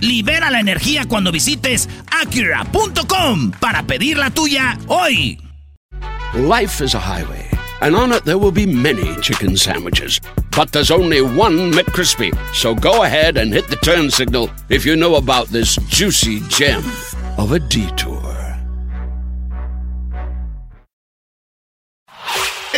Libera la energía cuando visites Acura.com para pedir la tuya hoy. Life is a highway, and on it there will be many chicken sandwiches. But there's only one McCrispy. So go ahead and hit the turn signal if you know about this juicy gem of a detour.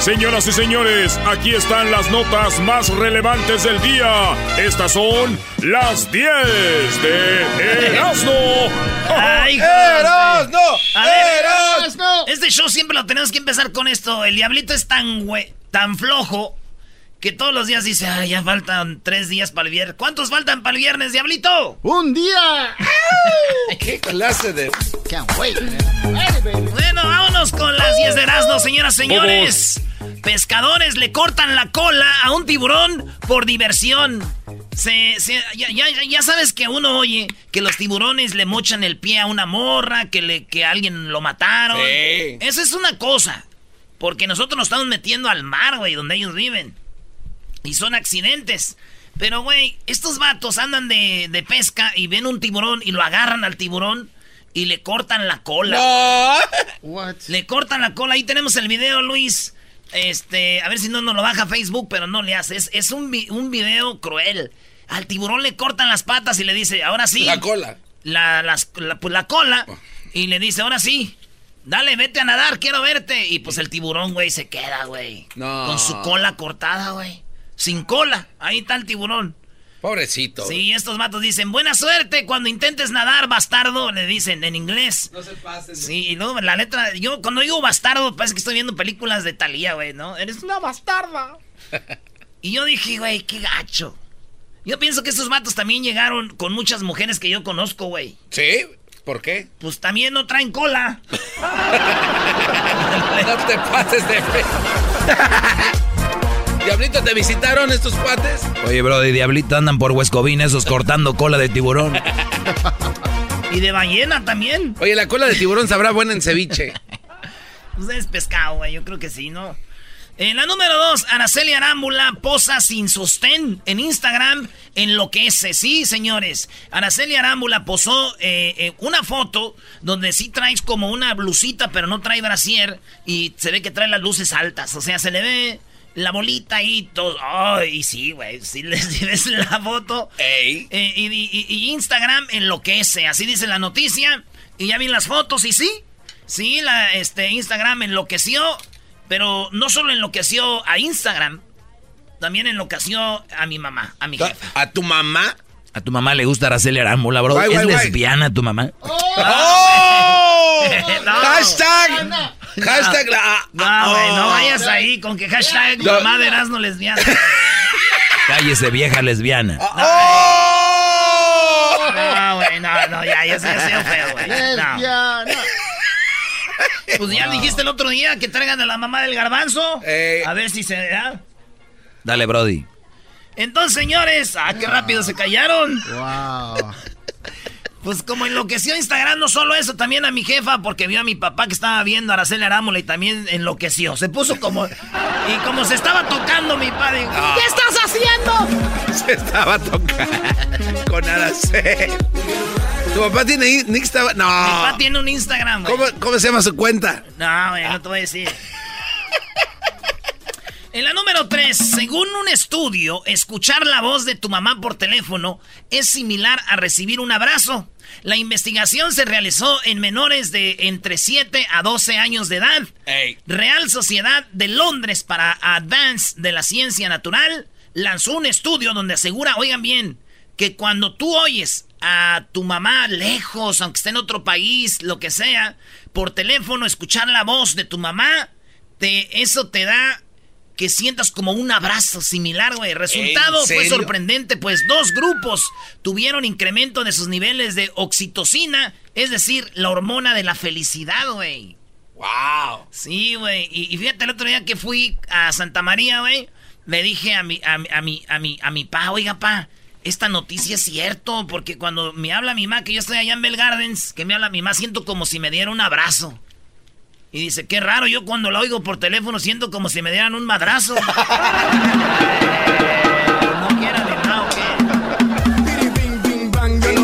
Señoras y señores, aquí están las notas más relevantes del día. Estas son las 10 de Erasmo. ¡Ay, ¡Erasmo! ¡Erasmo! Este show siempre lo tenemos que empezar con esto. El diablito es tan, güey, tan flojo que todos los días dice, ay, ya faltan tres días para el viernes. ¿Cuántos faltan para el viernes, diablito? ¡Un día! ¡Qué clase de... Bueno, vámonos con las 10 de Erasmo, señoras y señores. Pescadores le cortan la cola a un tiburón por diversión. Se, ya, sabes que uno oye que los tiburones le mochan el pie a una morra, que, le, que alguien lo mataron. Sí. Eso es una cosa. Porque nosotros nos estamos metiendo al mar, güey, donde ellos viven. Y son accidentes. Pero, güey, estos vatos andan de, de, pesca y ven un tiburón y lo agarran al tiburón y le cortan la cola. Le cortan la cola. Ahí tenemos el video, Luis. Este, a ver si no nos lo baja Facebook, pero no le hace. Es, un, un, video cruel. Al tiburón le cortan las patas y le dice, ahora sí. La cola. La, las, la, pues la cola. Oh. Y le dice, ahora sí. Dale, vete a nadar, quiero verte. Y pues el tiburón, güey, se queda, güey. No. Con su cola cortada, güey. Sin cola. Ahí está el tiburón. Pobrecito. Sí, estos matos dicen, buena suerte cuando intentes nadar, bastardo, le dicen en inglés. No se pasen. Sí, y luego la letra, yo cuando digo bastardo, parece que estoy viendo películas de Talía, güey, ¿no? Eres una bastarda. y yo dije, güey, qué gacho. Yo pienso que estos matos también llegaron con muchas mujeres que yo conozco, güey. ¿Sí? ¿Por qué? Pues también no traen cola. no te pases de fe. Diablito, ¿te visitaron estos cuates? Oye, bro, de Diablito andan por Huescovina esos cortando cola de tiburón. y de ballena también. Oye, la cola de tiburón sabrá buena en ceviche. pues es pescado, güey, yo creo que sí, ¿no? En la número dos, Araceli Arámbula posa sin sostén en Instagram enloquece. Sí, señores. Araceli Arámbula posó eh, eh, una foto donde sí traes como una blusita, pero no trae brasier. Y se ve que trae las luces altas. O sea, se le ve la bolita y todo. Ay, sí, güey. Si les ves la foto. Ey. Eh, y, Instagram enloquece. Así dice la noticia. Y ya vi las fotos y sí. Sí, la, este, Instagram enloqueció. Pero no solo enloqueció a Instagram. También enloqueció a mi mamá, a mi jefa. ¿A tu mamá? A tu mamá le gusta Araceli Arámbula, bro. ¿Es lesbiana tu mamá? ¡Oh! ¡Hashtag! Hashtag la. No, güey, no vayas ahí con que hashtag no. mamá de Erasmo lesbiana. Cállese, vieja lesbiana. ¡Oh! No, güey, no, no, ya, ya se ha feo, güey. Lesbiana. Pues ya dijiste el otro día que traigan a la mamá del garbanzo. A ver si se da. Dale, Brody. Entonces, señores, ah, qué rápido se callaron. Wow. Pues como enloqueció Instagram, no solo eso, también a mi jefa, porque vio a mi papá que estaba viendo a Araceli Arámula y también enloqueció. Se puso como. Y como se estaba tocando mi padre. Ah. ¿Qué estás haciendo? Se estaba tocando con Araceli. ¿Tu papá tiene Instagram? No. Mi papá tiene un Instagram, ¿Cómo, ¿Cómo, se llama su cuenta? No, güey, no te voy a decir. En la número 3, según un estudio, escuchar la voz de tu mamá por teléfono es similar a recibir un abrazo. La investigación se realizó en menores de entre 7 a 12 años de edad. Real Sociedad de Londres para Advance de la Ciencia Natural lanzó un estudio donde asegura, oigan bien, que cuando tú oyes a tu mamá lejos, aunque esté en otro país, lo que sea, por teléfono, escuchar la voz de tu mamá, te, eso te da que sientas como un abrazo similar, güey. Resultado fue sorprendente, pues dos grupos tuvieron incremento de sus niveles de oxitocina, es decir, la hormona de la felicidad, güey. ¡Wow! Sí, güey. Y, fíjate, el otro día que fui a Santa María, güey, le dije a mi, a, a, mi, a, mi, a mi pa, oiga, pa, esta noticia es cierto, porque cuando me habla mi mamá, que yo estoy allá en Bell Gardens, que me habla mi mamá, siento como si me diera un abrazo. Y dice, qué raro, yo cuando la oigo por teléfono siento como si me dieran un madrazo. no quiera de nada,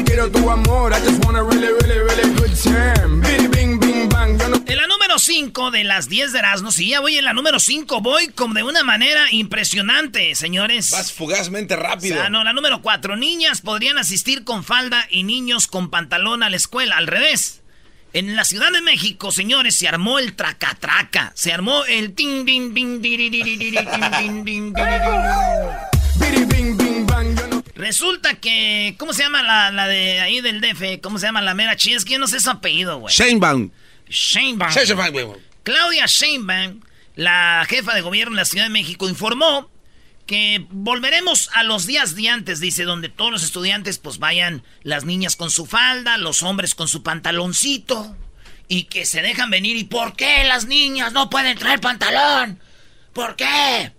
quiero tu amor, I just want a really, really, really good time. Bing, bing, bang, yo no... En la número 5 de las 10 de Erasmus, sí, ya voy en la número 5, voy como de una manera impresionante, señores. Vas fugazmente rápido. O sea, no, la número 4, niñas podrían asistir con falda y niños con pantalón a la escuela, al revés. En la Ciudad de México, señores, se armó el traca-traca. Se armó el ting ding ding Resulta que. ¿Cómo se llama la, la, de ahí del DF? ¿Cómo se llama la mera chis? Es que yo no sé su apellido, güey. Sheinbaum. Sheinbaum. Claudia Sheinbaum, la jefa de gobierno de la Ciudad de México, informó que volveremos a los días de antes, dice, donde todos los estudiantes pues vayan, las niñas con su falda, los hombres con su pantaloncito, y que se dejan venir. ¿Y por qué las niñas no pueden traer pantalón? ¿Por qué?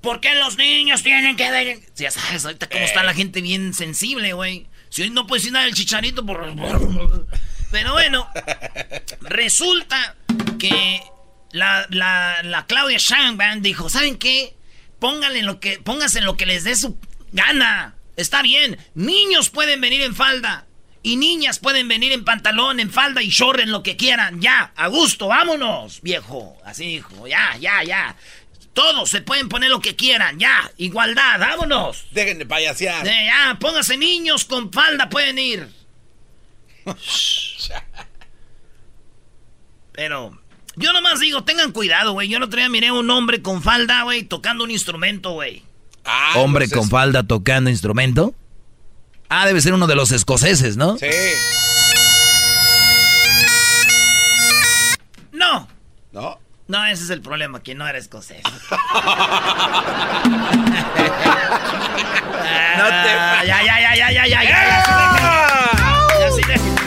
¿Por qué los niños tienen que ver? Ya sabes, ahorita cómo está la gente bien sensible, güey. Si hoy no puedes ir nada del chicharito, por... Pero bueno, resulta que la, la, la Claudia Sheinbaum dijo, ¿saben qué? Pónganle lo que, pónganse en lo que les dé su gana. Está bien. Niños pueden venir en falda. Y niñas pueden venir en pantalón, en falda y short, en lo que quieran. Ya, a gusto, vámonos, viejo. Así dijo, ya, ya, ya. Todos se pueden poner lo que quieran, ya. Igualdad, vámonos. Dejen de payasear. ya, pónganse niños con falda, pueden ir. Pero yo nomás digo, tengan cuidado, güey. Yo el otro día miré a un hombre con falda, güey, tocando un instrumento, güey. Ah, ¿Hombre con falda tocando instrumento? Ah, debe ser uno de los escoceses, ¿no? Sí. No. No. No, ese es el problema, que no era escocés. no te... Ya, ya, ya, ya, ya, ya, ya. Ya sí déjenle.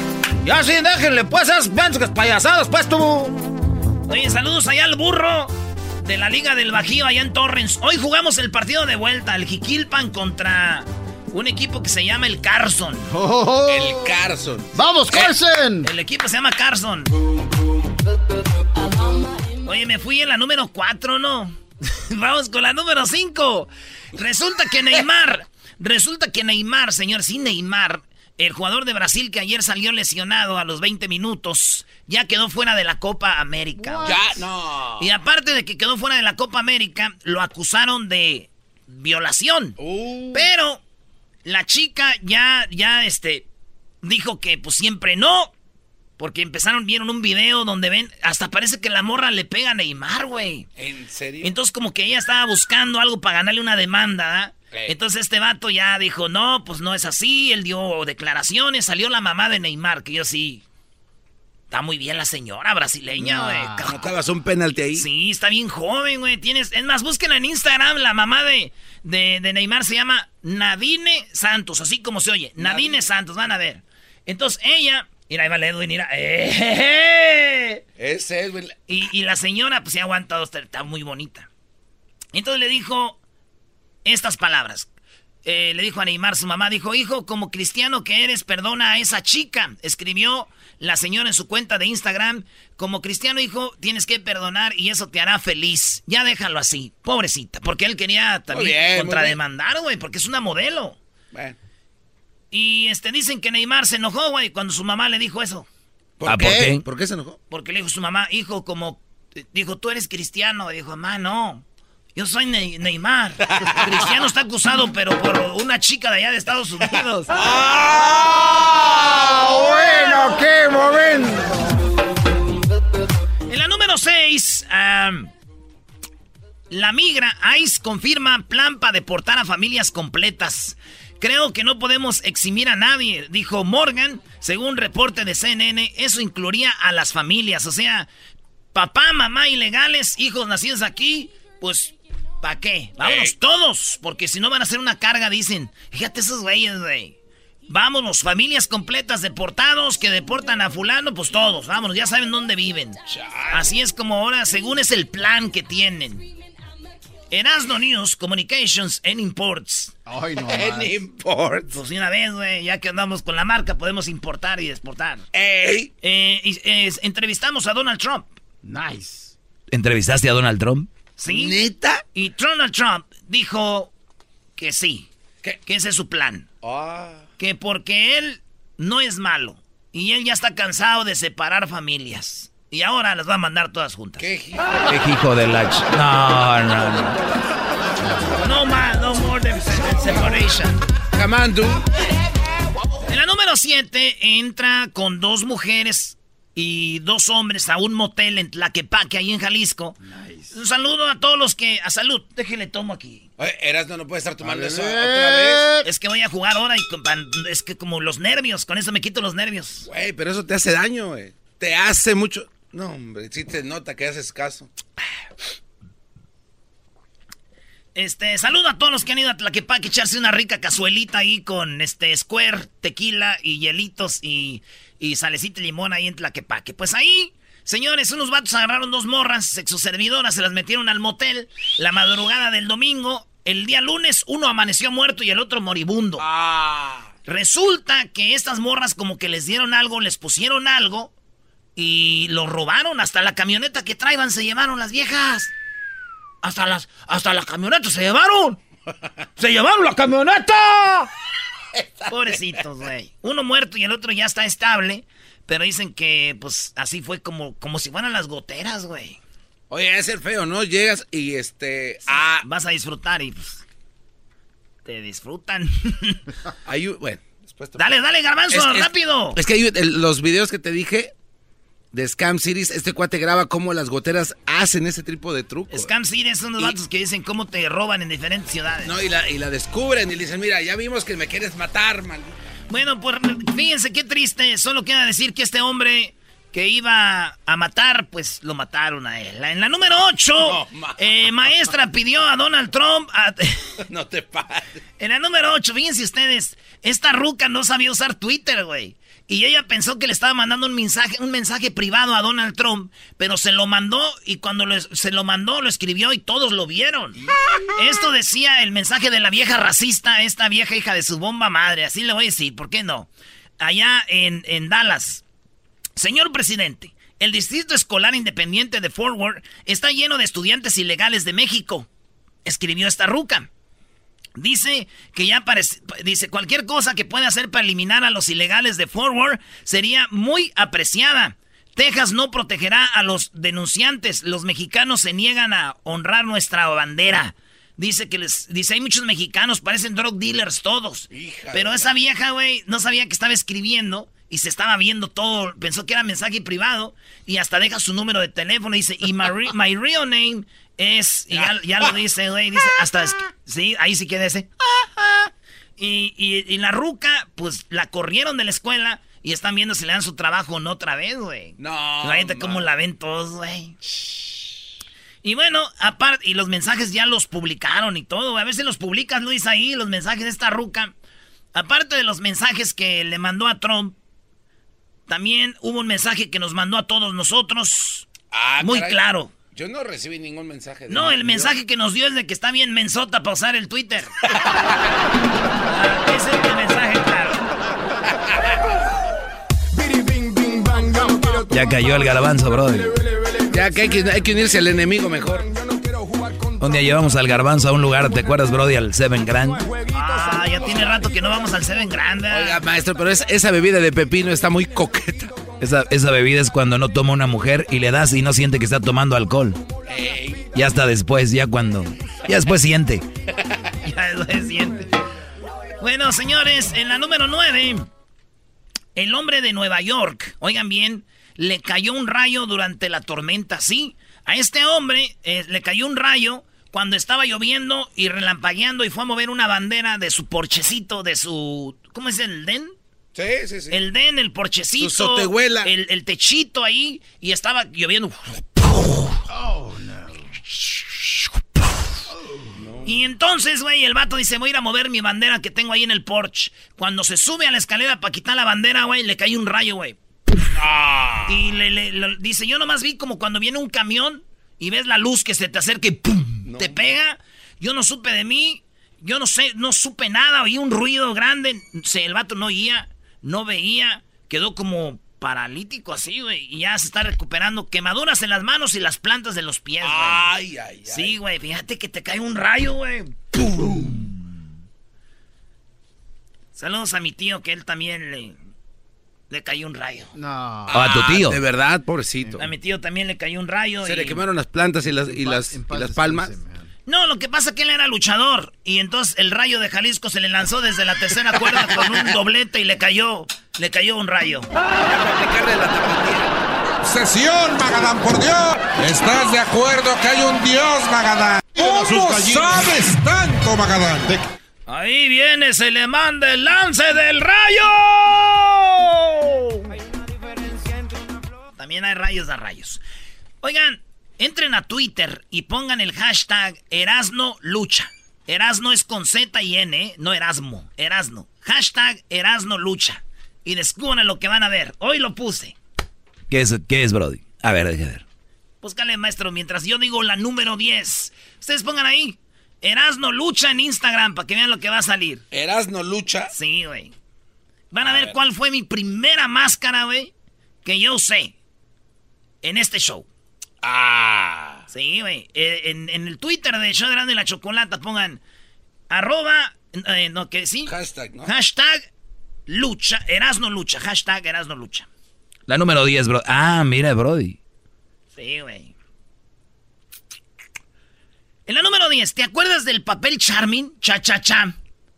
Ya sí déjenle, pues, esas payasadas, pues, tú. Oye, saludos allá al burro de la Liga del Bajío allá en Torrens. Hoy jugamos el partido de vuelta, el Jiquilpan contra un equipo que se llama el Carson. El Carson. ¡Vamos, Carson! El, equipo se llama Carson. Oye, me fui en la número 4, ¿no? Vamos con la número 5. Resulta que Neymar, resulta que Neymar, señor, sí Neymar, el jugador de Brasil que ayer salió lesionado a los 20 minutos, ya quedó fuera de la Copa América. Ya, no. Y aparte de que quedó fuera de la Copa América, lo acusaron de violación. Uh. Pero la chica ya, ya, este, dijo que pues siempre no. Porque empezaron, vieron un video donde ven, hasta parece que la morra le pega a Neymar, güey. ¿En serio? Entonces como que ella estaba buscando algo para ganarle una demanda, ¿ah? Entonces este vato ya dijo, no, pues no es así, él dio declaraciones, salió la mamá de Neymar, que yo sí... Está muy bien la señora brasileña, güey. No, ¿Notabas un penalti ahí? Sí, está bien joven, güey. Tienes... Es más, búsquenla en Instagram, la mamá de, de, Neymar se llama Nadine Santos, así como se oye. Nadine, Santos, van a ver. Entonces ella... Mira, ahí va Edwin, mira. ¡Eh! Ese es, güey. Y, y la señora, pues se ha aguantado, está muy bonita. Entonces le dijo, estas palabras. Eh, le dijo a Neymar, su mamá dijo, hijo, como cristiano que eres, perdona a esa chica. Escribió la señora en su cuenta de Instagram, como cristiano, hijo, tienes que perdonar y eso te hará feliz. Ya déjalo así, pobrecita, porque él quería también contrademandar, güey, porque es una modelo. Y este, dicen que Neymar se enojó, güey, cuando su mamá le dijo eso. ¿Por, ah, qué? ¿Por qué? se enojó? Porque le dijo su mamá, hijo, como, dijo, tú eres cristiano. dijo, mamá, no. Yo soy Neymar. Cristiano está acusado, pero por una chica de allá de Estados Unidos. ¡Ah! Bueno, qué momento. En la número 6, la migra ICE confirma plan para deportar a familias completas. Creo que no podemos eximir a nadie, dijo Morgan, según reporte de CNN. Eso incluiría a las familias, o sea, papá, mamá ilegales, hijos nacidos aquí, pues, ¿para qué? Vámonos todos, porque si no van a ser una carga, dicen. Fíjate esos güeyes, güey. Vámonos, familias completas deportados que deportan a fulano, pues todos, vámonos, ya saben dónde viven. Así es como ahora, según es el plan que tienen. Erasmo News, Communications and Imports. Ay, no. En imports. Pues una vez, güey, ya que andamos con la marca, podemos importar y exportar. Ey. Eh, es- entrevistamos a Donald Trump. Nice. ¿Entrevistaste a Donald Trump? ¿Sí? ¿Neta? Y Donald Trump dijo que sí. ¿Qué? Que ese es su plan. Ah. Que porque él no es malo. Y él ya está cansado de separar familias. Y ahora las va a mandar todas juntas. ¿Qué? hi- ¿Qué hijo de la... ch- No, no, no. No más, no more than se- separation. Camandu. En la número 7 entra con dos mujeres y dos hombres a un motel en Tlaquepaque, ahí en Jalisco. Un saludo a todos los que... A salud, déjele tomo aquí. Oye, Erasmo no puede estar tomando eso otra vez. Es que voy a jugar ahora y con- es que como los nervios, con eso me quito los nervios. Güey, pero eso te hace daño, güey. Te hace mucho. No, hombre, sí te nota que haces caso. Este, saludo a todos los que han ido a Tlaquepaque echarse una rica cazuelita ahí con este square, tequila y hielitos y, y salecita y limón ahí en Tlaquepaque. Pues ahí, señores, unos vatos agarraron dos morras sexoservidoras, se las metieron al motel la madrugada del domingo. El día lunes uno amaneció muerto y el otro moribundo. Ah. Resulta que estas morras como que les dieron algo, les pusieron algo y lo robaron. Hasta la camioneta que traían se llevaron las viejas. Hasta las, hasta la camioneta se llevaron. Se llevaron la camioneta. Pobrecitos, güey. Uno muerto y el otro ya está estable. Pero dicen que, pues, así fue como, como si fueran las goteras, güey. Oye, es ser feo, ¿no? Llegas y este. Ah, Vas a disfrutar y, pues, te disfrutan. hay Bueno, después te- dale, dale, garbanzo, Es- es- rápido. Es que hay el- los videos que te dije de Scam Series, este cuate graba cómo las goteras hacen ese tipo de trucos. Scam City son los vatos que dicen cómo te roban en diferentes ciudades. No, y la, y la descubren y le dicen, mira, ya vimos que me quieres matar, maldito. Bueno, pues fíjense qué triste. Solo queda decir que este hombre que iba a matar, pues lo mataron a él. En la número 8, No, ma- maestra pidió a Donald Trump. a- No te pares. en la número 8, fíjense ustedes, esta ruca no sabía usar Twitter, güey. Y ella pensó que le estaba mandando un mensaje, un mensaje privado a Donald Trump, pero se lo mandó y cuando lo- se lo mandó lo escribió y todos lo vieron. Esto decía el mensaje de la vieja racista, esta vieja hija de su bomba madre, así le voy a decir, ¿por qué no? Allá en, en Dallas. Señor presidente, el Distrito Escolar Independiente de Fort Worth está lleno de estudiantes ilegales de México. Escribió esta ruca. Dice que ya parece, dice cualquier cosa que pueda hacer para eliminar a los ilegales de Fort Worth sería muy apreciada. Texas no protegerá a los denunciantes. Los mexicanos se niegan a honrar nuestra bandera. Dice que les dice hay muchos mexicanos, parecen drug dealers todos. Pero esa vieja, güey, no sabía que estaba escribiendo y se estaba viendo todo, pensó que era mensaje privado y hasta deja su número de teléfono y dice, "Y my real name es y ya, ya lo dice, güey, dice hasta sí, ahí sí queda ese. Y, y, y la ruca, pues la corrieron de la escuela y están viendo si le dan su trabajo o no otra vez, güey. No, Imagínate cómo la ven todos, güey. Y bueno, aparte, y los mensajes ya los publicaron y todo, güey. A si los publicas, Luis, ahí, los mensajes de esta ruca. Aparte de los mensajes que le mandó a Trump, también hubo un mensaje que nos mandó a todos nosotros. Ah, Muy caray. claro. Yo no recibí ningún mensaje. de No, el mensaje que nos dio es de que está bien mensota para usar el Twitter. Ah, ese es el mensaje, claro. Ya cayó el garbanzo, brother. Ya que hay, que hay que unirse al enemigo mejor. Un día llevamos al garbanzo a un lugar, ¿te acuerdas, brody? Al Seven Grand. Ah, ya tiene rato que no vamos al Seven Grande. Oiga, maestro, pero es- esa bebida de pepino está muy coqueta. Esa, esa bebida es cuando no toma una mujer y le das y no siente que está tomando alcohol. Ya hasta después, ya cuando... Ya después siente. Ya lo siente. Bueno, señores, en la número 9, el hombre de Nueva York, oigan bien, le cayó un rayo durante la tormenta, sí. A este hombre eh, le cayó un rayo cuando estaba lloviendo y relampagueando y fue a mover una bandera de su porchecito, de su... ¿Cómo es el den? Sí, sí, sí. El den, el porchecito. Su. El, el techito ahí y estaba lloviendo. Oh, no. Y entonces, güey, el vato dice, voy a ir a mover mi bandera que tengo ahí en el porche. Cuando se sube a la escalera para quitar la bandera, güey, le cae un rayo, güey. Ah. Y le, le- lo- dice, yo nomás vi como cuando viene un camión y ves la luz que se te acerca y ¡pum! Te pega. Yo no supe de mí. Yo no sé, no supe nada. Oí un ruido grande. Se, el vato no oía, no veía. Quedó como paralítico así, güey. Y ya se está recuperando. Quemaduras en las manos y las plantas de los pies, güey. Ay, ay, ay. Sí, güey, fíjate que te cae un rayo, güey. ¡Pum! Saludos a mi tío que él también le, le cayó un rayo. No. Ah, a tu tío. De verdad, pobrecito. A mi tío también le cayó un rayo. Se y- le quemaron las plantas y las, y las, y las palmas. No, lo que pasa es que él era luchador. Y entonces el rayo de Jalisco se le lanzó desde la tercera cuerda con un doblete y le cayó, le cayó un rayo. Sesión, Magadán, por Dios. ¿Estás de acuerdo que hay un Dios, Magadán? ¿Cómo sabes tanto, Magadán? Ahí viene, se le manda el lance del rayo. También hay rayos de rayos. Oigan, entren a Twitter y pongan el hashtag Erasno Lucha. Erasno es con Z y N, ¿eh? no Erasmo, Erasno. Hashtag Erasno Lucha. Y descubran lo que van a ver. Hoy lo puse. ¿Qué es, qué es Brody? A ver, deja ver. Búscale, maestro, mientras yo digo la número 10. Ustedes pongan ahí. Erasno Lucha en Instagram para que vean lo que va a salir. Erasno lucha. Sí, güey. Van a, ver, cuál fue mi primera máscara, güey, que yo usé en este show. Ah. Sí, güey. Eh, en, en el Twitter de Show de la Chocolata pongan arroba, eh, no, que sí. Hashtag, ¿no? Hashtag lucha, Erasno Lucha, hashtag Erasno Lucha. La número 10, bro. Ah, mira, Brody. Sí, güey. En la número 10, ¿te acuerdas del papel Charmin? Cha, cha, cha.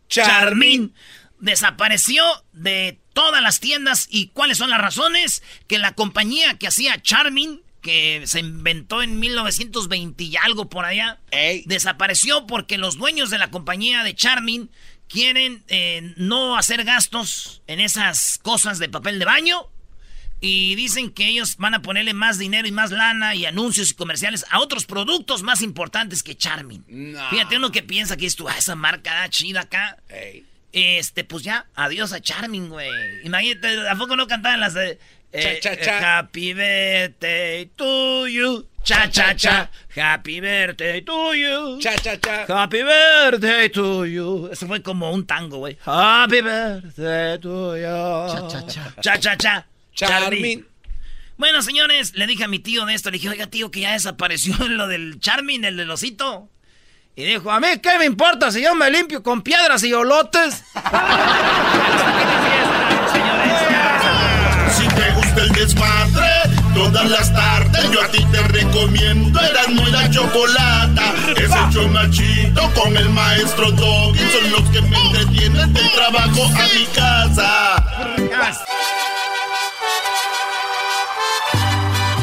Charmin. Desapareció de todas las tiendas. ¿Y cuáles son las razones? Que la compañía que hacía Charmin, que se inventó en 1920 y algo por allá, Ey. desapareció porque los dueños de la compañía de Charmin quieren eh, no hacer gastos en esas cosas de papel de baño. Y dicen que ellos van a ponerle más dinero y más lana y anuncios y comerciales a otros productos más importantes que Charmin. No. Fíjate uno que piensa que es tu, ah, esa marca chida acá. Ey. Este, pues ya, adiós a Charmin, güey. Imagínate, ¿a poco no cantaban las de... eh, Cha, cha, cha. Happy birthday to you. Cha, cha, cha. Happy birthday to you. Cha, cha, cha. Happy birthday to you. Eso fue como un tango, güey. Happy birthday to you. Cha, cha, cha. Cha, cha, cha. Charmin. Bueno, señores, le dije a mi tío de esto, le dije, oiga, tío, que ya desapareció lo del Charmin, el del osito. Y dijo, a mí, ¿qué me importa si yo me limpio con piedras y olotes? todas las tardes yo a ti te recomiendo Eran muy la chocolata. Es el chomachito con el maestro Doggy. Son los que me entretienen del trabajo a mi casa.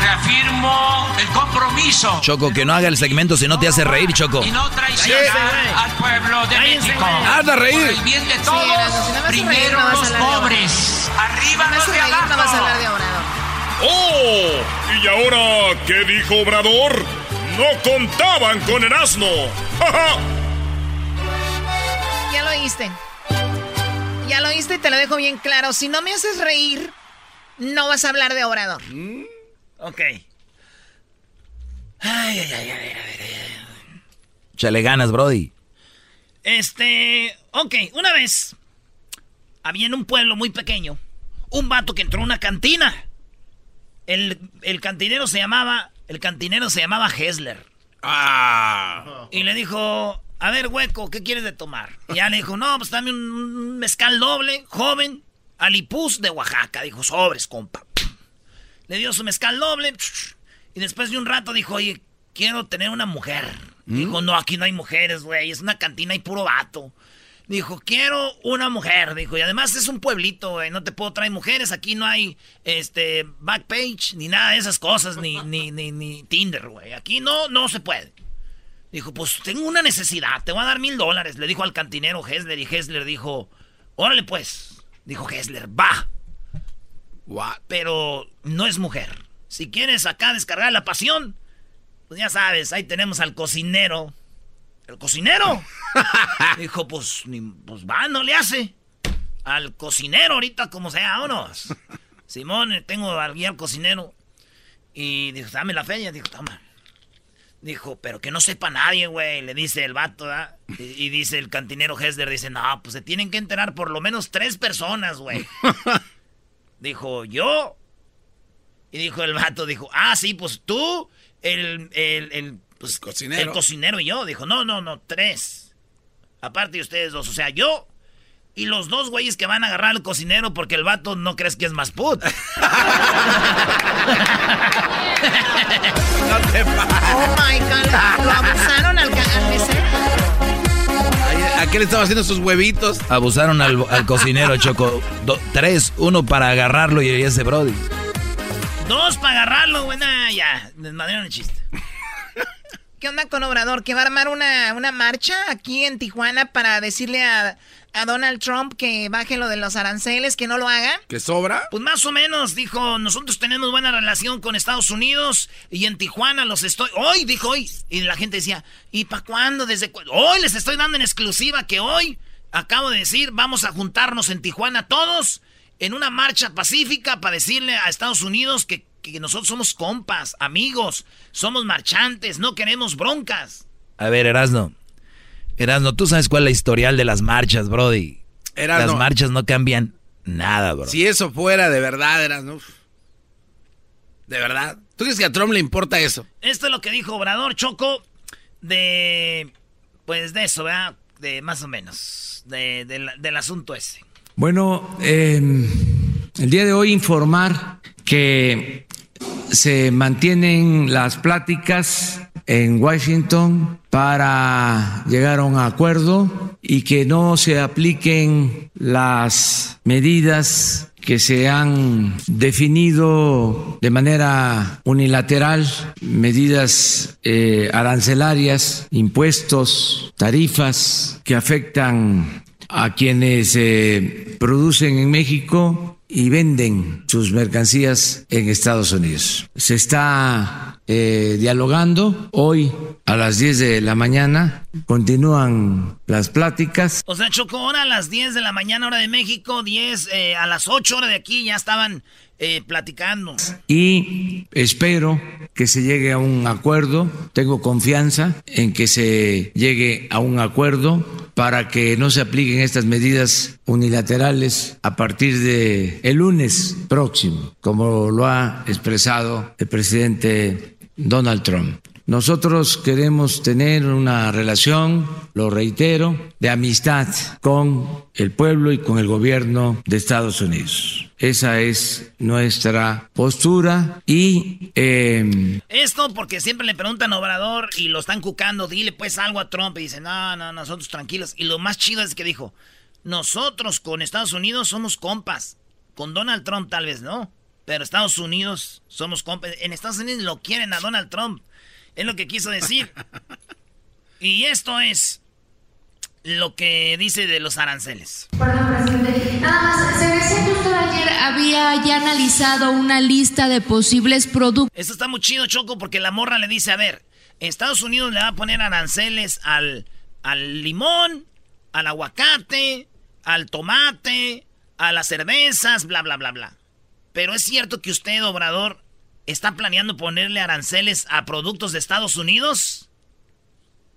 Reafirmo el compromiso Choco, que no haga el segmento si no te hace reír, Choco. y no traicionar güey. al pueblo de México. güey. ¡Haz de reír! Por el bien de todos, si no reír, primero no los pobres, arriba los de reír, no vas a hablar de abajo. ¡Oh! ¿Y ahora qué dijo Obrador? No contaban con el asno. ¡Ja, ja! Ya lo oíste. Ya lo oíste y te lo dejo bien claro. Si no me haces reír, no vas a hablar de Obrador. Ok. Ay, ay, ay, ay, ay. Chale ganas, Brody. Este, ok, una vez había en un pueblo muy pequeño un vato que entró a una cantina. El, el cantinero se llamaba, el cantinero se llamaba Hessler. Ah. Y le dijo, a ver, hueco, ¿qué quieres de tomar? Y ya le dijo, no, pues dame un mezcal doble, joven, alipuz de Oaxaca. Dijo, sobres, compa. Le dio su mezcal doble. Y después de un rato dijo, oye, quiero tener una mujer. Dijo, no, aquí no hay mujeres, güey. Es una cantina y puro vato. Dijo, quiero una mujer. Dijo, y además es un pueblito, güey. No te puedo traer mujeres. Aquí no hay, este, backpage, ni nada de esas cosas, ni, ni, ni, ni Tinder, güey. Aquí no, no se puede. Dijo, pues tengo una necesidad, te voy a dar mil dólares. Le dijo al cantinero Hessler y Hessler dijo, órale pues. Dijo Hessler, va. Pero no es mujer. Si quieres acá descargar la pasión, pues ya sabes, ahí tenemos al cocinero. ¿El cocinero? Dijo, pues, ni, pues va, no le hace. Al cocinero ahorita, como sea, vámonos. Simón, tengo aquí al cocinero. Y dijo, dame la feria. Dijo, toma. Dijo, pero que no sepa nadie, güey. Le dice el vato, ¿verdad? Y, y dice el cantinero Hesler, dice, no, pues se tienen que enterar por lo menos tres personas, güey. dijo, yo. Y dijo el vato, dijo, ah, sí, pues tú, el, el, el, pues, Cocinero. el cocinero y yo. Dijo, no, no, no, tres. Aparte de ustedes dos, o sea, yo y los dos güeyes que van a agarrar al cocinero porque el vato no crees que es más put. Oh my God, lo abusaron al, ca- al mesero. ¿A qué le estaba haciendo sus huevitos? Abusaron al, al cocinero, Choco. Do- tres, uno para agarrarlo y ese Brody. Dos para agarrarlo, güey. Nah, ya, desmadrieron el chiste. ¿Qué onda con Obrador? ¿Que va a armar una, una marcha aquí en Tijuana para decirle a, a Donald Trump que baje lo de los aranceles, que no lo haga? ¿Que sobra? Pues más o menos, dijo, nosotros tenemos buena relación con Estados Unidos y en Tijuana los estoy... Hoy, dijo hoy. Y la gente decía, ¿y para cuándo? ¿Desde cuándo? Hoy les estoy dando en exclusiva que hoy, acabo de decir, vamos a juntarnos en Tijuana todos en una marcha pacífica para decirle a Estados Unidos que, que nosotros somos compas, amigos, somos marchantes, no queremos broncas. A ver, Erasno. Erasno, tú sabes cuál es la historial de las marchas, Brody. Erasno. Las marchas no cambian nada, bro. Si eso fuera de verdad, eras, ¿no? De verdad. ¿Tú crees que a Trump le importa eso? Esto es lo que dijo Obrador Choco de... Pues de eso, ¿verdad? De más o menos. De, de la- del asunto ese. Bueno, eh, el día de hoy informar que se mantienen las pláticas en Washington para llegar a un acuerdo y que no se apliquen las medidas que se han definido de manera unilateral, medidas eh, arancelarias, impuestos, tarifas que afectan a quienes eh, producen en México y venden sus mercancías en Estados Unidos. Se está eh, dialogando hoy a las 10 de la mañana, continúan las pláticas. O sea, Choco, ahora a las 10 de la mañana, hora de México, 10 eh, a las 8 hora de aquí, ya estaban eh, platicando. y espero que se llegue a un acuerdo. Tengo confianza en que se llegue a un acuerdo para que no se apliquen estas medidas unilaterales a partir de el lunes próximo, como lo ha expresado el presidente Donald Trump. Nosotros queremos tener una relación, lo reitero, de amistad con el pueblo y con el gobierno de Estados Unidos. Esa es nuestra postura y eh, Esto porque siempre le preguntan a Obrador y lo están cucando, dile pues algo a Trump y dice, no, no, nosotros tranquilos. Y lo más chido es que dijo, nosotros con Estados Unidos somos compas. Con Donald Trump tal vez no, pero Estados Unidos somos compas. En Estados Unidos lo quieren a Donald Trump. Es lo que quiso decir. Y esto es lo que dice de los aranceles. Perdón, presidente. Nada más, se decía que usted ayer había ya analizado una lista de posibles productos. Esto está muy chido, Choco, porque la morra le dice, a ver, Estados Unidos le va a poner aranceles al, al limón, al aguacate, al tomate, a las cervezas, bla, bla, bla, bla. Pero es cierto que usted, Obrador, está planeando ponerle aranceles a productos de Estados Unidos.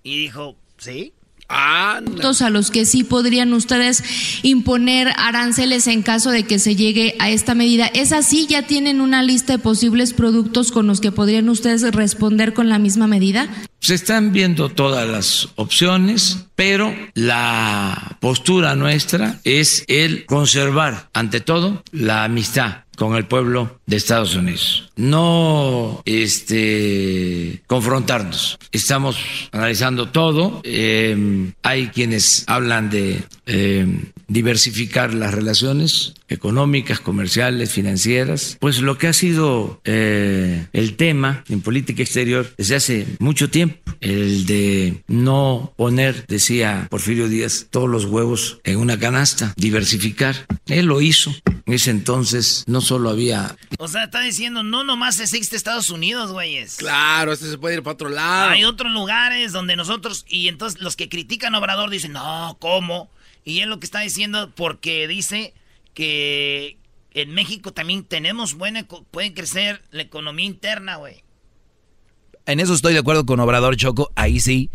Y dijo, ¿sí? Ah, a los que sí podrían ustedes imponer aranceles en caso de que se llegue a esta medida. ¿Es así? ¿Ya tienen una lista de posibles productos con los que podrían ustedes responder con la misma medida? se están viendo todas las opciones, pero la postura nuestra es el conservar, ante todo, la amistad con el pueblo de Estados Unidos. No este, confrontarnos. Estamos analizando todo. Eh, hay quienes hablan de eh, diversificar las relaciones. económicas, comerciales, financieras, pues lo que ha sido eh, el tema en política exterior desde hace mucho tiempo, el de no poner, decía Porfirio Díaz, todos los huevos en una canasta, diversificar. Él lo hizo. En ese entonces no solo había... O sea, está diciendo, no nomás existe Estados Unidos, güeyes. Claro, este se puede ir para otro lado. Hay otros lugares donde nosotros, y entonces los que critican a Obrador dicen, no, ¿cómo? Y él lo que está diciendo, porque dice que en México también tenemos buena, puede crecer la economía interna, güey. En eso estoy de acuerdo con Obrador Choco, ahí sí,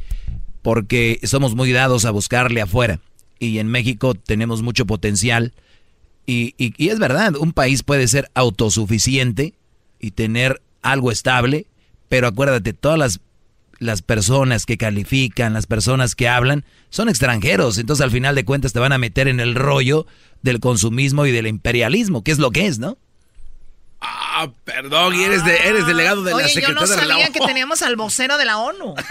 porque somos muy dados a buscarle afuera. Y en México tenemos mucho potencial. Y, y, es verdad, un país puede ser autosuficiente y tener algo estable, pero acuérdate, todas las, las personas que califican, las personas que hablan, son extranjeros. Entonces al final de cuentas te van a meter en el rollo del consumismo y del imperialismo, que es lo que es, ¿no? Ah, perdón, y eres, de, eres delegado de Oye, la Secretaría yo no de la sabía ONU. que teníamos al vocero de la ONU.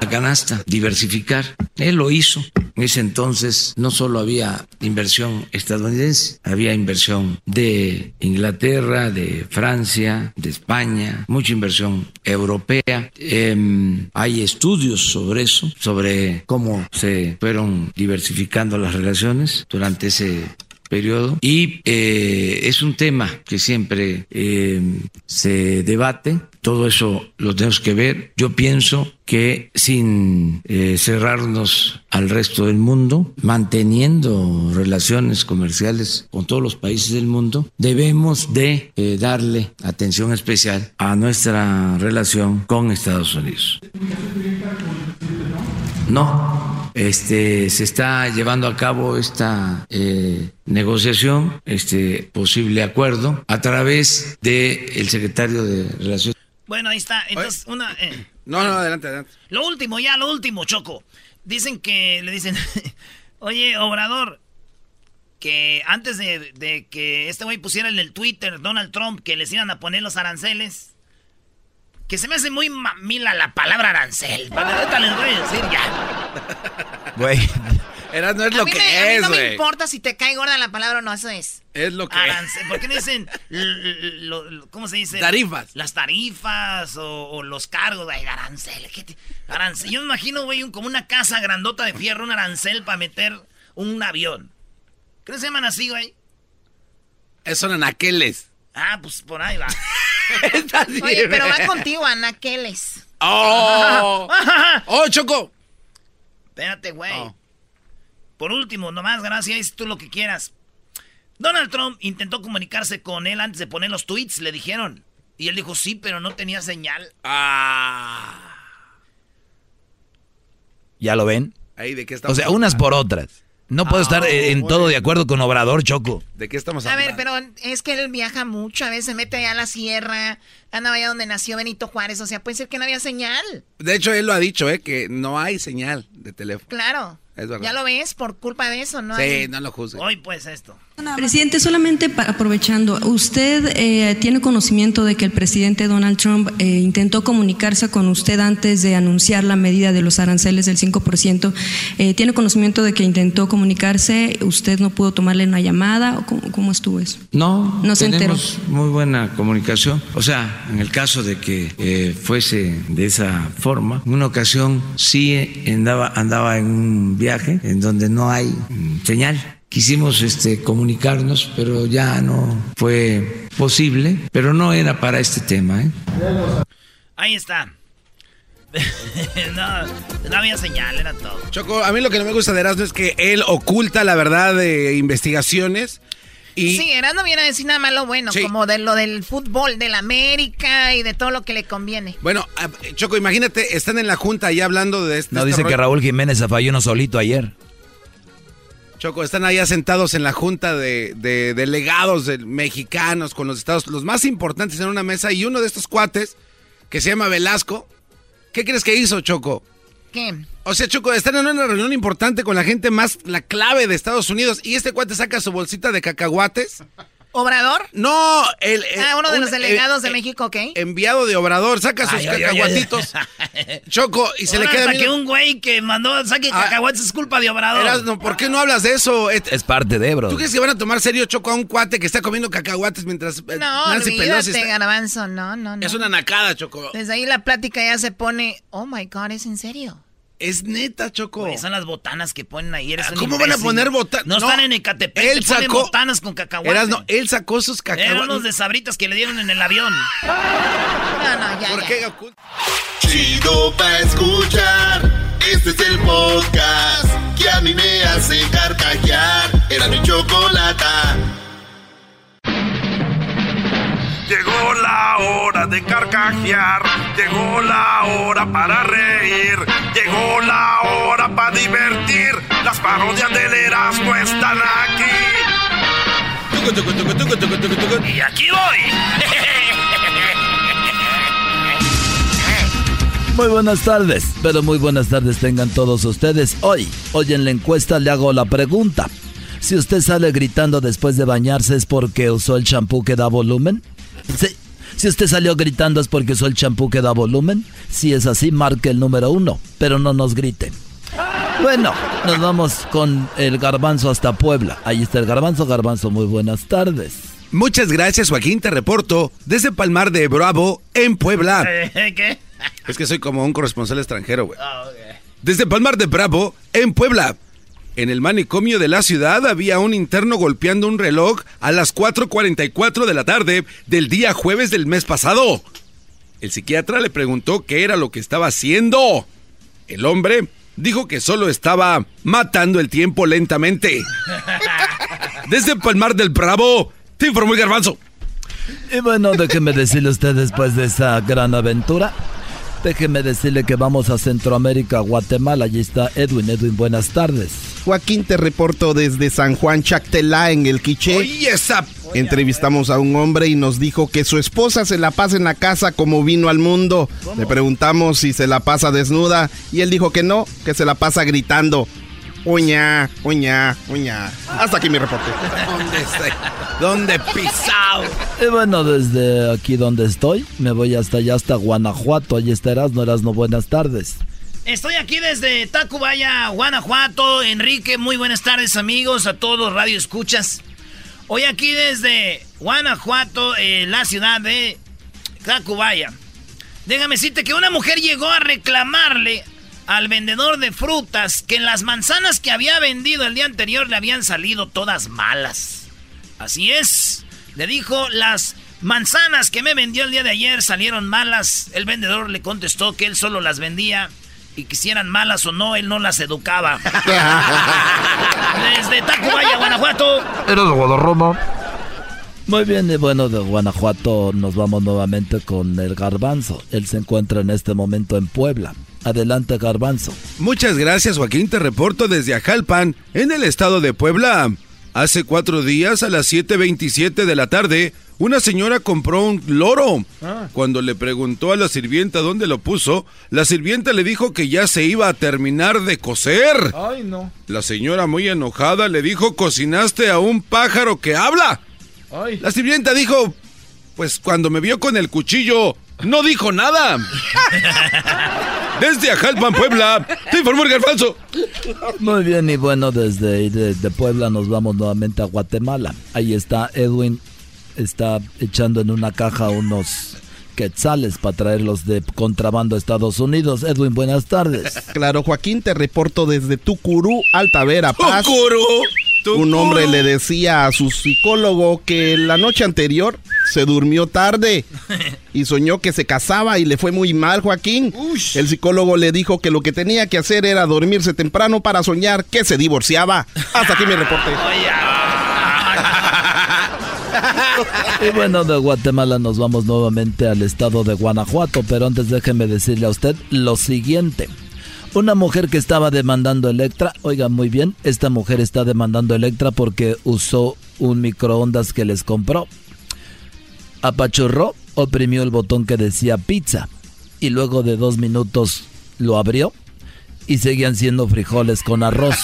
La canasta, diversificar. Él lo hizo. En ese entonces no solo había inversión estadounidense, había inversión de Inglaterra, de Francia, de España, mucha inversión europea. Em, hay estudios sobre eso, sobre cómo se fueron diversificando las relaciones durante ese periodo y eh, es un tema que siempre eh, se debate. Todo eso lo tenemos que ver. Yo pienso que sin eh, cerrarnos al resto del mundo, manteniendo relaciones comerciales con todos los países del mundo, debemos de eh, darle atención especial a nuestra relación con Estados Unidos. No, este, se está llevando a cabo esta eh, negociación, este posible acuerdo, a través del el secretario de Relaciones. Bueno, ahí está. Entonces, una... eh, No, no, adelante, adelante. Lo último, ya, lo último, Choco. Dicen que, le dicen, oye, Obrador, que antes de, de que este güey pusiera en el Twitter, Donald Trump, que les iban a poner los aranceles, que se me hace muy mamila la palabra arancel. Ahorita les voy a decir ya. Güey. Era, no es a lo mí, que me, es, no me güey. importa si te cae gorda la palabra o no, eso es. Es lo que Arancel. ¿Por qué no dicen, lo- lo- ¿cómo se dice? Tarifas. Las tarifas o, o los cargos, güey, arancel. ¿qué te- arancel. Yo me imagino, güey, un- como una casa grandota de fierro, un arancel para meter un avión. ¿Qué se llaman así, güey? es. Son anaqueles. Ah, pues por ahí va. Oye, pero güey. va contigo, Anaqueles. ¡Oh! ¡Oh, Choco! Espérate, güey. Oh. Por último, nomás, gracias, tú lo que quieras. Donald Trump intentó comunicarse con él antes de poner los tweets, le dijeron. Y él dijo, sí, pero no tenía señal. Ah. ¿Ya lo ven? Ahí, ¿de qué O estamos sea, unas por otras. No puedo estar eh, en todo de acuerdo con Obrador Choco. ¿De qué estamos A hablando? ver, pero es que él viaja mucho, a veces se mete allá a la sierra, anda allá donde nació Benito Juárez, o sea, puede ser que no había señal. De hecho, él lo ha dicho, ¿eh? Que no hay señal de teléfono. Claro. Es verdad. Ya lo ves, por culpa de eso, ¿no? Sí, hay- no lo juzgue. Hoy, pues, esto. Presidente, solamente pa- aprovechando, ¿usted eh, tiene conocimiento de que el presidente Donald Trump eh, intentó comunicarse con usted antes de anunciar la medida de los aranceles del 5%? Eh, ¿Tiene conocimiento de que intentó comunicarse, usted no pudo tomarle una llamada? ¿O cómo, cómo estuvo eso? No, No se tenemos muy buena comunicación. O sea, en el caso de que eh, fuese de esa forma, en una ocasión sí andaba, andaba en un viaje en donde no hay mm, señal. Quisimos este, comunicarnos, pero ya no fue posible, pero no era para este tema. ¿eh? Ahí está. no, no había señal, era todo. Choco, a mí lo que no me gusta de Erasmo es que él oculta la verdad de investigaciones y... Sí, Erasmo no viene a decir nada malo bueno, Sí. como de lo del fútbol, del América y de todo lo que le conviene. Bueno, Choco, imagínate, están en la junta ya hablando de este... No, este dice que. Raúl Jiménez falló uno solito ayer. Choco, están allá sentados en la junta de, de delegados de mexicanos con los estados, los más importantes en una mesa, y uno de estos cuates, que se llama Velasco, ¿qué crees que hizo, Choco? ¿Qué? O sea, Choco, están en una reunión importante con la gente más, la clave de Estados Unidos, y este cuate saca su bolsita de cacahuates ¿Obrador? No, el... el- Ah, uno de un- los delegados eh, de eh, México, ¿ok? Enviado de Obrador, saca sus Ay, ay, ay, ay. cacahuatitos. Choco, y se le queda que un güey que mandó saque Ah. cacahuates es culpa de Obrador. Erasno, ¿por qué no hablas de eso? Es parte de, bro. ¿Tú crees que van a tomar serio Choco a un cuate que está comiendo cacahuates mientras eh, No, Nancy olvídate, está- garbanzo, no, no, no. Es una nacada, Choco. Desde ahí la plática ya se pone, oh my God, ¿es en serio? Es neta, Choco. Güey, son las botanas que ponen ahí. Eres Ah, ¿Cómo van a poner botanas? No, están en Ecatepec. Él ponen sacó- botanas con cacahuates. Erasno, él sacó sus Eran cacahuates. los de sabritas que le dieron en el avión. No, no, ya, ¿Por ya. qué? Chido pa' escuchar. Este es el podcast que a mí me hace carcajear. Era mi chocolata. Llegó la hora de carcajear, llegó la hora para reír, llegó la hora para divertir. Las parodias del Erasmo están aquí. Y aquí voy. Muy buenas tardes, pero muy buenas tardes tengan todos ustedes. Hoy, hoy en la encuesta le hago la pregunta. Si usted sale gritando después de bañarse es porque usó el champú que da volumen. Sí. Si usted salió gritando es porque usó el champú que da volumen. Si es así, marque el número uno, pero no nos griten. Bueno, nos vamos con el garbanzo hasta Puebla. Ahí está el garbanzo, garbanzo, muy buenas tardes. Muchas gracias, Joaquín. Te reporto desde Palmar de Bravo, en Puebla. ¿Qué? Es que soy como un corresponsal extranjero, güey. Desde Palmar de Bravo, en Puebla. En el manicomio de la ciudad había un interno golpeando un reloj a las 4.44 de la tarde del día jueves del mes pasado. El psiquiatra le preguntó qué era lo que estaba haciendo. El hombre dijo que solo estaba matando el tiempo lentamente. Desde Palmar del Bravo, te informó el garbanzo. Y bueno, déjeme decirle a usted después de esa gran aventura, déjeme decirle que vamos a Centroamérica, Guatemala. Allí está Edwin. Edwin, buenas tardes. Joaquín, te reporto desde San Juan Chactelá, en el Quiché. Oye, esa... Entrevistamos a un hombre y nos dijo que su esposa se la pasa en la casa como vino al mundo. Le preguntamos si se la pasa desnuda y él dijo que no, que se la pasa gritando. Uña, uña, uña. Hasta aquí mi reporte. ¿Dónde está? ¿Dónde pisado? Y bueno, desde aquí donde estoy, me voy hasta allá, hasta Guanajuato. Allí está Erasno, Erasno, buenas tardes. Estoy aquí desde Tacubaya, Guanajuato. Enrique, muy buenas tardes, amigos, a todos Radio Escuchas. Hoy aquí desde Guanajuato, eh, la ciudad de Tacubaya. Déjame decirte que una mujer llegó a reclamarle al vendedor de frutas que las manzanas que había vendido el día anterior le habían salido todas malas. Así es. Le dijo, las manzanas que me vendió el día de ayer salieron malas. El vendedor le contestó que él solo las vendía y quisieran malas o no, él no las educaba. Desde Tacubaya, Guanajuato. Era de Guadarrama. Muy bien, y bueno, de Guanajuato nos vamos nuevamente con el Garbanzo. Él se encuentra en este momento en Puebla. Adelante, Garbanzo. Muchas gracias, Joaquín. Te reporto desde Ajalpan, en el estado de Puebla. Hace cuatro días, a las 7.27 de la tarde, una señora compró un loro. Cuando le preguntó a la sirvienta dónde lo puso, la sirvienta le dijo que ya se iba a terminar de cocer. Ay, no. La señora, muy enojada, le dijo, cocinaste a un pájaro que habla. Ay. La sirvienta dijo, pues cuando me vio con el cuchillo, no dijo nada. Desde Ajalpan, Puebla, te informó el garbanzo. Muy bien, y bueno, desde de Puebla nos vamos nuevamente a Guatemala. Ahí está Edwin, está echando en una caja unos quetzales para traerlos de contrabando a Estados Unidos. Edwin, buenas tardes. Claro, Joaquín, te reporto desde Tucurú, Altavera, Paz. Tucurú, Un hombre le decía a su psicólogo que la noche anterior se durmió tarde y soñó que se casaba y le fue muy mal, Joaquín. El psicólogo le dijo que lo que tenía que hacer era dormirse temprano para soñar que se divorciaba. Hasta aquí mi reporte. Y bueno, de Guatemala nos vamos nuevamente al estado de Guanajuato, pero antes déjeme decirle a usted lo siguiente. Una mujer que estaba demandando Electra, oiga muy bien, esta mujer está demandando Electra porque usó un microondas que les compró. Apachurró, oprimió el botón que decía pizza y luego de dos minutos lo abrió y seguían siendo frijoles con arroz.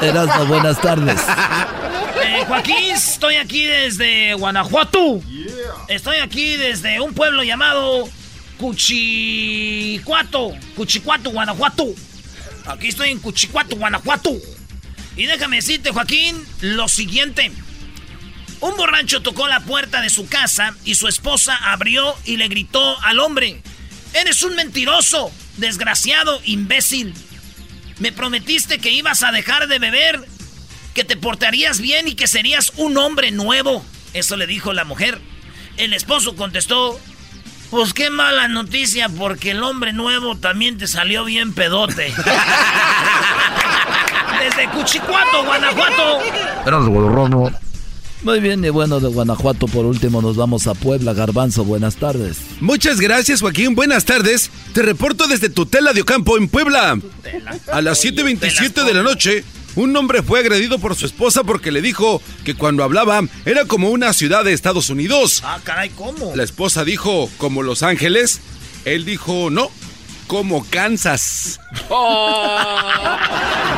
Erasmo, buenas tardes. Eh, Joaquín, estoy aquí desde Guanajuato. Estoy aquí desde un pueblo llamado Cuchicuato. Cuchicuato, Guanajuato. Aquí estoy en Cuchicuato, Guanajuato. Y déjame decirte, Joaquín, lo siguiente. Un borracho tocó la puerta de su casa y su esposa abrió y le gritó al hombre, Eres un mentiroso, desgraciado, imbécil. Me prometiste que ibas a dejar de beber, que te portarías bien y que serías un hombre nuevo. Eso le dijo la mujer. El esposo contestó, pues qué mala noticia porque el hombre nuevo también te salió bien pedote. Desde Cuchicuato, Guanajuato. Muy bien, y bueno, de Guanajuato por último nos vamos a Puebla. Garbanzo, buenas tardes. Muchas gracias, Joaquín. Buenas tardes. Te reporto desde Tutela de Ocampo, en Puebla. A las 7.27 de la noche, un hombre fue agredido por su esposa porque le dijo que cuando hablaba era como una ciudad de Estados Unidos. Ah, caray, ¿cómo? La esposa dijo, como Los Ángeles. Él dijo, no, como Kansas.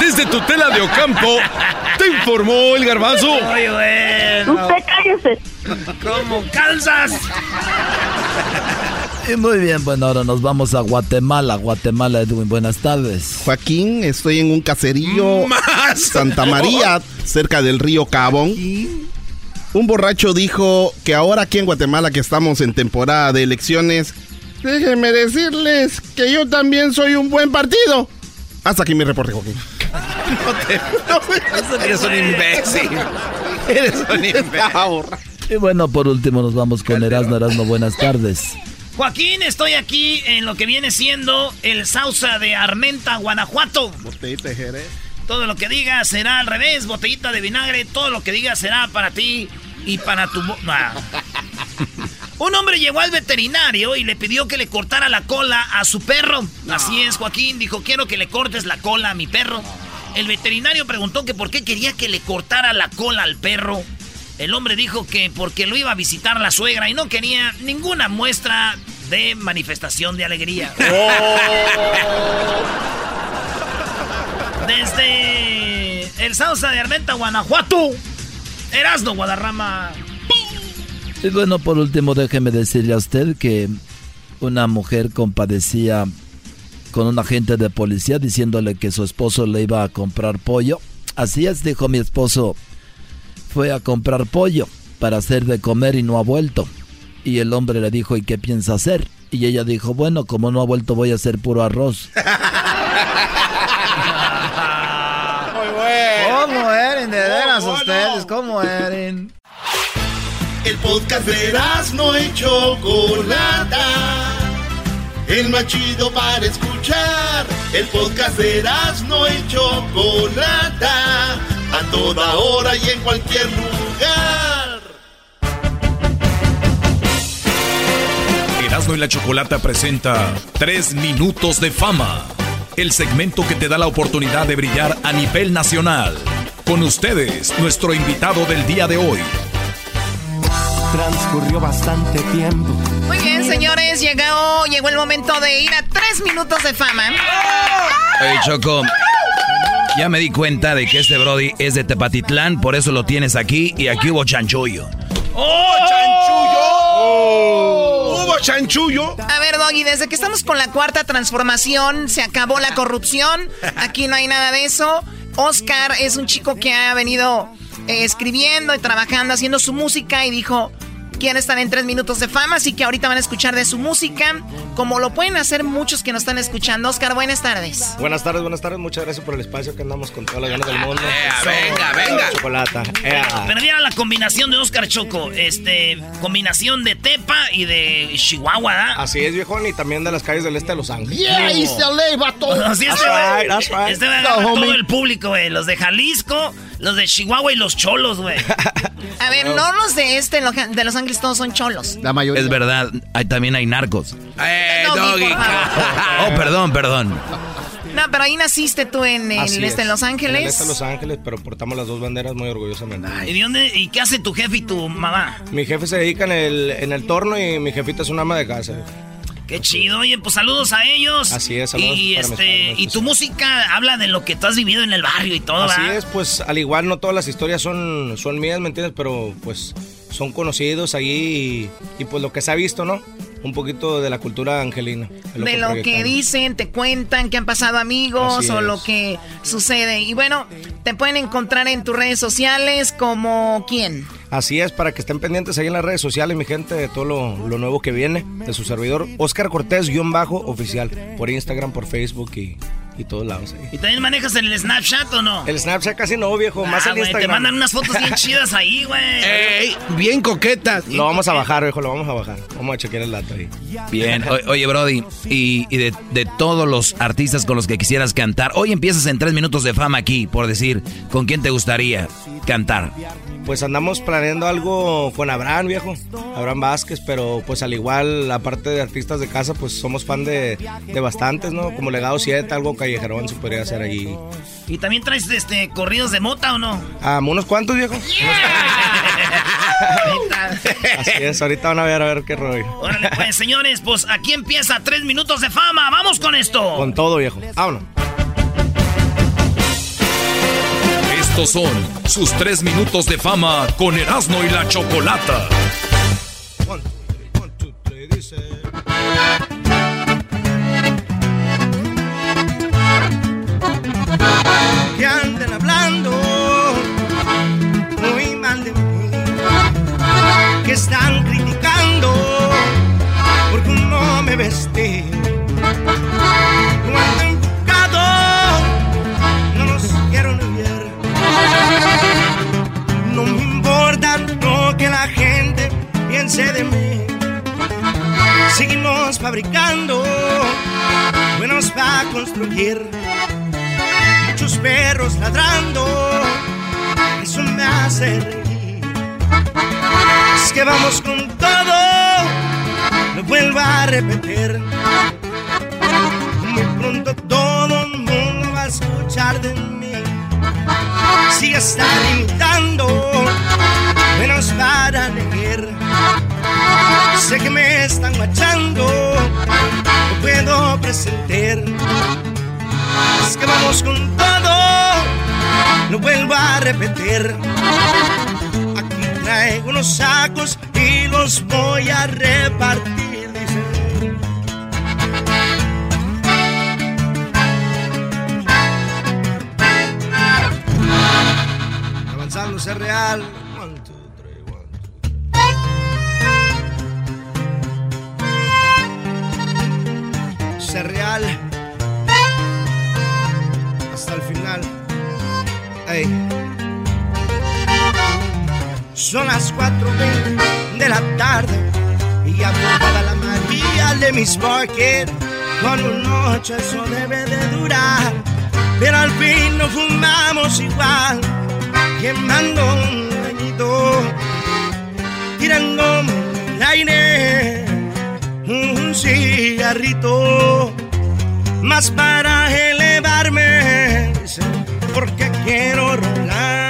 Desde Tutela de Ocampo, te informó el garbanzo. Muy bueno. Usted cállese. Como Kansas. Y muy bien, bueno, ahora nos vamos a Guatemala. Guatemala, Edwin, buenas tardes. Joaquín, estoy en un caserillo Santa María, cerca del río Cabón. Un borracho dijo que ahora aquí en Guatemala que estamos en temporada de elecciones, déjenme decirles que yo también soy un buen partido. Hasta aquí mi reporte, Joaquín. Eres un imbécil. Eres un imbécil. Y bueno, por último nos vamos con Erasmo. Erasmo, buenas tardes. Joaquín, estoy aquí en lo que viene siendo el Sausa de Armenta, Guanajuato. Botellita de Jerez. Todo lo que digas será al revés, botellita de vinagre, todo lo que digas será para ti y para tu... Ah. Un hombre llegó al veterinario y le pidió que le cortara la cola a su perro. Así es, Joaquín, dijo, quiero que le cortes la cola a mi perro. El veterinario preguntó que por qué quería que le cortara la cola al perro. El hombre dijo que porque lo iba a visitar la suegra y no quería ninguna muestra de manifestación de alegría. Desde el Sausa de Armenta, Guanajuato. Erasno, Guadarrama. Y bueno, por último, déjeme decirle a usted que una mujer compadecía con un agente de policía diciéndole que su esposo le iba a comprar pollo. Así es, dijo mi esposo, fue a comprar pollo para hacer de comer y no ha vuelto. Y el hombre le dijo, ¿y qué piensa hacer? Y ella dijo, bueno, como no ha vuelto voy a hacer puro arroz. ¿Cómo eran? De veras ustedes, ¿cómo eran? El podcast de no y Chocolata. El más chido para escuchar. El podcast de no y Chocolata. A toda hora y en cualquier lugar. Erasmo y la Chocolata presenta Tres Minutos de Fama, el segmento que te da la oportunidad de brillar a nivel nacional. Con ustedes, nuestro invitado del día de hoy. Transcurrió bastante tiempo. Muy bien, señores, llegó, llegó el momento de ir a tres minutos de fama. Oye, Choco, ya me di cuenta de que este Brody es de Tepatitlán, por eso lo tienes aquí y aquí hubo chanchullo. ¡Oh, chanchullo! ¡Hubo chanchullo! A ver, Doggy, desde que estamos con la cuarta transformación, se acabó la corrupción. Aquí no hay nada de eso. Oscar es un chico que ha venido eh, escribiendo y trabajando, haciendo su música y dijo, quiere estar en tres minutos de fama, así que ahorita van a escuchar de su música, como lo pueden hacer muchos que nos están escuchando. Oscar, buenas tardes. Buenas tardes, buenas tardes. Muchas gracias por el espacio que andamos con todas las ganas del mundo. venga, venga. Chocolata. Ea. Pero mira la combinación de Oscar Choco. Este, combinación de Tepa y de Chihuahua, ¿verdad? Así es, viejón, y también de las calles del este de Los Ángeles. Yeah, East LA, vato. Así homie. todo el público, güey. Los de Jalisco, los de Chihuahua y los cholos, güey. A ver, no los de este, de Los Ángeles, todos son cholos. La mayoría. Es verdad, hay, también hay narcos. ¡Eh, Doggy, Doggy! Oh, perdón, perdón. No, pero ahí naciste tú en el Así este, es. en Los En el Ángeles. este de Los Ángeles, pero portamos las dos banderas muy orgullosamente. ¿Y, de dónde, ¿Y qué hace tu jefe y tu mamá? Mi jefe se dedica en el, en el torno y mi jefita es una ama de casa. Qué chido, oye, pues saludos a ellos. Así es, saludos Y, para mis este, y tu música habla de lo que tú has vivido en el barrio y todo, Así ¿verdad? es, pues al igual no todas las historias son, son mías, ¿me entiendes? Pero pues son conocidos ahí y, y, pues lo que se ha visto, ¿no? Un poquito de la cultura angelina. de lo que proyectamos. dicen, te cuentan que han pasado amigos Así o es. lo que sucede. Y bueno, te pueden encontrar en tus redes sociales como quién. Así es, para que estén pendientes ahí en las redes sociales, mi gente, de todo lo, lo nuevo que viene de su servidor. Oscar Cortés, guion bajo, oficial. Por Instagram, por Facebook y, y todos lados ahí. ¿Y también manejas el Snapchat o no? El Snapchat casi no, viejo, más Ah, el güey, Instagram. Te mandan unas fotos bien chidas ahí, güey. Ey, bien coquetas. Lo vamos a bajar, viejo, lo vamos a bajar. Vamos a chequear el dato ahí. Bien, O- oye Brody, y, y de, de todos los artistas con los que quisieras cantar, hoy empiezas en tres minutos de fama aquí, por decir, ¿con quién te gustaría cantar? Pues andamos planeando algo con Abraham, viejo. Abraham Vázquez, pero pues al igual, aparte de artistas de casa, pues somos fan de, de bastantes, ¿no? Como Legado 7, algo callejerón se podría hacer ahí. ¿Y también traes este corridos de mota o no? Ah, ¿unos cuantos, viejo? Así es, ahorita van a ver a ver qué rollo. Órale, pues, señores, pues aquí empieza tres minutos de fama. ¡Vamos con esto! Con todo, viejo. Vámonos. Estos son sus tres minutos de fama con Erasmo y la Chocolata. que anden hablando muy mal de mí, que están criticando por cómo me vestí. Seguimos fabricando buenos para construir muchos perros ladrando, eso me hace reír. Es que vamos con todo, lo vuelvo a repetir. Muy pronto todo el mundo va a escuchar de mí. Si están imitando, menos para leer. Sé que me están guachando, no puedo presentar. Es que vamos con todo, lo vuelvo a repetir. Aquí traigo unos sacos y los voy a repartir. Avanzando es real. One, two, three, one, two. Ser real hasta el final. Ey. Son las 4.20 de la tarde y apuntada la María de mis Market. Con una noche eso debe de durar, pero al fin no fumamos igual, quemando un leñito, tirando el aire, un cigarrito más para elevarme, porque quiero rolar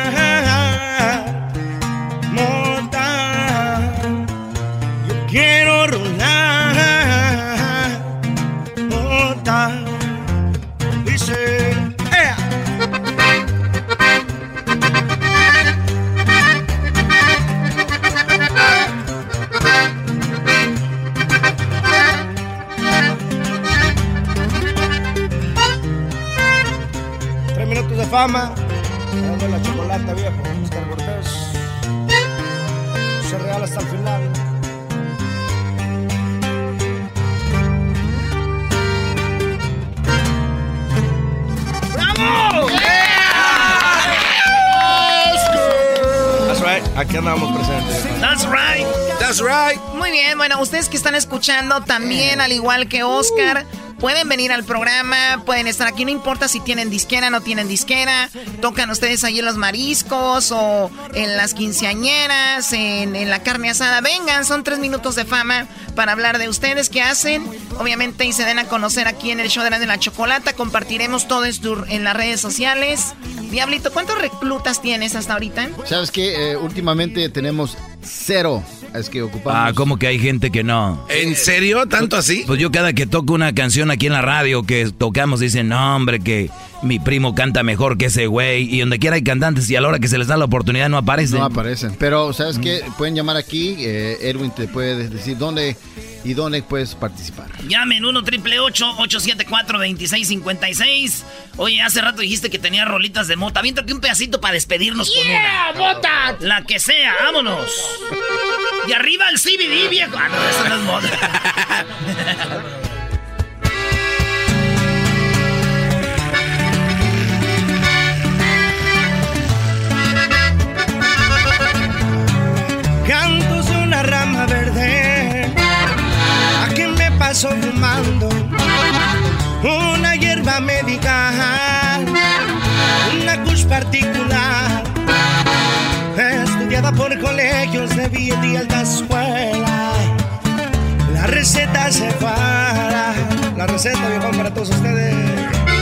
ustedes que están escuchando también, al igual que Oscar, pueden venir al programa, pueden estar aquí, no importa si tienen disquera, no tienen disquera, tocan ustedes allí en los mariscos o en las quinceañeras, en, la carne asada, vengan, son tres minutos de fama para hablar de ustedes, qué hacen, obviamente y se den a conocer aquí en el show de la, de la chocolata, compartiremos todo esto en las redes sociales. Diablito, ¿cuántos reclutas tienes hasta ahorita? ¿Sabes qué? Eh, últimamente tenemos cero, Es que ocupamos. Ah, como que hay gente que no. ¿En serio? ¿Tanto así? Pues yo cada que toco una canción aquí en la radio que tocamos dicen, no hombre, que mi primo canta mejor que ese güey. Y donde quiera hay cantantes y a la hora que se les da la oportunidad no aparecen. No aparecen. Pero, ¿sabes qué? Pueden llamar aquí. eh, Edwin te puede decir dónde y dónde puedes participar. Llamen 1 triple 874 2656 Oye, hace rato dijiste que tenía rolitas de mota. Aviéntate un pedacito para despedirnos con una. mota! La que sea, vámonos. Y arriba el CBD, viejo. Ah, no, eso es mota. Cantos de una rama verde, a quien me paso fumando una hierba médica, una kush particular, por colegios de vieja y alta escuela. La receta se para, la receta viejo para todos ustedes.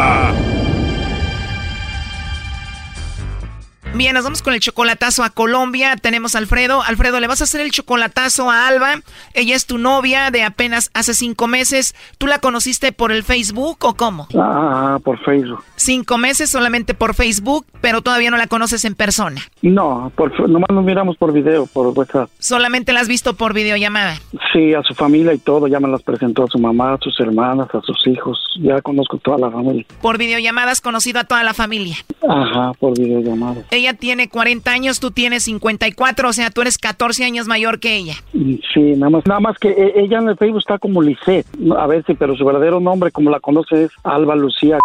Bien, nos vamos con el chocolatazo a Colombia. Tenemos a Alfredo. Alfredo, le vas a hacer el chocolatazo a Alba. Ella es tu novia de apenas hace cinco meses. ¿Tú la conociste por el Facebook o cómo? Ah, por Facebook. Cinco meses solamente por Facebook, pero todavía no la conoces en persona. No, por, nomás nos miramos por video, por WhatsApp. Solamente la has visto por videollamada. Sí, a su familia y todo. Ya me las presentó a su mamá, a sus hermanas, a sus hijos. Ya conozco toda la familia. Por videollamada has conocido a toda la familia. Ajá, por videollamada. Ella tiene 40 años, tú tienes 54, o sea, tú eres 14 años mayor que ella. Sí, nada más, nada más que e- ella en el Facebook está como Lisette. A ver si, pero su verdadero nombre, como la conoce, es Alba Lucía.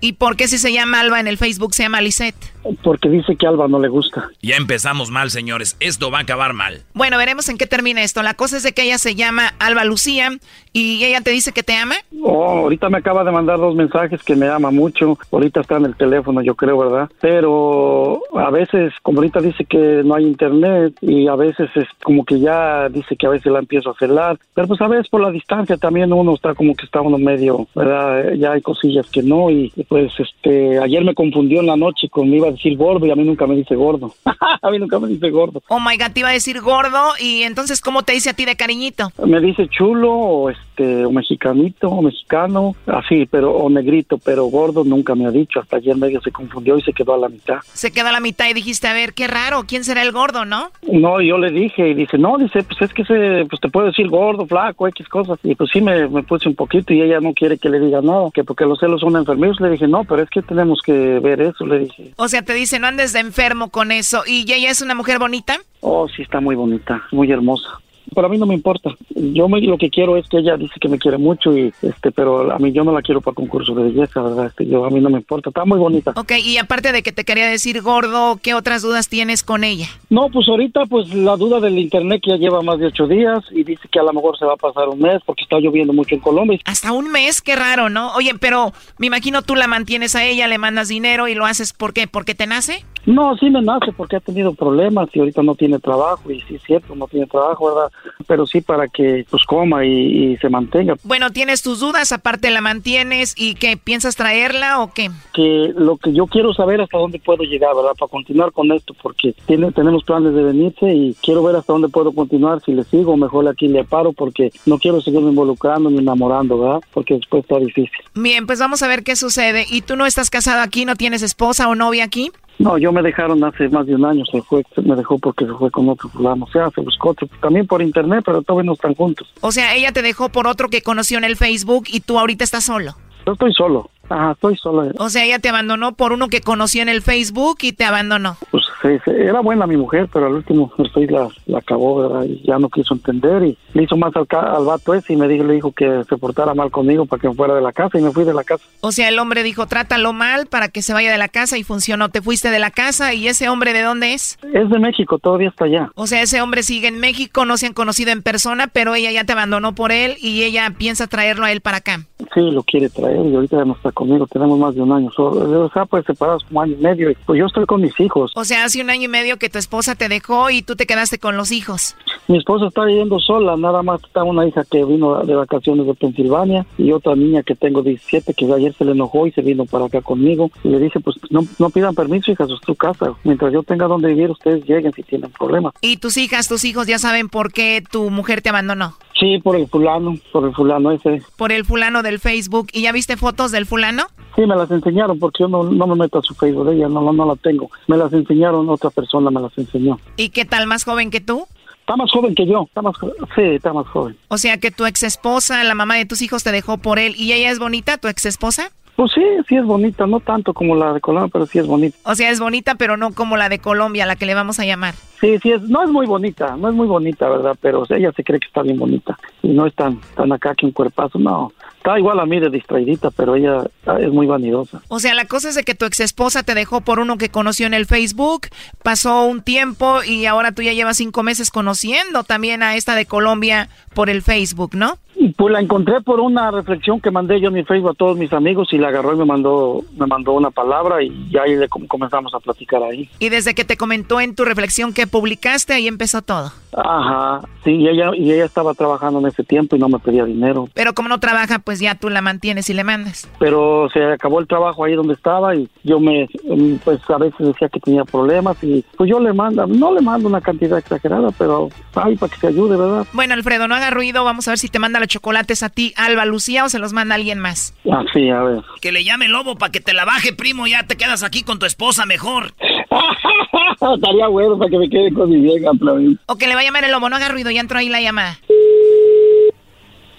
¿Y por qué si se llama Alba en el Facebook se llama Lisette? Porque dice que Alba no le gusta. Ya empezamos mal, señores. Esto va a acabar mal. Bueno, veremos en qué termina esto. La cosa es de que ella se llama Alba Lucía y ella te dice que te ama. Oh, ahorita me acaba de mandar dos mensajes que me ama mucho. Ahorita está en el teléfono, yo creo, ¿verdad? Pero a veces, como ahorita dice que no hay internet y a veces es como que ya dice que a veces la empiezo a celar. Pero pues a veces por la distancia también uno está como que está uno medio, ¿verdad? Ya hay cosillas que no y pues este, ayer me confundió en la noche con me iba a decir gordo y a mí nunca me dice gordo. a mí nunca me dice gordo. Oh my god, te iba a decir gordo y entonces ¿cómo te dice a ti de cariñito? Me dice chulo o este o mexicanito o mexicano, así, pero o negrito, pero gordo nunca me ha dicho. Hasta ayer medio se confundió y se quedó a la mitad. Se quedó a la mitad y dijiste, a ver, qué raro, ¿quién será el gordo, no? No, yo le dije y dice, no, dice, pues es que se, pues te puedo decir gordo, flaco, X cosas. Y pues sí me, me puse un poquito y ella no quiere que le diga nada, que porque los celos son Le dije, no, pero es que tenemos que ver eso, le dije. O sea, te dice, no andes de enfermo con eso. ¿Y ella es una mujer bonita? Oh, sí, está muy bonita, muy hermosa. Pero a mí no me importa. Yo me- lo que quiero es que ella dice que me quiere mucho y este, pero a mí yo no la quiero para concurso de belleza, verdad. Este, yo a mí no me importa. Está muy bonita. Ok, y aparte de que te quería decir gordo, ¿qué otras dudas tienes con ella? No, pues ahorita pues la duda del internet que ya lleva más de ocho días y dice que a lo mejor se va a pasar un mes porque está lloviendo mucho en Colombia. Hasta un mes, qué raro, ¿no? Oye, pero me imagino tú la mantienes a ella, le mandas dinero y lo haces ¿por qué? ¿Porque te nace? No, sí me nace porque ha tenido problemas y ahorita no tiene trabajo y sí es cierto, no tiene trabajo, ¿verdad? Pero sí para que pues coma y, y se mantenga. Bueno, tienes tus dudas, aparte la mantienes y ¿qué? ¿Piensas traerla o qué? Que lo que yo quiero saber hasta dónde puedo llegar, ¿verdad? Para continuar con esto porque tiene, tenemos planes de venirse y quiero ver hasta dónde puedo continuar, si le sigo, mejor aquí le paro porque no quiero seguirme involucrando ni enamorando, ¿verdad? Porque después está difícil. Bien, pues vamos a ver qué sucede. ¿Y tú no estás casado aquí, no tienes esposa o novia aquí? No, yo me dejaron hace más de un año, se fue, se me dejó porque se fue con otro fulano, o sea, se buscó otro, también por internet, pero todavía no están juntos. O sea, ella te dejó por otro que conoció en el Facebook y tú ahorita estás solo. Yo estoy solo, ajá, estoy solo. O sea, ella te abandonó por uno que conoció en el Facebook y te abandonó. Pues sí, sí, era buena mi mujer, pero al último estoy la, la acabó, ¿verdad? Y ya no quiso entender y le hizo más al, al vato ese y me dijo, le dijo que se portara mal conmigo para que me fuera de la casa y me fui de la casa. O sea, el hombre dijo, trátalo mal para que se vaya de la casa y funcionó. Te fuiste de la casa y ese hombre de dónde es? Es de México, todavía está allá. O sea, ese hombre sigue en México, no se han conocido en persona, pero ella ya te abandonó por él y ella piensa traerlo a él para acá. Sí, lo quiere traer y ahorita ya no está conmigo, tenemos más de un año. O sea, pues separados como año y medio. Pues yo estoy con mis hijos. O sea, hace un año y medio que tu esposa te dejó y tú te quedaste con los hijos. Mi esposa está viviendo sola, nada más está una hija que vino de vacaciones de Pensilvania y otra niña que tengo 17 que ayer se le enojó y se vino para acá conmigo y le dije pues no, no pidan permiso hijas, es tu casa, mientras yo tenga donde vivir ustedes lleguen si tienen problemas. Y tus hijas, tus hijos ya saben por qué tu mujer te abandonó. Sí, por el fulano, por el fulano ese. Por el fulano del Facebook. ¿Y ya viste fotos del fulano? Sí, me las enseñaron porque yo no, no me meto a su Facebook ella, no, no, no la tengo. Me las enseñaron, otra persona me las enseñó. ¿Y qué tal, más joven que tú? Está más joven que yo, está más jo- sí, está más joven. O sea, que tu ex esposa, la mamá de tus hijos, te dejó por él. ¿Y ella es bonita, tu ex esposa? Pues sí, sí es bonita, no tanto como la de Colombia, pero sí es bonita. O sea, es bonita, pero no como la de Colombia, la que le vamos a llamar. Sí, sí, es, no es muy bonita, no es muy bonita, ¿verdad? Pero ella se cree que está bien bonita. Y no es tan, tan acá que un cuerpazo, no. Está igual a mí de distraidita, pero ella ah, es muy vanidosa. O sea, la cosa es de que tu ex esposa te dejó por uno que conoció en el Facebook, pasó un tiempo y ahora tú ya llevas cinco meses conociendo también a esta de Colombia por el Facebook, ¿no? Y Pues la encontré por una reflexión que mandé yo en mi Facebook a todos mis amigos y la agarró y me mandó, me mandó una palabra y ya ahí le com- comenzamos a platicar ahí. Y desde que te comentó en tu reflexión que publicaste, ahí empezó todo. Ajá, sí, y ella, y ella estaba trabajando en ese tiempo y no me pedía dinero. Pero como no trabaja, pues ya tú la mantienes y le mandas. pero se acabó el trabajo ahí donde estaba y yo me mm, pues a veces decía que tenía problemas y pues yo le mando no le mando una cantidad exagerada pero ay para que se ayude verdad Bueno, Alfredo, no haga ruido. Vamos a ver si te manda chocolates a ti, Alba Lucía, o se los manda alguien más. así a ver Que le llame lobo para que te la baje, primo. Ya te quedas aquí con tu esposa mejor. estaría bueno para que me quede con mi vieja Flavio. O que le va a llamar el lobo, no haga ruido, ya entró ahí la llamada.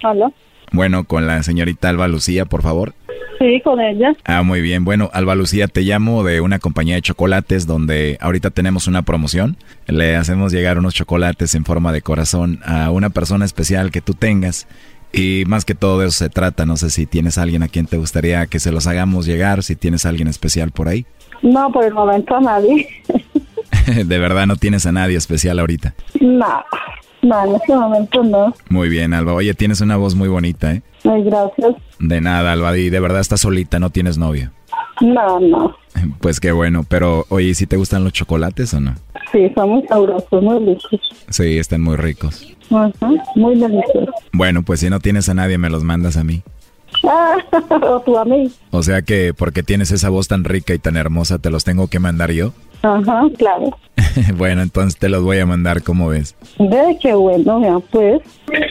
¿Aló? Bueno, con la señorita Alba Lucía, por favor. Sí, con ella. Ah, muy bien. Bueno, Alba Lucía, te llamo de una compañía de chocolates donde ahorita tenemos una promoción. Le hacemos llegar unos chocolates en forma de corazón a una persona especial que tú tengas. Y más que todo de eso se trata. No sé si tienes a alguien a quien te gustaría que se los hagamos llegar, si tienes a alguien especial por ahí. No, por el momento a nadie. de verdad no tienes a nadie especial ahorita. No, no, en este momento no. Muy bien, Alba. Oye, tienes una voz muy bonita, ¿eh? Ay, gracias. De nada, Alba. Y de verdad estás solita, no tienes novio. No, no. Pues qué bueno. Pero, oye, ¿sí te gustan los chocolates o no? Sí, son muy sabrosos, muy deliciosos. Sí, están muy ricos. Ajá, muy deliciosos. Bueno, pues si no tienes a nadie, me los mandas a mí. Ah, o tú a mí. O sea que porque tienes esa voz tan rica y tan hermosa, ¿te los tengo que mandar yo? Ajá, claro. bueno, entonces te los voy a mandar, ¿cómo ves? Ve, qué bueno, ya pues.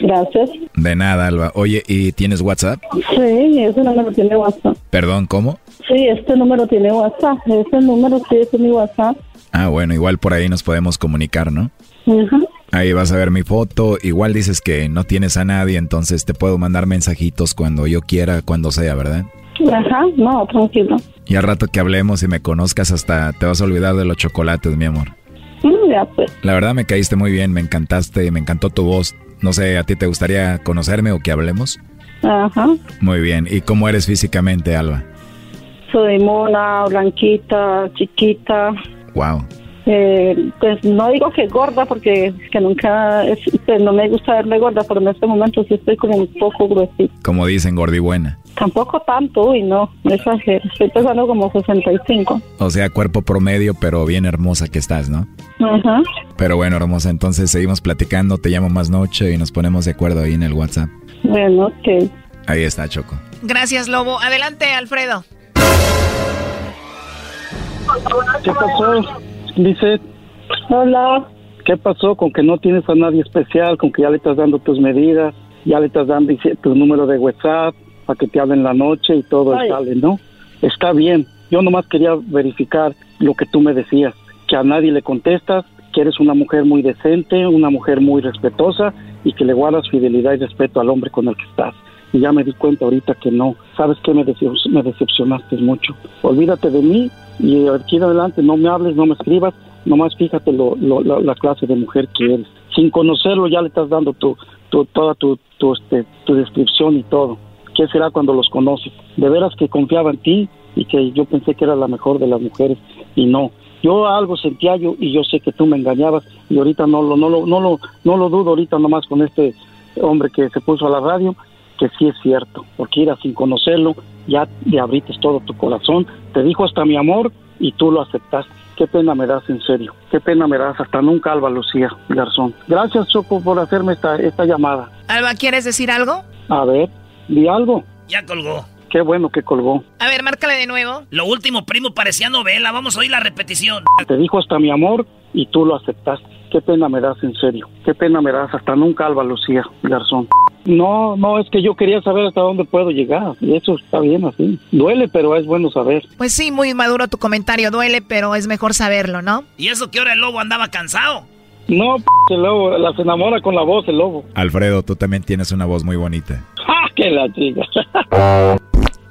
Gracias. De nada, Alba. Oye, ¿y tienes WhatsApp? Sí, ese número tiene WhatsApp. Perdón, ¿cómo? Sí, este número tiene WhatsApp. Ese número sí es mi WhatsApp. Ah, bueno, igual por ahí nos podemos comunicar, ¿no? Ajá. Ahí vas a ver mi foto. Igual dices que no tienes a nadie, entonces te puedo mandar mensajitos cuando yo quiera, cuando sea, ¿verdad? Ajá, no, tranquilo. Y al rato que hablemos y me conozcas hasta te vas a olvidar de los chocolates, mi amor. Mm, Ya pues. La verdad me caíste muy bien, me encantaste, me encantó tu voz. No sé, ¿a ti te gustaría conocerme o que hablemos? Ajá. Muy bien. ¿Y cómo eres físicamente, Alba? Soy mona, blanquita, chiquita. Wow. Eh, pues no digo que gorda porque que nunca, es- pues, no me gusta verme gorda, pero en este momento sí estoy como un poco gruesita. Como dicen, gordibuena. Tampoco tanto, uy, no, no exagero. Estoy pesando como 65. O sea, cuerpo promedio, pero bien hermosa que estás, ¿no? Ajá. Pero bueno, hermosa, entonces seguimos platicando, te llamo más noche y nos ponemos de acuerdo ahí en el WhatsApp. Bueno, ok. Ahí está, Choco. Gracias, Lobo. Adelante, Alfredo. ¿Qué pasó? Dice. Hola. ¿Qué pasó con que no tienes a nadie especial, con que ya le estás dando tus medidas, ya le estás dando tu número de WhatsApp para que te hablen la noche y todo Ay. sale, ¿no? Está bien. Yo nomás quería verificar lo que tú me decías, que a nadie le contestas, que eres una mujer muy decente, una mujer muy respetuosa y que le guardas fidelidad y respeto al hombre con el que estás. Y ya me di cuenta ahorita que no. ¿Sabes qué? Me, decep- me decepcionaste mucho. Olvídate de mí y de aquí en adelante no me hables, no me escribas, nomás fíjate lo, lo- la, la clase de mujer que eres. Sin conocerlo ya le estás dando tu, tu, toda tu, tu, este, tu descripción y todo. ¿Qué será cuando los conoces? De veras que confiaba en ti y que yo pensé que era la mejor de las mujeres y no. Yo algo sentía yo y yo sé que tú me engañabas y ahorita no lo, no lo, no lo, no lo dudo ahorita nomás con este hombre que se puso a la radio que sí es cierto, porque era sin conocerlo, ya le abriste todo tu corazón, te dijo hasta mi amor y tú lo aceptaste. Qué pena me das, en serio. Qué pena me das. Hasta nunca, Alba Lucía Garzón. Gracias, Choco, por hacerme esta, esta llamada. Alba, ¿quieres decir algo? A ver, di algo. Ya colgó. Qué bueno que colgó. A ver, márcale de nuevo. Lo último, primo, parecía novela. Vamos a oír la repetición. Te dijo hasta mi amor y tú lo aceptaste. Qué pena me das, en serio. Qué pena me das. Hasta nunca, Alba Lucía Garzón. No, no, es que yo quería saber hasta dónde puedo llegar. Y eso está bien así. Duele, pero es bueno saber. Pues sí, muy maduro tu comentario. Duele, pero es mejor saberlo, ¿no? ¿Y eso que ahora el lobo andaba cansado? No, p el lobo, la se enamora con la voz, el lobo. Alfredo, tú también tienes una voz muy bonita. ¡Ah, que la chica!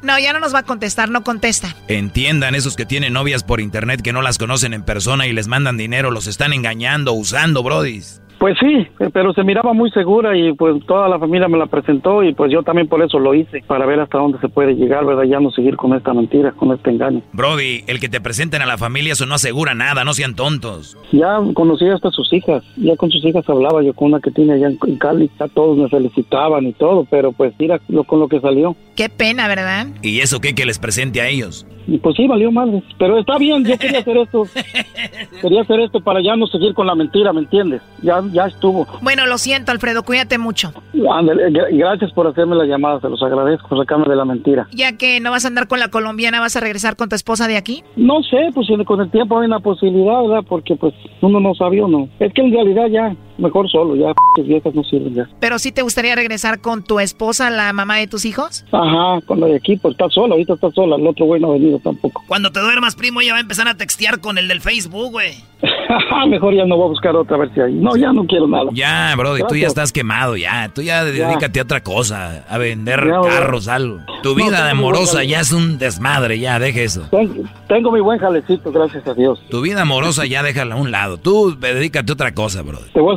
No, ya no nos va a contestar, no contesta. Entiendan esos que tienen novias por internet que no las conocen en persona y les mandan dinero, los están engañando, usando, brodis. Pues sí, pero se miraba muy segura y pues toda la familia me la presentó y pues yo también por eso lo hice, para ver hasta dónde se puede llegar, ¿verdad? Ya no seguir con esta mentira, con este engaño. Brody, el que te presenten a la familia eso no asegura nada, no sean tontos. Ya conocí hasta sus hijas, ya con sus hijas hablaba yo con una que tiene allá en, en Cali, ya todos me felicitaban y todo, pero pues mira lo, con lo que salió. Qué pena, ¿verdad? ¿Y eso qué que les presente a ellos? Y pues sí, valió madre, pero está bien, yo quería hacer esto, quería hacer esto para ya no seguir con la mentira, ¿me entiendes? Ya, ya estuvo. Bueno, lo siento, Alfredo, cuídate mucho. Ándale, gra- gracias por hacerme la llamada, se los agradezco, sacarme de la mentira. Ya que no vas a andar con la colombiana, ¿vas a regresar con tu esposa de aquí? No sé, pues con el tiempo hay una posibilidad, ¿verdad? Porque pues uno no sabía o no. Es que en realidad ya, mejor solo, ya, p viejas no sirven ya. ¿Pero sí te gustaría regresar con tu esposa, la mamá de tus hijos? Ajá, con la de aquí, pues está sola, ahorita está sola, el otro güey no ha venido tampoco. Cuando te duermas, primo, ella va a empezar a textear con el del Facebook, güey. mejor ya no voy a buscar otra vez si hay. No, ya no quiero nada. Ya, Brody, tú ya estás quemado, ya. Tú ya, Ya. dedícate a otra cosa, a vender Ya, carros, algo. Tu vida amorosa ya es un desmadre, ya, deje eso. Tengo, tengo mi buen jalecito, gracias a Dios. Tu vida amorosa ya déjala a un lado. Tú dedícate a otra cosa, Brody. Te voy a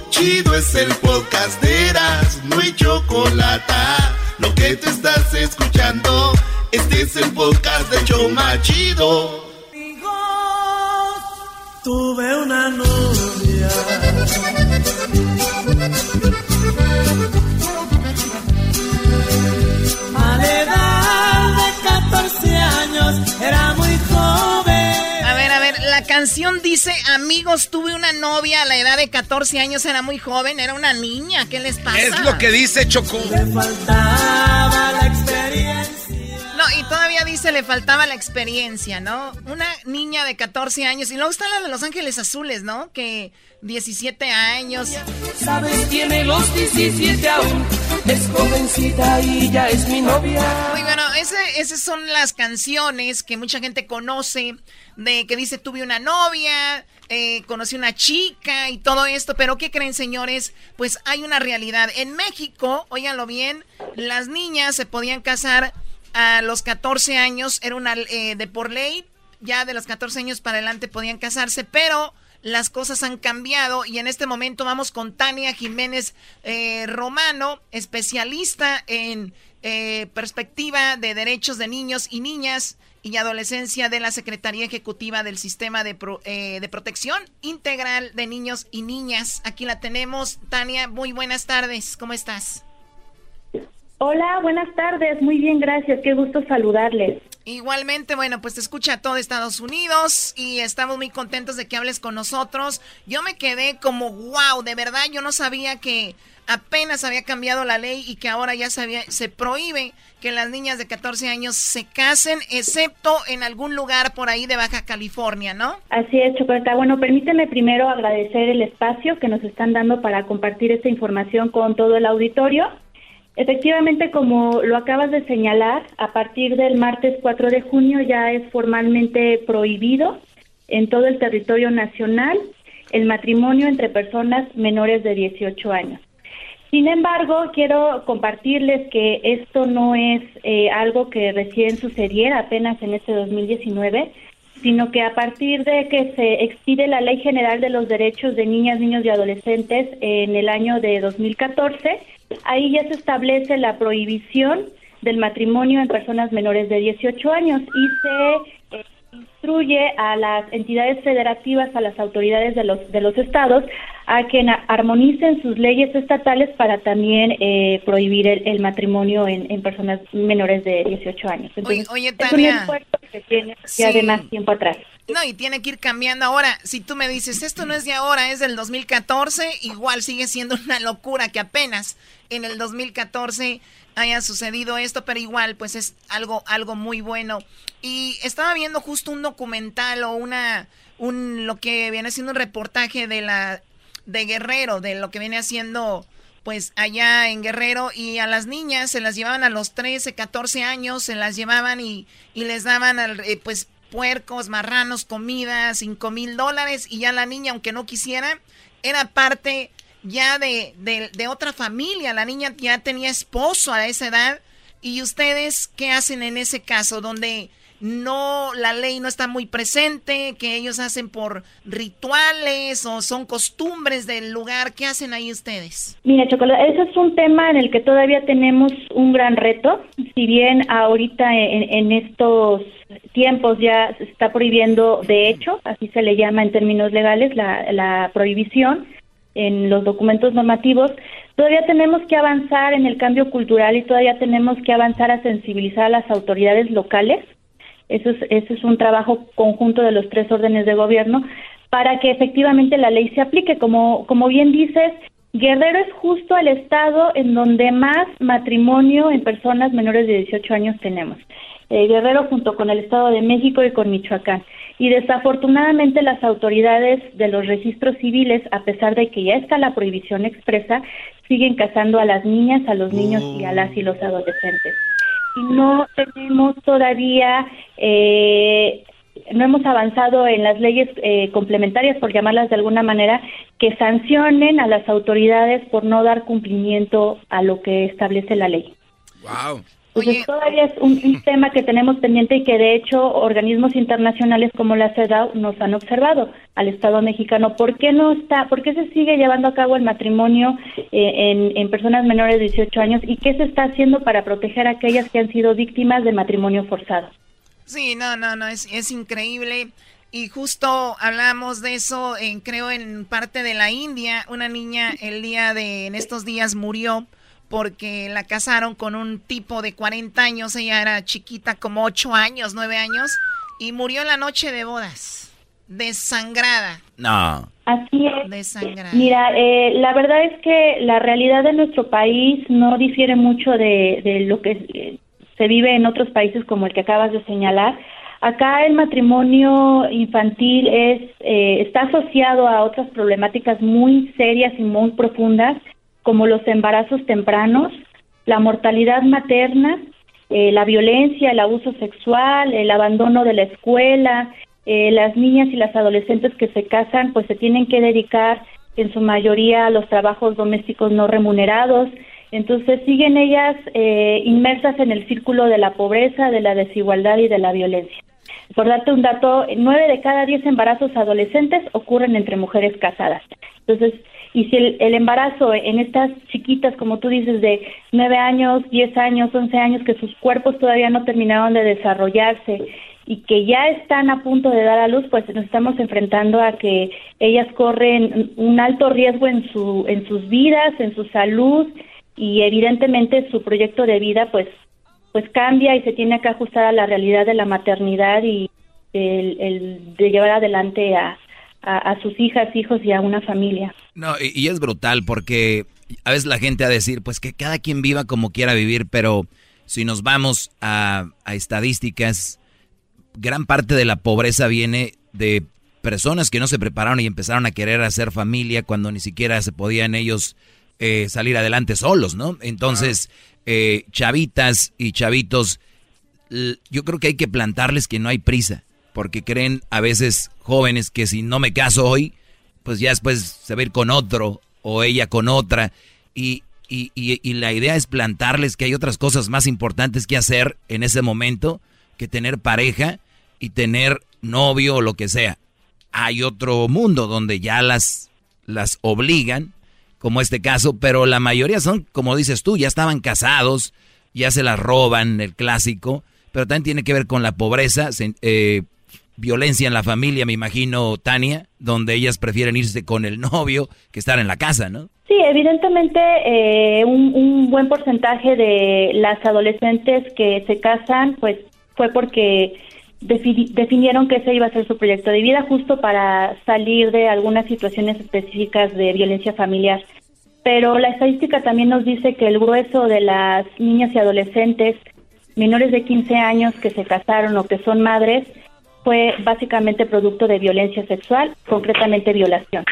chido es el podcast de Eras, no hay chocolate. Lo que te estás escuchando, este es el podcast de Choma Chido. Tuve una novia. A la edad de 14 años era muy joven. Canción dice, amigos, tuve una novia a la edad de 14 años, era muy joven, era una niña, ¿qué les pasa? Es lo que dice Choco. Faltaba la experiencia. No, y todavía dice, le faltaba la experiencia, ¿no? Una niña de 14 años, y luego está la de Los Ángeles Azules, ¿no? Que 17 años. Sabes, tiene los 17 aún. Es jovencita y ya es mi novia. Y bueno, esas son las canciones que mucha gente conoce, de que dice tuve una novia, eh, conocí una chica y todo esto, pero ¿qué creen señores? Pues hay una realidad. En México, óiganlo bien, las niñas se podían casar a los 14 años, era una eh, de por ley, ya de los 14 años para adelante podían casarse, pero las cosas han cambiado y en este momento vamos con Tania Jiménez eh, Romano, especialista en eh, perspectiva de derechos de niños y niñas y adolescencia de la Secretaría Ejecutiva del Sistema de, eh, de Protección Integral de Niños y Niñas. Aquí la tenemos. Tania, muy buenas tardes. ¿Cómo estás? Hola, buenas tardes. Muy bien, gracias. Qué gusto saludarles. Igualmente, bueno, pues te escucha todo Estados Unidos y estamos muy contentos de que hables con nosotros. Yo me quedé como, wow, de verdad, yo no sabía que apenas había cambiado la ley y que ahora ya se, se prohíbe que las niñas de 14 años se casen, excepto en algún lugar por ahí de Baja California, ¿no? Así es, Chocolata. Bueno, permíteme primero agradecer el espacio que nos están dando para compartir esta información con todo el auditorio. Efectivamente, como lo acabas de señalar, a partir del martes 4 de junio ya es formalmente prohibido en todo el territorio nacional el matrimonio entre personas menores de 18 años. Sin embargo, quiero compartirles que esto no es eh, algo que recién sucediera apenas en este 2019, sino que a partir de que se expide la Ley General de los Derechos de Niñas, Niños y Adolescentes en el año de 2014, ahí ya se establece la prohibición del matrimonio en personas menores de 18 años y se instruye a las entidades federativas, a las autoridades de los, de los estados, a que armonicen sus leyes estatales para también eh, prohibir el, matrimonio en, personas menores de 18 años. Entonces, oye, Tania, es un esfuerzo que tiene ya de más tiempo atrás. No, y tiene que ir cambiando. Ahora, si tú me dices, esto no es de ahora, es del 2014, igual sigue siendo una locura que apenas en el 2014 haya sucedido esto, pero igual, pues es algo, algo muy bueno. Y estaba viendo justo un documental o una, un, lo que viene siendo un reportaje de la, de Guerrero, de lo que viene haciendo, pues allá en Guerrero, y a las niñas se las llevaban a los 13, 14 años, se las llevaban y, y les daban, eh, pues, puercos, marranos, comida, cinco mil dólares y ya la niña, aunque no quisiera, era parte ya de, de, otra familia. La niña ya tenía esposo a esa edad. ¿Y ustedes qué hacen en ese caso donde no la ley no está muy presente, que ellos hacen por rituales o son costumbres del lugar? ¿Qué hacen ahí ustedes? Mira, Chocolate, ese es un tema en el que todavía tenemos un gran reto. Si bien ahorita en estos tiempos ya se está prohibiendo, de hecho, así se le llama en términos legales, la, la prohibición en los documentos normativos, todavía tenemos que avanzar en el cambio cultural y todavía tenemos que avanzar a sensibilizar a las autoridades locales. Eso es, eso es un trabajo conjunto de los tres órdenes de gobierno para que efectivamente la ley se aplique. Como, como bien dices, Guerrero es justo el estado en donde más matrimonio en personas menores de 18 años tenemos. Eh, Guerrero junto con el Estado de México y con Michoacán. Y desafortunadamente las autoridades de los registros civiles, a pesar de que ya está la prohibición expresa, siguen casando a las niñas, a los niños y a las y los adolescentes. Y no tenemos todavía eh, no hemos avanzado en las leyes eh, complementarias, por llamarlas de alguna manera, que sancionen a las autoridades por no dar cumplimiento a lo que establece la ley. Wow. Entonces todavía es un, tema que tenemos pendiente y que de hecho organismos internacionales como la CEDAW nos han observado al Estado mexicano. ¿Por qué no está, por qué se sigue llevando a cabo el matrimonio eh, en, personas menores de 18 años y qué se está haciendo para proteger a aquellas que han sido víctimas de matrimonio forzado? Sí, no, no, no, es, es increíble. Y justo hablamos de eso, en, creo, en parte de la India. Una niña el día de, en estos días murió porque la casaron con un tipo de 40 años, ella era chiquita como 8 años, 9 años, y murió en la noche de bodas, desangrada. No. Así es. Desangrada. Mira, eh, la verdad es que la realidad de nuestro país no difiere mucho de, de lo que eh, se vive en otros países como el que acabas de señalar. Acá el matrimonio infantil es eh, está asociado a otras problemáticas muy serias y muy profundas como los embarazos tempranos, la mortalidad materna, eh, la violencia, el abuso sexual, el abandono de la escuela. Eh, las niñas y las adolescentes que se casan, pues se tienen que dedicar en su mayoría a los trabajos domésticos no remunerados. Entonces siguen ellas eh, inmersas en el círculo de la pobreza, de la desigualdad y de la violencia. Por darte un dato, nueve de cada diez embarazos adolescentes ocurren entre mujeres casadas. Entonces, y si el, embarazo en estas chiquitas, como tú dices, de nueve años, diez años, once años, que sus cuerpos todavía no terminaron de desarrollarse y que ya están a punto de dar a luz, pues nos estamos enfrentando a que ellas corren un alto riesgo en su en sus vidas, en su salud y evidentemente su proyecto de vida pues pues cambia y se tiene que ajustar a la realidad de la maternidad y el, de llevar adelante a, a, sus hijas, hijos y a una familia. No, y, es brutal porque a veces la gente a decir, pues que cada quien viva como quiera vivir, pero si nos vamos a, a estadísticas, gran parte de la pobreza viene de personas que no se prepararon y empezaron a querer hacer familia cuando ni siquiera se podían ellos eh, salir adelante solos, ¿no? Entonces, eh, chavitas y chavitos, yo creo que hay que plantarles que no hay prisa, porque creen a veces jóvenes que si no me caso hoy, pues ya después se va a ir con otro o ella con otra. Y, y, y, la idea es plantarles que hay otras cosas más importantes que hacer en ese momento que tener pareja y tener novio o lo que sea. Hay otro mundo donde ya las, las obligan como este caso, pero la mayoría son, como dices tú, ya estaban casados, ya se las roban, el clásico, pero también tiene que ver con la pobreza, eh, violencia en la familia, me imagino, Tania, donde ellas prefieren irse con el novio que estar en la casa, ¿no? Sí, evidentemente eh, un, un, buen porcentaje de las adolescentes que se casan, pues fue porque definieron que ese iba a ser su proyecto de vida justo para salir de algunas situaciones específicas de violencia familiar. Pero la estadística también nos dice que el grueso de las niñas y adolescentes menores de 15 años que se casaron o que son madres fue básicamente producto de violencia sexual, concretamente violación.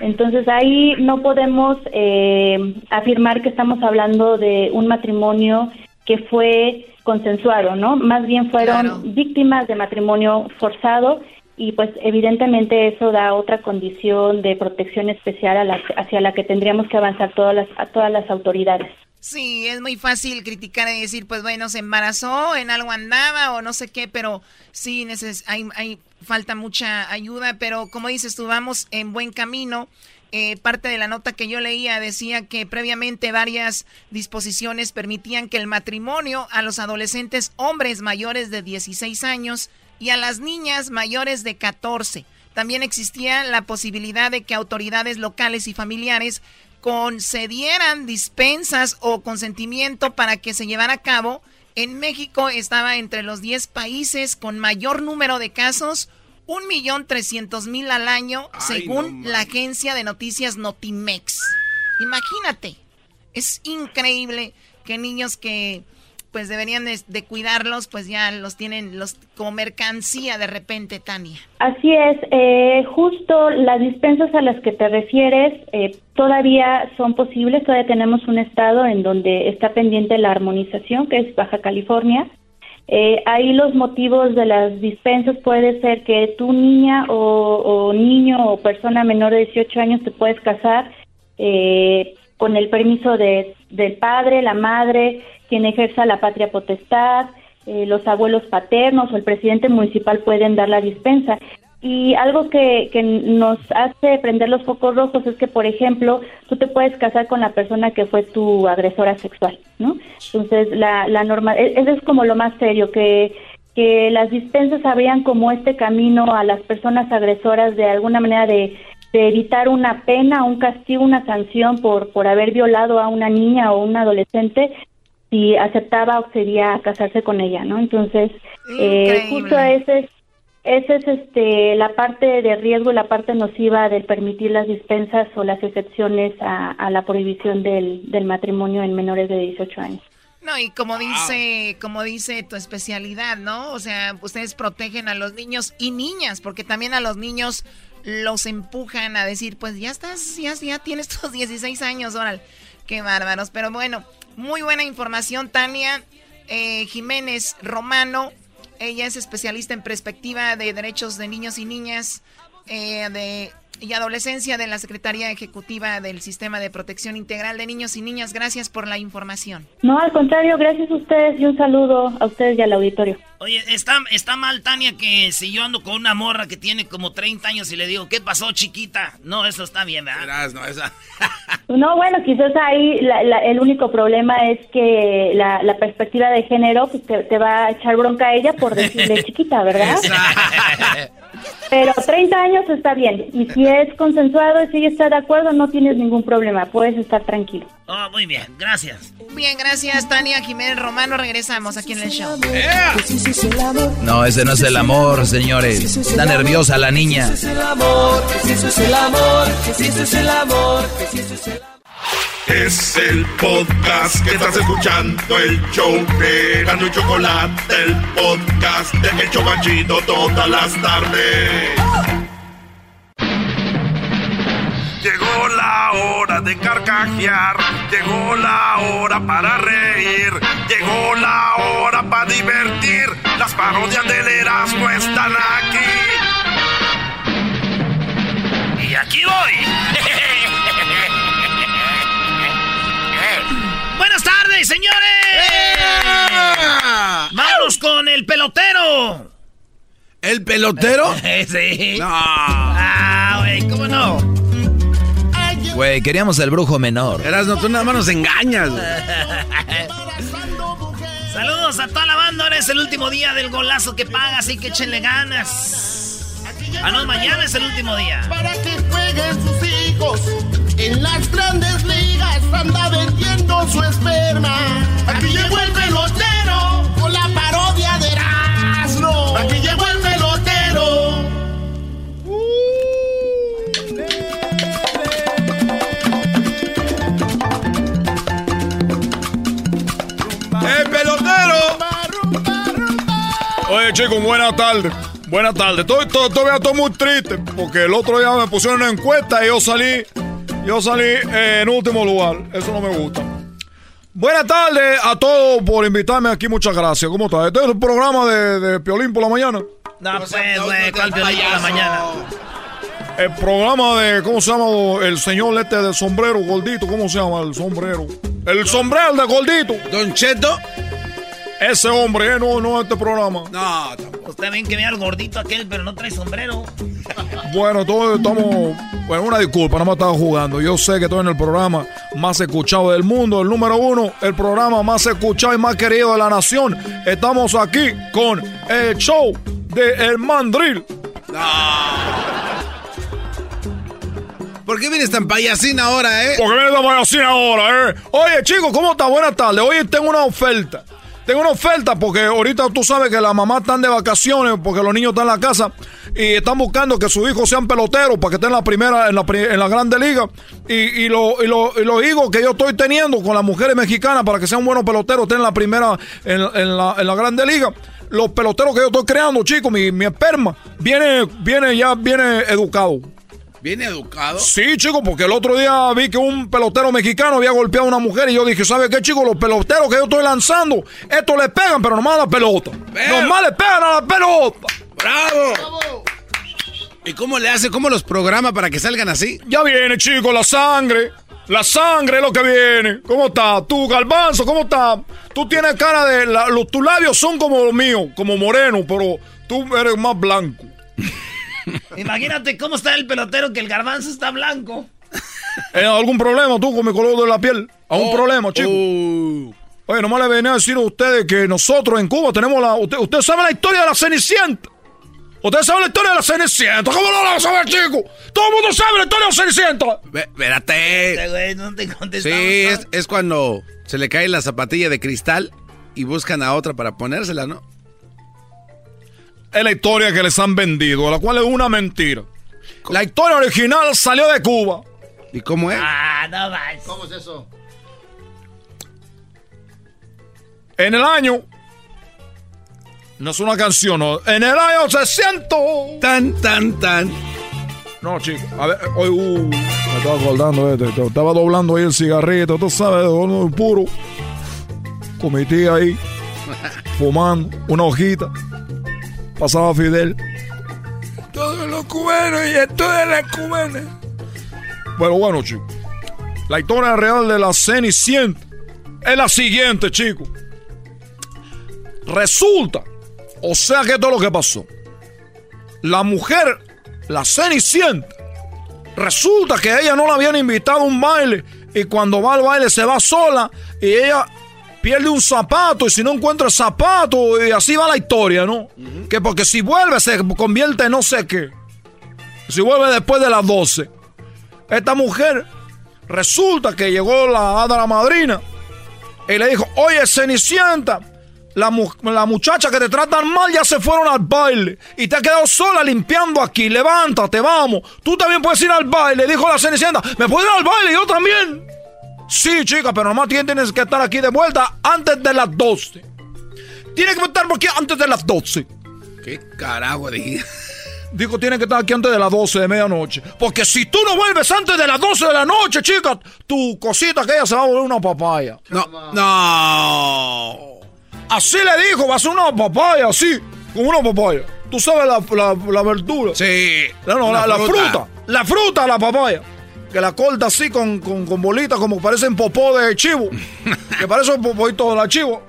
Entonces ahí no podemos eh, afirmar que estamos hablando de un matrimonio que fue consensuado, ¿no? Más bien fueron víctimas de matrimonio forzado y pues evidentemente eso da otra condición de protección especial hacia la que tendríamos que avanzar todas las, a todas las autoridades. Sí, es muy fácil criticar y decir, pues bueno, se embarazó, en algo andaba o no sé qué, pero sí, hay, hay falta mucha ayuda, pero como dices tú, vamos en buen camino. Eh, parte de la nota que yo leía decía que previamente varias disposiciones permitían que el matrimonio a los adolescentes hombres mayores de 16 años y a las niñas mayores de 14. También existía la posibilidad de que autoridades locales y familiares concedieran dispensas o consentimiento para que se llevara a cabo. En México estaba entre los 10 países con mayor número de casos un millón trescientos mil al año, según la agencia de noticias Notimex. Imagínate, es increíble que niños que pues deberían de, cuidarlos, pues ya los tienen los como mercancía de repente, Tania. Así es, eh, justo las dispensas a las que te refieres eh, todavía son posibles, todavía tenemos un estado en donde está pendiente la armonización, que es Baja California, eh, ahí los motivos de las dispensas puede ser que tu niña o, niño o persona menor de 18 años te puedes casar eh, con el permiso de, del padre, la madre, quien ejerza la patria potestad, eh, los abuelos paternos o el presidente municipal pueden dar la dispensa. Y algo que, que nos hace prender los focos rojos es que, por ejemplo, tú te puedes casar con la persona que fue tu agresora sexual, ¿no? Entonces, la, la norma, e, eso es como lo más serio, que, que las dispensas habrían como este camino a las personas agresoras de alguna manera de, de evitar una pena, un castigo, una sanción por, por haber violado a una niña o un adolescente, si aceptaba o sería casarse con ella, ¿no? Entonces, eh, justo ese es esa es este, la parte de riesgo y la parte nociva del permitir las dispensas o las excepciones a, la prohibición del, matrimonio en menores de 18 años. No, y como dice, como dice tu especialidad, ¿no? O sea, ustedes protegen a los niños y niñas, porque también a los niños los empujan a decir, pues ya estás, ya, ya tienes tus 16 años, órale. Qué bárbaros. Pero bueno, muy buena información, Tania. eh, Jiménez Romano. Ella es especialista en perspectiva de derechos de niños y niñas eh, de y adolescencia de la Secretaría Ejecutiva del Sistema de Protección Integral de Niños y Niñas. Gracias por la información. No, al contrario, gracias a ustedes y un saludo a ustedes y al auditorio. Oye, está, está mal, Tania, que si yo ando con una morra que tiene como 30 años y le digo, ¿qué pasó, chiquita? No, eso está bien, ¿verdad? no, esa... no, bueno, quizás ahí el único problema es que la, perspectiva de género pues, te, va a echar bronca a ella por decirle chiquita, ¿verdad? Pero 30 años está bien. Y si es consensuado y si ella está de acuerdo, no tienes ningún problema. Puedes estar tranquilo. Oh, muy bien. Gracias. Bien, gracias, Tania Jiménez Romano. Regresamos aquí en el show. No, ese no es el amor, señores. Está nerviosa la niña. Es el amor, es el amor, es el amor, es el amor. Es el podcast que estás escuchando, el show de Gano y Chocolate, el podcast de El Chocachito todas las tardes. Llegó la hora de carcajear, llegó la hora para reír, llegó la hora para divertir. Las parodias del Erasmo están aquí. Y aquí voy. Señores. Vamos con el pelotero. ¿El pelotero? sí. No. Ah, güey, ¿cómo no? Güey, queríamos el brujo menor. Eras no, tú nada más nos engañas. Saludos a toda la banda. Ahora es el último día del golazo que paga, así que échenle ganas. Ah, no, mañana es el último día. Para que jueguen sus hijos en las grandes ligas anda vendiendo su esperma. Aquí llegó el pelotero con la parodia de Erasmo. Aquí llegó el pelotero. ¡El pelotero! Oye, chicos, buenas tardes. Buenas tardes. Todavía estoy muy triste porque el otro día me pusieron una encuesta y yo salí yo salí en último lugar. Eso no me gusta. Buenas tardes a todos por invitarme aquí. Muchas gracias. ¿Cómo estás? Este es el programa de, de Piolín por la mañana. No, pues, güey, ¿cuál Piolín por la mañana? El programa de, ¿cómo se llama? El señor este del sombrero gordito. ¿Cómo se llama el sombrero? El sombrero de gordito. Don Cheto. Ese hombre, eh, no, no este programa. No, Usted bien que vea al gordito aquel, pero no trae sombrero. Bueno, todos estamos. Bueno, una disculpa, no me estaba jugando. Yo sé que estoy en el programa más escuchado del mundo, el número uno, el programa más escuchado y más querido de la nación. Estamos aquí con el show de El Mandril. ¿Por qué vienes tan payasín ahora, eh? ¿Por qué vienes tan payasín ahora, eh? Oye, chicos, ¿cómo está? Buenas tardes. Hoy tengo una oferta. Tengo una oferta porque ahorita tú sabes que las mamás están de vacaciones porque los niños están en la casa y están buscando que sus hijos sean peloteros para que estén en la primera, en la, en la grande liga. Y, y, lo, y, los hijos que yo estoy teniendo con las mujeres mexicanas para que sean buenos peloteros, estén en la primera, en, la, en la grande liga los peloteros que yo estoy creando, chicos, mi, mi esperma, viene, viene ya, viene educado. ¿Bien educado? Sí, chico, porque el otro día vi que un pelotero mexicano había golpeado a una mujer y yo dije, ¿sabe qué, chico? Los peloteros que yo estoy lanzando, estos le pegan, pero nomás a la pelota. Nomás le pegan a la pelota. ¡Bravo! ¿Y cómo le hace? ¿Cómo los programa para que salgan así? Ya viene, chico, la sangre. La sangre es lo que viene. ¿Cómo está? Tú, Galbanzo, ¿cómo está? Tú tienes cara de... los, tus labios son como los míos, como moreno, pero tú eres más blanco. Imagínate cómo está el pelotero que el garbanzo está blanco. ¿Eh, ¿Algún problema tú con mi color de la piel? ¿Algún oh, problema, chico? Oh. Oye, nomás le venía a decir a ustedes que nosotros en Cuba tenemos la... Usted, usted sabe la historia de la Cenicienta. Usted sabe la historia de la Cenicienta. ¿Cómo no la saber, chico? Todo el mundo sabe la historia de la Cenicienta. Espérate. no te sí, es, es cuando se le cae la zapatilla de cristal y buscan a otra para ponérsela, ¿no? Es la historia que les han vendido, la cual es una mentira. La historia original salió de Cuba. ¿Y cómo es? Ah, no más. ¿Cómo es eso? En el año. No es una canción, no. En el año 600. Tan, tan, tan. No, chico. A ver, hoy, uh, me estaba acordando de este. Estaba doblando ahí el cigarrito, tú sabes, puro. Cometí ahí. fumando una hojita. Pasaba Fidel. Todos los cubanos y todas las cubanas. Bueno, bueno, chicos. La historia real de la Cenicienta es la siguiente, chicos. Resulta, o sea que todo lo que pasó. La mujer, la Cenicienta, resulta que ella no la habían invitado a un baile y cuando va al baile se va sola y ella pierde un zapato y si no encuentra el zapato y así va la historia, ¿no? Que porque si vuelve se convierte en no sé qué. Si vuelve después de las 12. Esta mujer resulta que llegó la hada la madrina y le dijo, oye Cenicienta, la, la, muchacha que te tratan mal ya se fueron al baile y te has quedado sola limpiando aquí. Levántate, vamos. Tú también puedes ir al baile, dijo la Cenicienta. ¿Me puedo ir al baile? Yo también. Sí, chica, pero nomás tienes que estar aquí de vuelta antes de las 12. Tienes que estar aquí antes de las 12. ¿Qué carajo dije? Dijo, tienes que estar aquí antes de las 12 de medianoche. Porque si tú no vuelves antes de las 12 de la noche, chica, tu cosita que ella se va a volver una papaya. No, no. Así le dijo, va a ser una papaya, así, como una papaya. Tú sabes la, la, verdura. Sí. No, no, la, fruta. la, fruta. La fruta, la papaya. Que la corta así con, con, con bolitas como parecen popó de chivo. que parece un popóito de la chivo.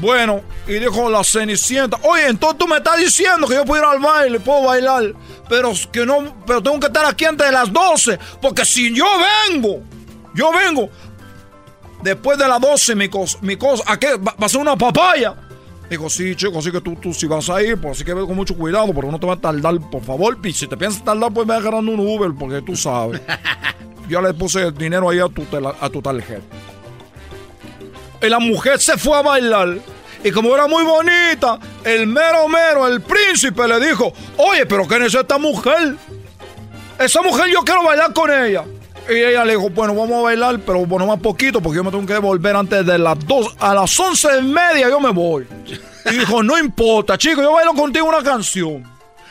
Bueno, y dijo la Cenicienta, oye, entonces tú me estás diciendo que yo puedo ir al baile, puedo bailar, pero que no, pero tengo que estar aquí antes de las 12, porque si yo vengo, yo vengo, después de las 12, mi cosa, mi cosa, ¿a qué? ¿Va, a ser una papaya? Digo, sí, chico, así que tú, tú si vas a ir, pues así que ve con mucho cuidado, porque no te va a tardar, por favor, y si te piensas tardar, pues me agarrando un Uber, porque tú sabes. Yo le puse dinero ahí a tu, a tu tarjeta. Y la mujer se fue a bailar. Y como era muy bonita, el mero mero, el príncipe le dijo, oye, pero ¿quién es esta mujer? Esa mujer yo quiero bailar con ella. Y ella le dijo, bueno, vamos a bailar, pero bueno, más poquito, porque yo me tengo que volver antes de las dos, a las once y media yo me voy. Y dijo, no importa, chico, yo bailo contigo una canción.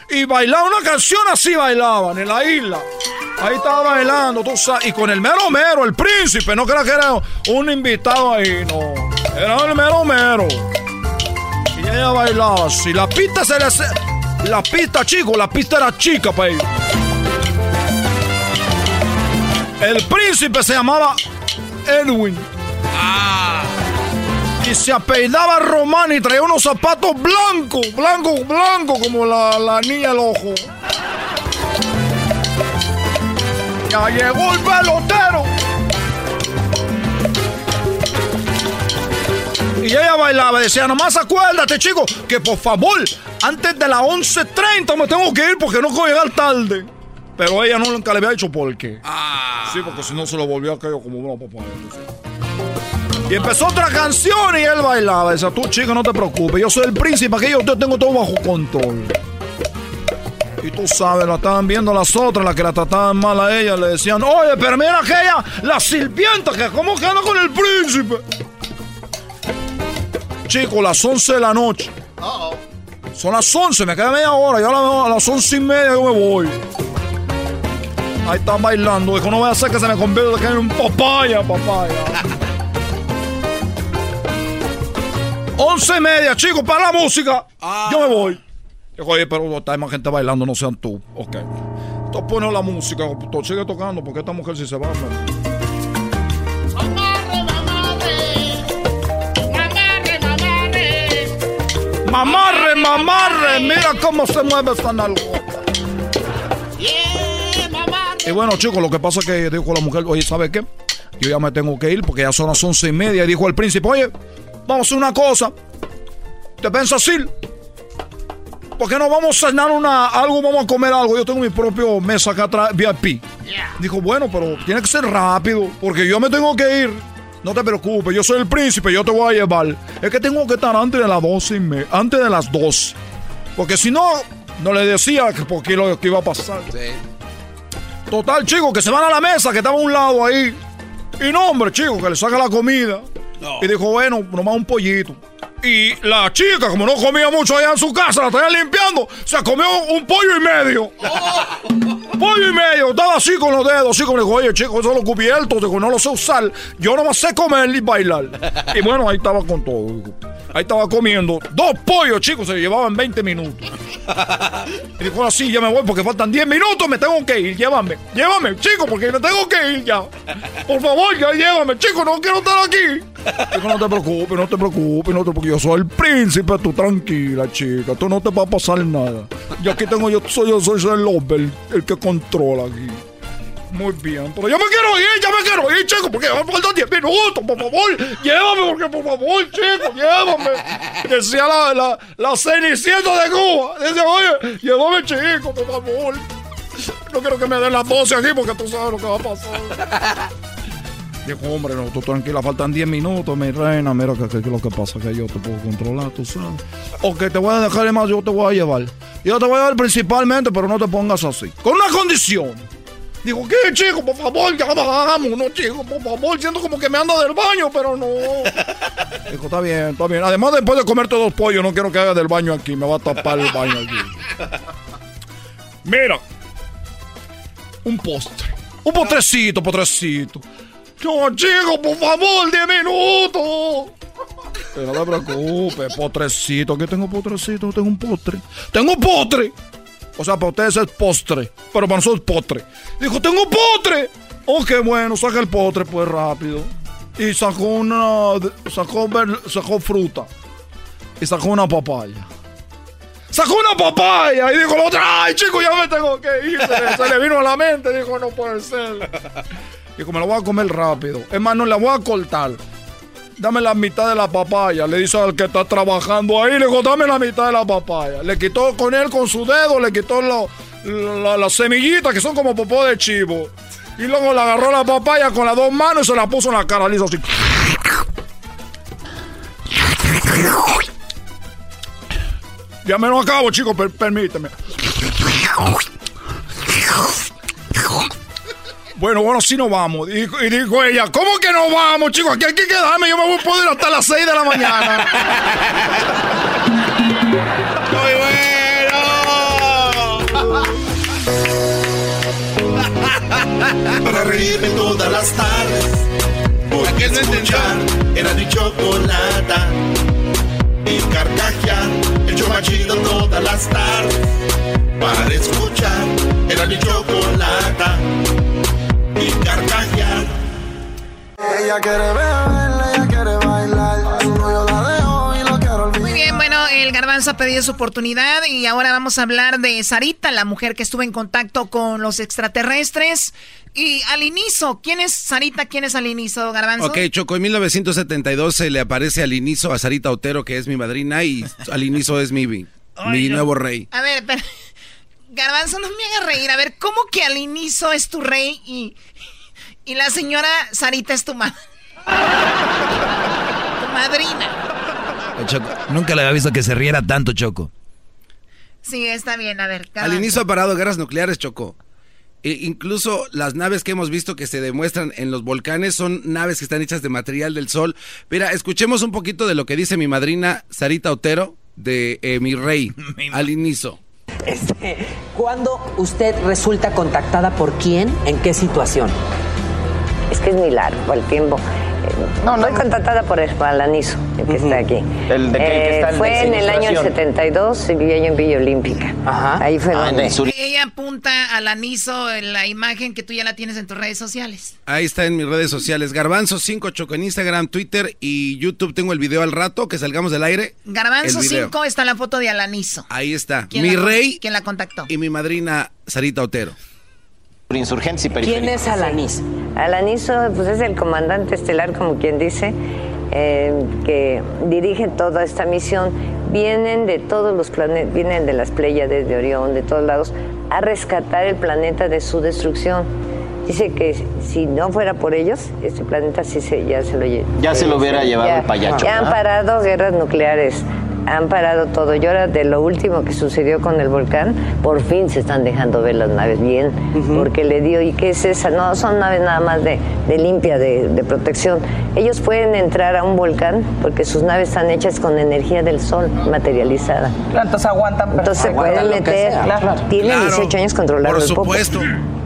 Y bailaba una canción así bailaban en la isla. Ahí estaba bailando, tú sabes, y con el mero mero, el príncipe, no creas que era un invitado ahí, no. Era el mero mero. Y ella bailaba así. La pista se le La pista, chico, la pista era chica para ellos. El príncipe se llamaba Edwin. Ah. Y se apellidaba Román y traía unos zapatos blancos, blancos, blancos, como la, la niña del ojo. Ya llegó el pelotero. Y ella bailaba, decía, nomás acuérdate, chico, que por favor, antes de las 11.30 me tengo que ir porque no puedo llegar tarde. Pero ella no, nunca le había dicho por qué. Ah. Sí, porque si no se lo volvió a caer como una papá. Y empezó otra canción y él bailaba. Decía, tú, chico, no te preocupes. Yo soy el príncipe, que yo tengo todo bajo control. Y tú sabes, la estaban viendo las otras, las que la trataban mal a ella. Le decían, oye, pero mira aquella, la sirvienta, que cómo queda con el príncipe. Chico, las 11 de la noche. Son las 11, me queda media hora. Yo a las 11 y media yo me voy. Ahí están bailando. Dijo, no voy a hacer que se me convierta en un papaya, papaya. 11 y media, chicos, para la música. Yo me voy. Dijo, oye, pero está más gente bailando, no sean tú. Ok. Entonces pone la música, tú sigue tocando, porque esta mujer si se va. Mamarre, mamarre, mira cómo se mueve esta nalgota. Y bueno, chicos, lo que pasa es que dijo la mujer, oye, ¿sabe qué? Yo ya me tengo que ir porque ya son las once y media. Y dijo el príncipe, oye, vamos a hacer una cosa. ¿Te piensas ir? ¿Por qué no vamos a cenar una, algo, vamos a comer algo? Yo tengo mi propio mesa acá atrás, VIP. Dijo, bueno, pero tiene que ser rápido, porque yo me tengo que ir. No te preocupes, yo soy el príncipe, yo te voy a llevar. Es que tengo que estar antes de las 12 y me, antes de las 2. Porque si no, no le decía que por qué lo que iba a pasar. Total, chicos, que se van a la mesa, que estaba a un lado ahí. Y no, hombre, chicos, que le saca la comida. Y dijo, bueno, nomás un pollito. Y la chica, como no comía mucho allá en su casa, la estaba limpiando, se comió un pollo y medio. pollo y medio, estaba así con los dedos, así como dijo, oye, chico, eso lo cubierto, dijo, no lo sé usar. Yo nomás sé comer y bailar. y bueno, ahí estaba con todo. Ahí estaba comiendo. Dos pollos, chicos, se llevaban 20 minutos. Y dijo, así ya me voy porque faltan 10 minutos, me tengo que ir, llévame. Llévame, chico, porque me tengo que ir ya. Por favor, ya llévame, chico, no quiero estar aquí. Dijo, no te preocupes, no te preocupes, no te preocupes. Yo soy el príncipe, tú tranquila, chica. Tú no te va a pasar nada. Y aquí tengo yo, soy, yo soy el hombre, el que controla aquí. Muy bien, pero yo me quiero ir, ya me quiero ir, chico, porque me faltan 10 minutos, por favor, llévame, porque por favor, chico, llévame. Decía la, la, la cenicienta de Cuba, decía, oye, llévame, chico, por favor. No quiero que me den las 12 aquí porque tú sabes lo que va a pasar. Dijo, hombre, no, tú tranquila, faltan 10 minutos, mi reina, mira que, que, que lo que pasa que yo te puedo controlar, tú sabes. Ok, te voy a dejar más, yo te voy a llevar. Yo te voy a llevar principalmente, pero no te pongas así. Con una condición. Digo, ¿qué, chico? Por favor, ya vamos, no, chico, por favor. Siento como que me ando del baño, pero no. Dijo, está bien, está bien. Además, después de comerte dos pollos, no quiero que haga del baño aquí. Me va a tapar el baño aquí. Mira. Un postre. Un postrecito, postrecito. No, chico, por favor, 10 minutos. Pero no te preocupes, postrecito. Aquí tengo postrecito, tengo un postre. ¡Tengo un postre! O sea, para ustedes es postre, pero para nosotros es postre. Dijo, tengo postre. Oh, qué bueno, saca el postre pues rápido. Y sacó una, sacó, sacó fruta. Y sacó una papaya. Sacó una papaya y dijo la otra, ay chico, ya me tengo que ir. Se le vino a la mente, dijo, no puede ser. Dijo, me la voy a comer rápido. Es más, no la voy a cortar. Dame la mitad de la papaya. Le dice al que está trabajando ahí, le dijo, dame la mitad de la papaya. Le quitó con él, con su dedo, le quitó las semillitas que son como popó de chivo. Y luego le agarró la papaya con las dos manos y se la puso en la cara. Le hizo así. Ya me lo acabo, chicos, per- permíteme. Bueno, bueno, sí nos vamos. Y, y dijo ella, ¿cómo que no vamos, chicos? Aquí hay que quedarme, yo me voy a poder hasta las 6 de la mañana. ¡Muy bueno! Para reírme todas las tardes. Voy a escuchar era mi chocolata. Y carcajear el show más chido todas las tardes. Para escuchar era mi chocolata. Ella quiere beber, ella quiere bailar. Su novio la dejó y lo quiero olvidar. Muy bien, bueno, el garbanzo ha pedido su oportunidad y ahora vamos a hablar de Sarita, la mujer que estuvo en contacto con los extraterrestres. Y al inicio, ¿quién es Sarita? ¿Quién es al inicio, garbanzo? Ok, Choco, en 1972 se le aparece al inicio a Sarita Otero, que es mi madrina, y al inicio es mi, mi Ay, nuevo rey. A ver, pero, garbanzo, no me hagas reír. A ver, ¿cómo que al inicio es tu rey y, y la señora Sarita es tu madre? tu madrina. Choco, nunca le había visto que se riera tanto, Choco. Sí, está bien, a ver. Al inicio ha parado guerras nucleares, Choco. E incluso las naves que hemos visto que se demuestran en los volcanes son naves que están hechas de material del sol. Mira, escuchemos un poquito de lo que dice mi madrina Sarita Otero de eh, mi rey al inicio. Este, ¿Cuándo usted resulta contactada por quién? ¿En qué situación? Es que es muy largo el tiempo. Eh, No, no. Estoy contactada por el Alanizo, el que está aquí. El de que- el que está en fue en el año ilustración. 72 y vivía yo en Villa Olímpica. Ahí fue Ah, en donde... el. Ella apunta al anizo en la imagen que tú ya la tienes en tus redes sociales. Ahí está en mis redes sociales. Garbanzo 5 Choco en Instagram, Twitter y YouTube. Tengo el video al rato que salgamos del aire. Garbanzo El video. 5 está la foto de Alanizo. Ahí está. ¿Quién Mi la- rey ¿Quién la contactó? y mi madrina Sarita Otero. Insurgentes y ¿Quién es Alanizo? Alanizo, pues es el comandante estelar, como quien dice, eh, que dirige toda esta misión. Vienen de todos los planetas, vienen de las Pléyades, de Orión, de todos lados, a rescatar el planeta de su destrucción. Dice que si no fuera por ellos, este planeta sí se, ya se lo Ya se lo hubiera eh, llevado el payacho, Ya han parado guerras nucleares, han parado todo. Y ahora de lo último que sucedió con el volcán, por fin se están dejando ver las naves bien, porque le dio, ¿y qué es esa? No, son naves nada más de, de limpia, de, de protección. Ellos pueden entrar a un volcán porque sus naves están hechas con energía del sol materializada. Entonces aguantan, Entonces se pueden meter, claro. tienen Claro, 18 años controlando por el popo.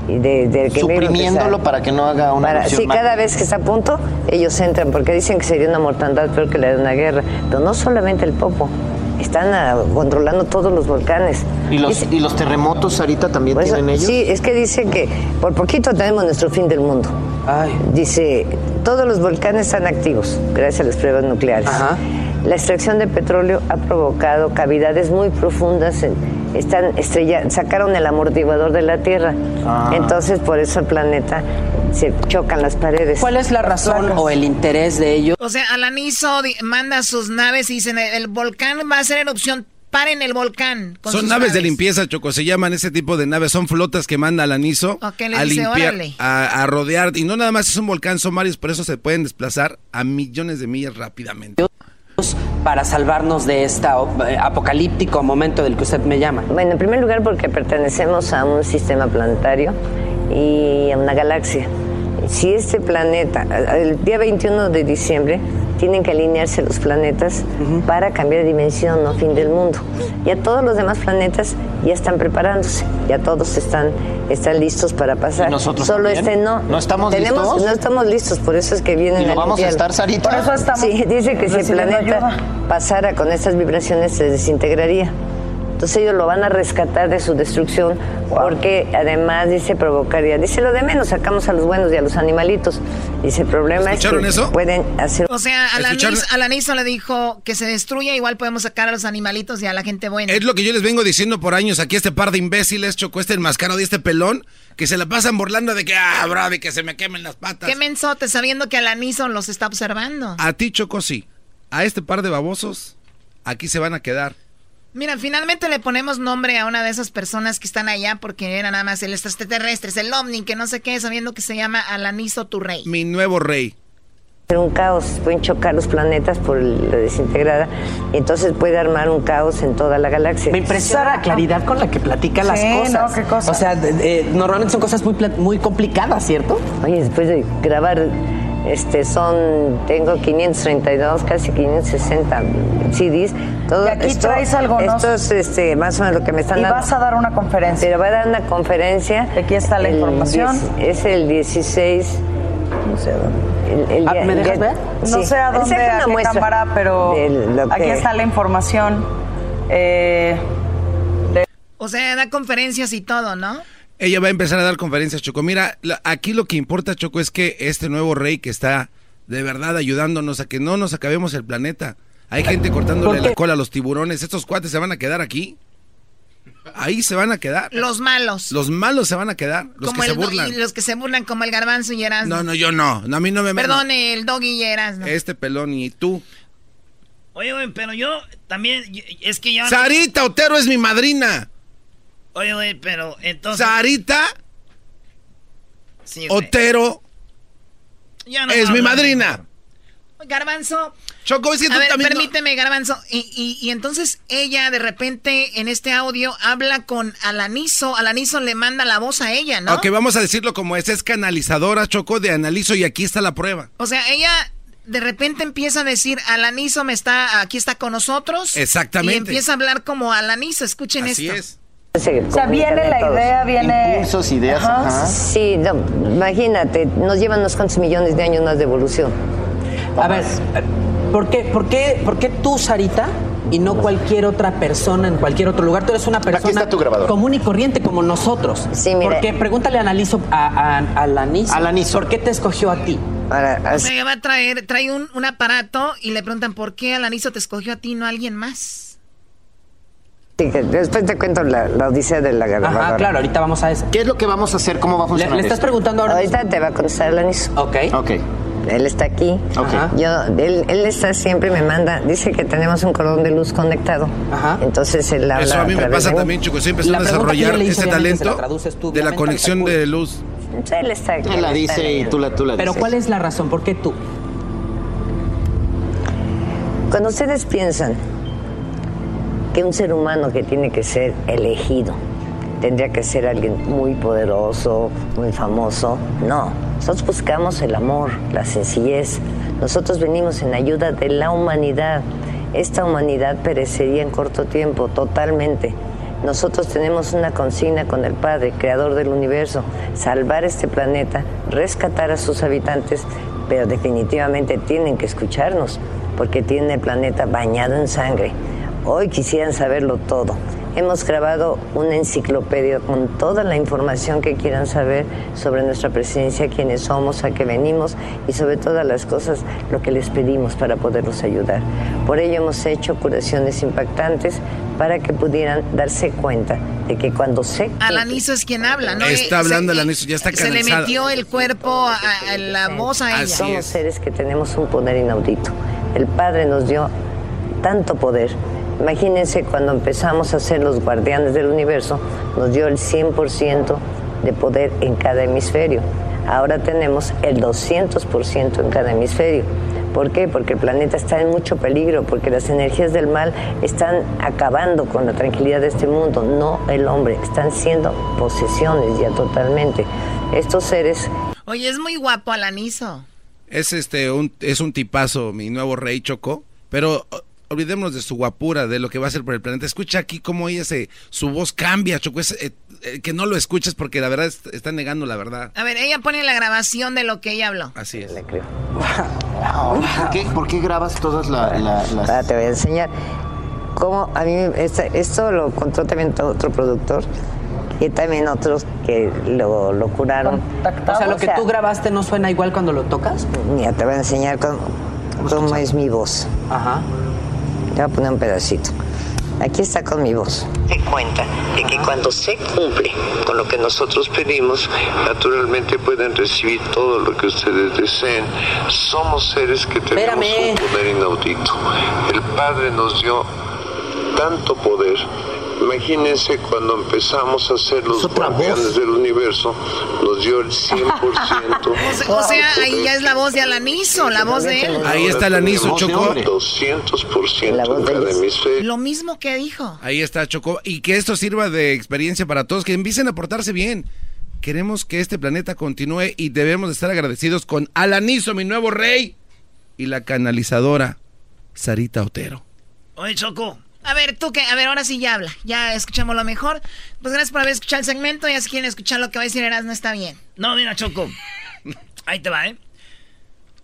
De, de que Suprimiéndolo para que no haga una para, Sí, cada vez que está a punto, ellos entran, porque dicen que sería una mortandad peor que la de una guerra. Pero no solamente el Popo, están ah, controlando todos los volcanes. ¿Y los, Dice- ¿Y los terremotos ahorita también Pues, tienen ellos? Sí, es que dice que por poquito tenemos nuestro fin del mundo. Dice, todos los volcanes están activos gracias a las pruebas nucleares. La extracción de petróleo ha provocado cavidades muy profundas. en- están estrella, sacaron el amortiguador de la Tierra. Ah. Entonces, por eso el planeta se chocan las paredes. ¿Cuál es la razón o el interés de ellos? O sea, Alaniso manda sus naves y dicen, el volcán va a hacer erupción, paren el volcán. con Son sus naves de limpieza, Choco, se llaman ese tipo de naves, son flotas que manda al aniso Ok, le a dice, limpiar, a rodear, y no nada más es un volcán, son varios, por eso se pueden desplazar a millones de millas rápidamente. Para salvarnos de este apocalíptico momento del que usted me llama? Bueno, en primer lugar porque pertenecemos a un sistema planetario y a una galaxia. Si este planeta, el día 21 de diciembre, tienen que alinearse los planetas para cambiar de dimensión, no fin del mundo. Ya todos los demás planetas ya están preparándose, ya todos están, están listos para pasar. ¿Y nosotros Solo también? este no. ¿No estamos Tenemos- listos? No estamos listos, por eso es que vienen ¿Y no vamos a estar, Sarita? Por eso estamos Sí, dice que si el planeta ayuda. pasara con estas vibraciones se desintegraría. Entonces ellos lo van a rescatar de su destrucción porque además dice provocaría. Dice lo de menos, sacamos a los buenos y a los animalitos. Dice el problema es ¿Escucharon que eso? pueden hacer... O sea, ¿Escucharon? Alaniso, Alaniso le dijo que se destruya, igual podemos sacar a los animalitos y a la gente buena. Es lo que yo les vengo diciendo por años aquí, este par de imbéciles, Choco, este enmascarado y este pelón, que se la pasan burlando de que, ah, bravo, y que se me quemen las patas. Qué mensote, sabiendo que Alaniso los está observando. A ti, Choco, sí. A este par de babosos, aquí se van a quedar. Mira, finalmente le ponemos nombre a una de esas personas que están allá porque era nada más el extraterrestre, es el ovni, que no sé qué, sabiendo que se llama Alaniso tu rey. Mi nuevo rey. un caos, pueden chocar los planetas por la desintegrada, y entonces puede armar un caos en toda la galaxia. Me impresiona la claridad con la que platica las Sí, cosas. no, qué cosas. O sea, de- de- normalmente son cosas muy, pla- muy complicadas, ¿cierto? Oye, después de grabar, este, son, tengo 532, casi 560 CDs. Todo Y aquí esto, traes algo, ¿no? Esto es este, más o menos lo que me están Y dando. vas a dar una conferencia. Pero va a dar una conferencia. Aquí está la el información. 10 es el 16. No sé a dónde. El, el Ah, ¿me dejas ver? No sí. sé a dónde, a qué muestra cámara, pero de aquí que- está la información. Eh, O sea, da conferencias y todo, ¿no? Ella va a empezar a dar conferencias, Choco. Mira, aquí lo que importa, Choco, es que este nuevo rey que está de verdad ayudándonos a que no nos acabemos el planeta. Hay gente cortándole la cola a los tiburones. Estos cuates se van a quedar aquí. Ahí se van a quedar. Los malos. Los malos se van a quedar. Los como que se el burlan. y los que se burlan como el garbanzo y Erasmo. No, no, yo no. No, a mí no me Perdón, el doggy y Erasmo. Este pelón y tú. Oye, güey, pero yo también, es que ya... Sarita Otero es mi madrina. Oye, güey, pero entonces... Sarita Sí. Otero Ya no es mi madrina. Garbanzo. Choco, es que a tú ver, también no- permíteme, Garbanzo. Y, y- y entonces ella de repente en este audio habla con Alanizo. Alanizo le manda la voz a ella, ¿no? Ok, vamos a decirlo como es. Es canalizadora, Choco, de analizo y aquí está la prueba. O sea, ella de repente empieza a decir, Alanizo me está, aquí está con nosotros. Exactamente. Y empieza a hablar como Alanizo. Escuchen Así esto. es. O sea, viene la idea, viene... Impulsos, ideas, ajá. Sí, no, imagínate, nos llevan unos cuantos millones de años más de evolución. A ver, ¿por qué, por, qué, ¿por qué tú, Sarita, y no cualquier otra persona en cualquier otro lugar? Tú eres una persona está tu grabador. común y corriente como nosotros. Sí, mira. ¿Por qué? Pregúntale a Analizo, a. ¿Por qué te escogió a ti? Para, O sea, ella va a traer, trae un, un aparato y le preguntan por qué Alanizo te escogió a ti y no a alguien más. Sí, que después te cuento la, la odisea de la grabadora. Ajá, claro, ahorita vamos a eso. ¿Qué es lo que vamos a hacer? ¿Cómo va a Le, funcionar le estás esto? preguntando ahora. Ahorita te va a contestar el anís. Ok. Ok. Él está aquí. Ok. Yo, él, él está siempre me manda, dice que tenemos un cordón de luz conectado. Ajá. Entonces él habla Eso a mí me pasa de también, empezando La a desarrollar le ese talento tú, de la conexión de luz. Entonces, él está aquí. Él la él dice y tú la, tú la Pero dices. ¿cuál es la razón? ¿Por qué tú? Cuando ustedes piensan que un ser humano que tiene que ser elegido tendría que ser alguien muy poderoso, muy famoso, no. Nosotros buscamos el amor, la sencillez. Nosotros venimos en ayuda de la humanidad. Esta humanidad perecería en corto tiempo, totalmente. Nosotros tenemos una consigna con el Padre, Creador del universo, salvar este planeta, rescatar a sus habitantes, pero definitivamente tienen que escucharnos, porque tienen el planeta bañado en sangre. Hoy quisieran saberlo todo. Hemos grabado una enciclopedia con toda la información que quieran saber sobre nuestra presencia, quiénes somos, a qué venimos y sobre todas las cosas lo que les pedimos para poderlos ayudar. Por ello hemos hecho curaciones impactantes para que pudieran darse cuenta de que cuando se... Alanizo es quien habla, ¿no? Está hablando se- Alanizo, ya está Se le cansada. metió el cuerpo, a, a la voz a ella. Somos seres que tenemos un poder inaudito. El Padre nos dio tanto poder. Imagínense cuando empezamos a ser los guardianes del universo, nos dio el 100% de poder en cada hemisferio. Ahora tenemos el 200% en cada hemisferio. ¿Por qué? Porque el planeta está en mucho peligro, porque las energías del mal están acabando con la tranquilidad de este mundo, no el hombre, están siendo posesiones ya totalmente. Estos seres Oye, es muy guapo Alanizo. Es este un, es un tipazo, mi nuevo rey Choco. Pero olvidémonos de su guapura, de lo que va a hacer por el planeta. Escucha aquí cómo ella se, su voz cambia, Choco. Es, eh, eh, que no lo escuches porque la verdad est- está negando la verdad. A ver, ella pone la grabación de lo que ella habló. Así es. ¿Por qué, por qué grabas todas la- la- las... Ah, te voy a enseñar. Cómo a mí, esta- esto lo contó también otro productor y también otros que lo, lo curaron. O sea, lo que tú grabaste no suena igual cuando lo tocas. Mira, te voy a enseñar cómo, cómo es mi voz. Ajá. Te voy a poner un pedacito. Aquí está con mi voz. Se cuenta de que cuando se cumple con lo que nosotros pedimos, Naturalmente pueden recibir todo lo que ustedes deseen. Somos seres que tenemos Espérame. un poder inaudito. El Padre nos dio tanto poder. Imagínense cuando empezamos a ser los guardianes del universo, nos dio el 100%. O sea, ahí ya es la voz de Alanizo, la voz de él. Ahí está el anillo, Choco. 200% en cada hemisferio. Lo mismo que dijo. Ahí está, Choco. Y que esto sirva de experiencia para todos, que empiecen a portarse bien. Queremos que este planeta continúe y debemos de estar agradecidos con Alanizo, mi nuevo rey, y la canalizadora Sarita Otero. Oye, Choco. A ver, tú que, a ver, ahora sí ya habla. Ya escuchamos lo mejor. Pues gracias por haber escuchado el segmento. Ya si quieren escuchar lo que va a decir Eras, no está bien. No, mira, Choco. Ahí te va, ¿eh?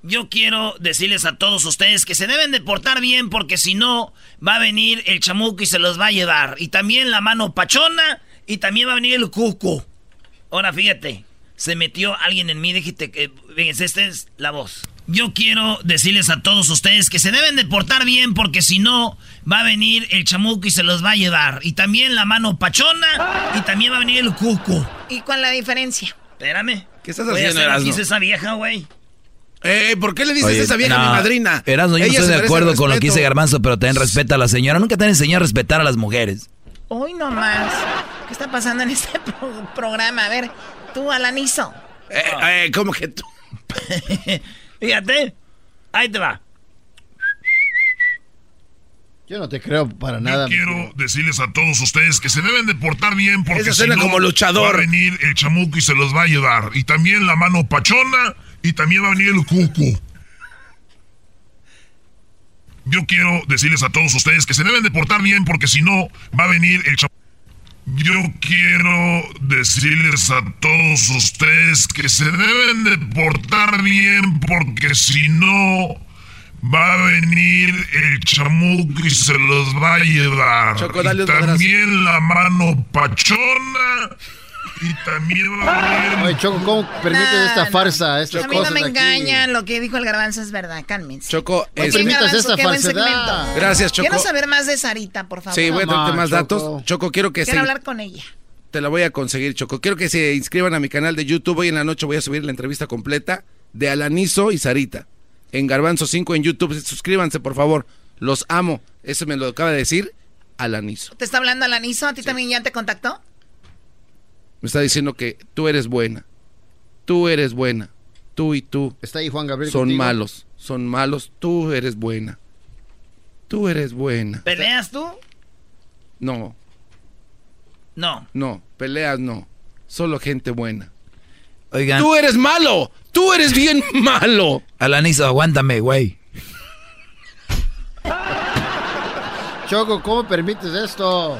Yo quiero decirles a todos ustedes que se deben de portar bien porque si no va a venir el chamuco y se los va a llevar. Y también la mano pachona y también va a venir el cuco. Ahora fíjate, se metió alguien en mí, dijiste que, fíjense, esta es la voz. Yo quiero decirles a todos ustedes que se deben de portar bien porque si no va a venir el chamuco y se los va a llevar. Y también la mano pachona y también va a venir el cuco. ¿Y cuál es la diferencia? Espérame. ¿Qué estás Voy haciendo, Erasmo? hizo esa vieja, güey. Eh, ¿por qué le dices Oye, esa vieja a mi madrina? Erasmo, yo no estoy de acuerdo con lo que dice Garbanzo, pero también respeta a la señora. Nunca te han enseñado a respetar a las mujeres. Hoy no más. ¿Qué está pasando en este pro- programa? A ver, tú, Alanizo. Eh, eh, ¿Cómo que tú? Fíjate, ahí te va. Yo no te creo para nada. Yo quiero decirles a todos ustedes que se deben de portar bien porque si no, como luchador. va a venir el chamuco y se los va a llevar. Y también la mano pachona y también va a venir el cuco. Yo quiero decirles a todos ustedes que se deben de portar bien porque si no va a venir el chamuco. Yo quiero decirles a todos ustedes que se deben de portar bien porque si no va a venir el chamuco y se los va a llevar. Choco, y también la mano pachona y también va a venir... Oye, Choco, ¿cómo permites esta no. farsa, estas a mí no me engañan. Lo que dijo el garbanzo es verdad. Cálmense. Choco, es- permitas Garbanzo, esta qué buen falsedad. Gracias, Choco. Quiero saber más de Sarita, por favor. Sí, voy a darte más Choco. datos. Choco, quiero que Quiero se... hablar con ella. Te la voy a conseguir, Choco. Quiero que se inscriban a mi canal de YouTube. Hoy en la noche voy a subir la entrevista completa de Alanizo y Sarita. En Garbanzo 5 en YouTube. Suscríbanse, por favor. Los amo. Eso me lo acaba de decir Alanizo. ¿Te está hablando Alanizo? ¿A ti también ya te contactó? Me está diciendo que tú eres buena. Tú eres buena. Tú y tú Está ahí Juan Gabriel. son contigo. malos. Son malos. Tú eres buena. Tú eres buena. ¿Peleas tú? No, No. no. Peleas no. Solo gente buena. Oigan, Tú eres malo. Tú eres bien malo. Alanizo, aguántame, güey. Choco, ¿cómo permites esto?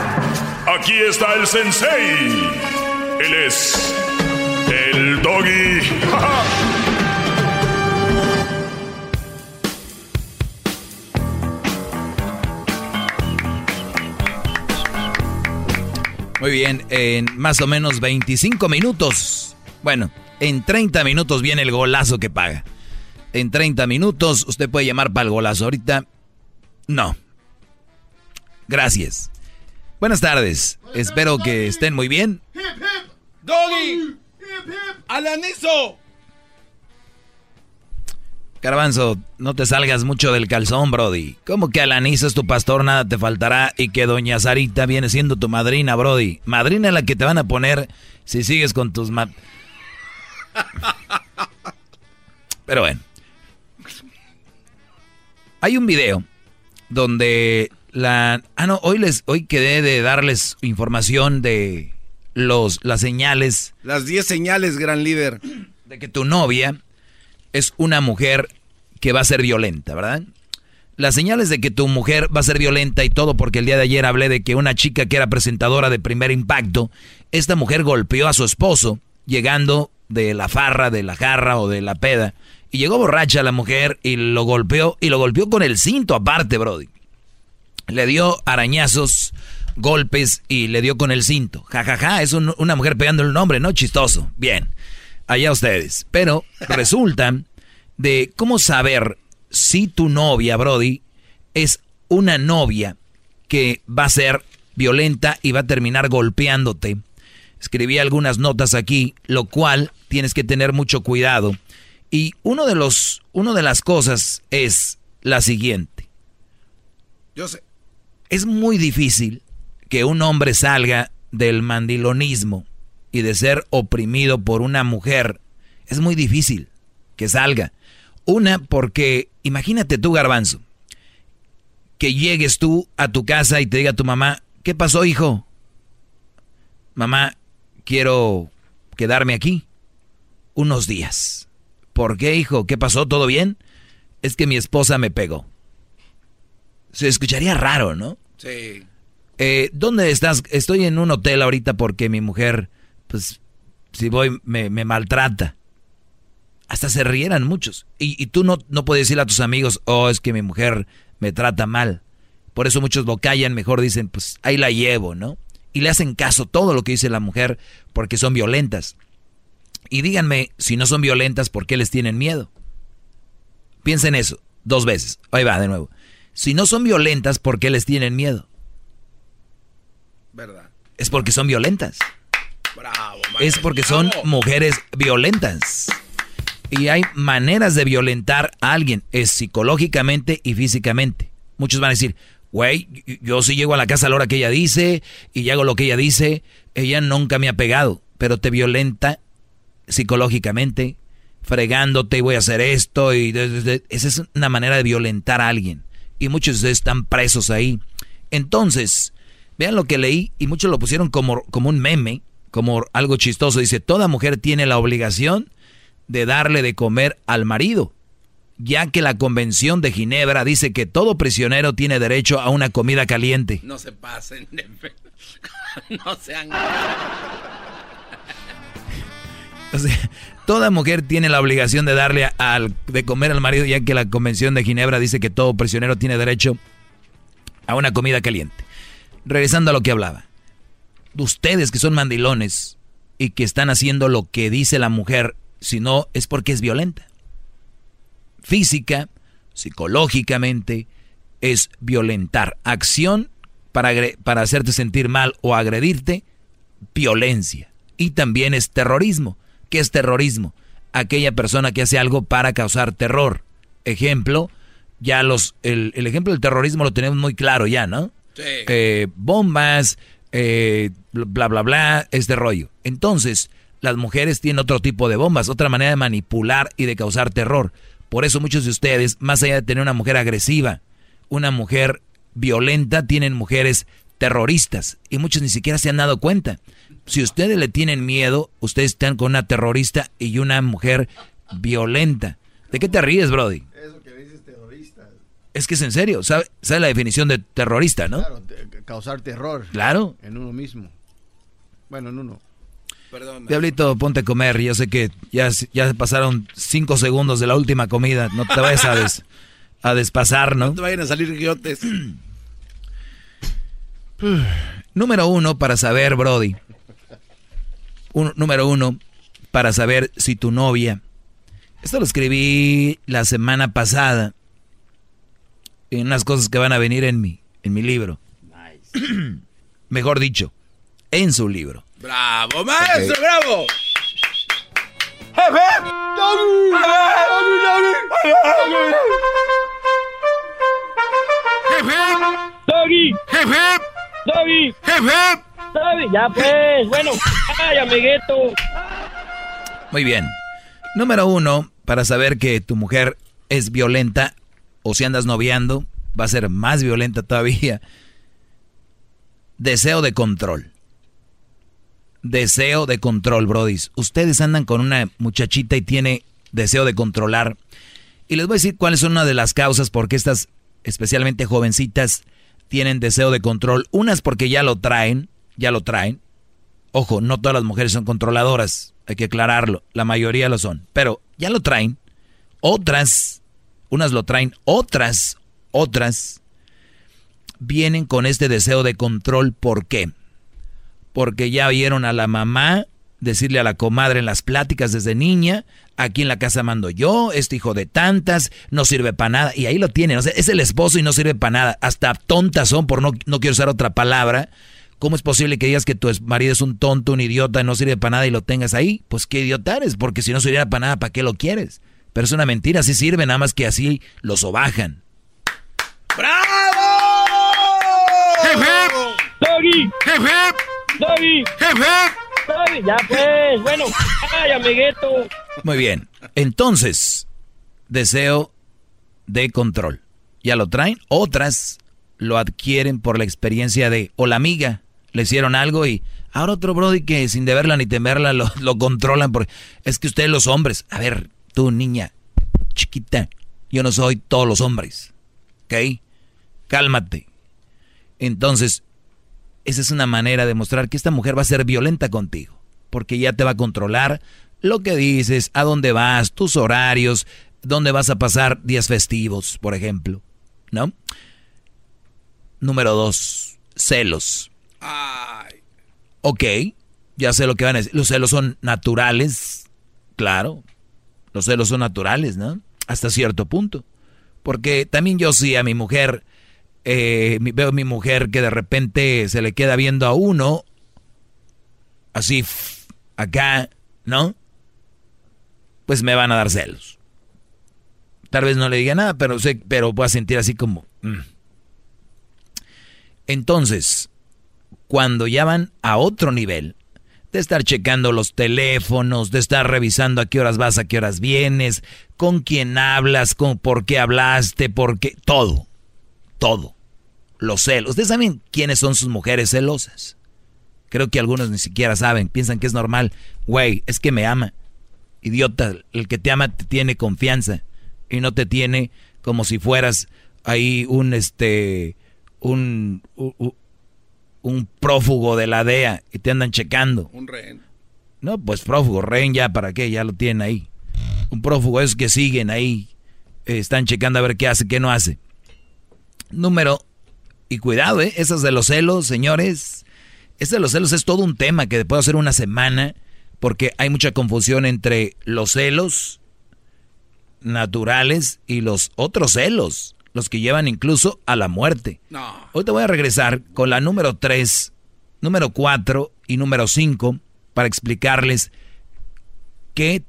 Aquí está el sensei. Él es el doggy. Muy bien, en más o menos 25 minutos. Bueno, en 30 minutos viene el golazo que paga. En 30 minutos usted puede llamar para el golazo. Ahorita, no. Gracias. Buenas tardes. Espero que estén muy bien. ¡Doggy! ¡Alanizo! Garbanzo, no te salgas mucho del calzón, Brody. ¿Cómo que Alanizo es tu pastor, nada te faltará y que Doña Sarita viene siendo tu madrina, Brody? Madrina la que te van a poner si sigues con tus... Ma Pero bueno. Hay un video donde la... Ah, no, hoy, les, hoy quedé de darles información de los, las señales... Las 10 señales, gran líder. De que tu novia es una mujer que va a ser violenta, ¿verdad? Las señales de que tu mujer va a ser violenta y todo porque el día de ayer hablé de que una chica que era presentadora de primer impacto, esta mujer golpeó a su esposo llegando de la farra, de la jarra o de la peda. Y llegó borracha la mujer y lo golpeó y lo golpeó con el cinto aparte, Brody. Le dio arañazos, golpes y le dio con el cinto. Ja, ja, ja, es un- una mujer pegando el nombre, ¿no? Chistoso. Bien, allá ustedes. Pero resulta de cómo saber si tu novia, Brody, es una novia que va a ser violenta y va a terminar golpeándote. Escribí algunas notas aquí, lo cual tienes que tener mucho cuidado. Y uno de los, de las cosas es la siguiente. Yo sé. Es muy difícil que un hombre salga del mandilonismo y de ser oprimido por una mujer. Es muy difícil que salga. Una, porque imagínate tú, garbanzo, que llegues tú a tu casa y te diga tu mamá, ¿qué pasó, hijo? Mamá, quiero quedarme aquí unos días. ¿Por qué, hijo? ¿Qué pasó? ¿Todo bien? Es que mi esposa me pegó. Se escucharía raro, ¿no? Sí. Eh, ¿Dónde estás? Estoy en un hotel ahorita porque mi mujer, pues, si voy, me, maltrata. Hasta se rieran muchos. Y, y tú no, no puedes decirle a tus amigos, oh, es que mi mujer me trata mal. Por eso muchos lo callan, mejor dicen, pues ahí la llevo, ¿no? Y le hacen caso todo lo que dice la mujer porque son violentas. Y díganme, si no son violentas, ¿por qué les tienen miedo? Piensen eso, dos veces. Ahí va, de nuevo. Si no son violentas, ¿por qué les tienen miedo? ¿Verdad? Es porque son violentas. Bravo, Es porque son mujeres violentas. Y hay maneras de violentar a alguien, es psicológicamente y físicamente. Muchos van a decir, güey, yo sí llego a la casa a la hora que ella dice y hago lo que ella dice, ella nunca me ha pegado, pero te violenta psicológicamente, fregándote y voy a hacer esto y de- de- de- esa es una manera de violentar a alguien. Y muchos de están presos ahí. Entonces, vean lo que leí y muchos lo pusieron como, como un meme, como algo chistoso. Dice, toda mujer tiene la obligación de darle de comer al marido, ya que la Convención de Ginebra dice que todo prisionero tiene derecho a una comida caliente. No se pasen de No sean. O sea, toda mujer tiene la obligación de darle al, de comer al marido, ya que la Convención de Ginebra dice que todo prisionero tiene derecho a una comida caliente. Regresando a lo que hablaba. Ustedes que son mandilones y que están haciendo lo que dice la mujer, si no es porque es violenta. Física, psicológicamente, es violentar. Acción para, para hacerte sentir mal o agredirte, violencia. Y también es terrorismo. ¿Qué es terrorismo? Aquella persona que hace algo para causar terror. Ejemplo, ya los, el, el ejemplo del terrorismo lo tenemos muy claro ya, ¿no? Sí. Eh, bombas, eh, bla, bla, bla, este rollo. Entonces, las mujeres tienen otro tipo de bombas, otra manera de manipular y de causar terror. Por eso muchos de ustedes, más allá de tener una mujer agresiva, una mujer violenta, tienen mujeres terroristas. Y muchos ni siquiera se han dado cuenta. Si ustedes le tienen miedo, ustedes están con una terrorista y una mujer violenta. ¿De qué te ríes, Brody? Eso que dices terrorista. Es que es en serio, ¿sabe, sabe la definición de terrorista, no? Claro, te- causar terror. Claro. En uno mismo. Bueno, en uno. Perdón. Diablito, ponte a comer. Yo sé que ya, ya pasaron cinco segundos de la última comida. No te vayas a, des- a despasar, ¿no? No te vayan a salir guiotes. Número uno para saber, Brody. Un- número uno para saber si tu novia. Esto lo escribí la semana pasada. En unas cosas que van a venir en mi, en mi libro. Mejor dicho, en su libro. ¡Bravo, maestro! ¡Bravo! Doggy. Doggy. Ya pues, bueno. Ay, amiguito. Muy bien. Número uno, para saber que tu mujer es violenta o si andas noviando, va a ser más violenta todavía. Deseo de control. Deseo de control, brodis. Ustedes andan con una muchachita y tiene deseo de controlar. Y les voy a decir cuáles son una de las causas por qué estas, especialmente jovencitas, tienen deseo de control. Unas porque ya lo traen, ya lo traen. Ojo, no todas las mujeres son controladoras, hay que aclararlo, la mayoría lo son, pero ya lo traen. Otras, unas lo traen, otras, otras vienen con este deseo de control. ¿Por qué? Porque ya vieron a la mamá decirle a la comadre en las pláticas desde niña, aquí en la casa mando yo, este hijo de tantas, no sirve para nada, y ahí lo tienen, o sea, es el esposo y no sirve para nada, hasta tontas son, por no, no quiero usar otra palabra, ¿Cómo es posible que digas que tu marido es un tonto, un idiota, no sirve para nada y lo tengas ahí? Pues qué idiota eres, porque si no sirviera para nada, ¿para qué lo quieres? Pero es una mentira, sí sirve, nada más que así lo sobajan. Doggy. Doggy. Doggy. Ya pues, bueno. Ay, amiguito. Muy bien. Entonces, deseo de control. ¿Ya lo traen? Otras lo adquieren por la experiencia de, o la amiga, le hicieron algo y ahora otro Brody que sin deberla ni temerla lo, controlan porque es que ustedes los hombres, a ver, tú niña, chiquita, yo no soy todos los hombres, ¿ok? Cálmate. Entonces, esa es una manera de mostrar que esta mujer va a ser violenta contigo, porque ya te va a controlar lo que dices, a dónde vas, tus horarios, dónde vas a pasar días festivos, por ejemplo, ¿no? Número dos, celos. Ok, ya sé lo que van a decir. Los celos son naturales, claro. Los celos son naturales, ¿no? Hasta cierto punto. Porque también yo sí a mi mujer, eh, veo a mi mujer que de repente se le queda viendo a uno, así, acá, ¿no? Pues me van a dar celos. Tal vez no le diga nada, pero sé, pero voy a sentir así como... mm. Entonces, cuando ya van a otro nivel, de estar checando los teléfonos, de estar revisando a qué horas vas, a qué horas vienes, con quién hablas, con por qué hablaste, por qué, todo, todo. Los celos. ¿Ustedes saben quiénes son sus mujeres celosas? Creo que algunos ni siquiera saben, piensan que es normal. Güey, es que me ama. Idiota, el que te ama te tiene confianza y no te tiene como si fueras ahí un este un un prófugo de la DEA y te andan checando. Un rehén. No, pues prófugo, rehén ya, ¿para qué? Ya lo tienen ahí. Un prófugo es que siguen ahí, eh, están checando a ver qué hace, qué no hace. Número, y cuidado, ¿eh? Esas de los celos, señores. Ese de los celos es todo un tema que puedo hacer una semana, porque hay mucha confusión entre los celos naturales y los otros celos, los que llevan incluso a la muerte. No. Hoy te voy a regresar con la número 3, número 4 y número 5 para explicarles qué,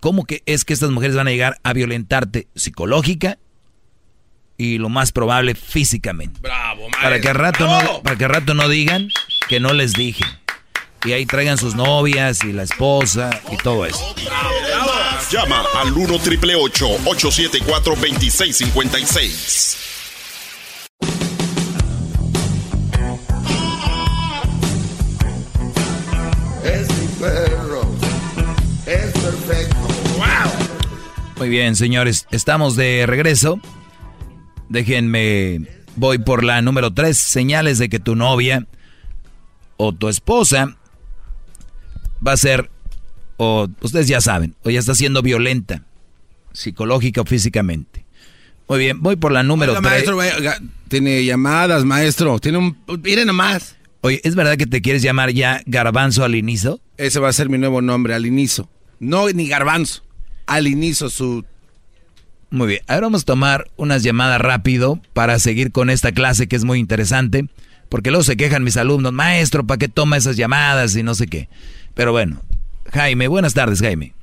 cómo que es que estas mujeres van a llegar a violentarte psicológica y lo más probable físicamente. Bravo, maestro. Para que al rato Bravo. no, para que al rato no digan que no les dije. Y ahí traigan sus novias y la esposa y todo eso. Llama al 1 triple 874 2656. Es mi perro. Es perfecto. Muy bien, señores, estamos de regreso. Déjenme, voy por la número 3, señales de que tu novia o tu esposa va a ser, o ustedes ya saben, o ya está siendo violenta, psicológica o físicamente. Muy bien, voy por la número Oiga, 3. maestro, oiga, tiene llamadas, maestro. Tiene un. Miren nomás. Oye, ¿es verdad que te quieres llamar ya Garbanzo al inicio? Ese va a ser mi nuevo nombre, al inicio. No, ni garbanzo. Al inicio, su. Muy bien, ahora vamos a tomar unas llamadas rápido para seguir con esta clase que es muy interesante, porque luego se quejan mis alumnos, maestro, ¿para qué toma esas llamadas y no sé qué? Pero bueno, Jaime, buenas tardes, Jaime.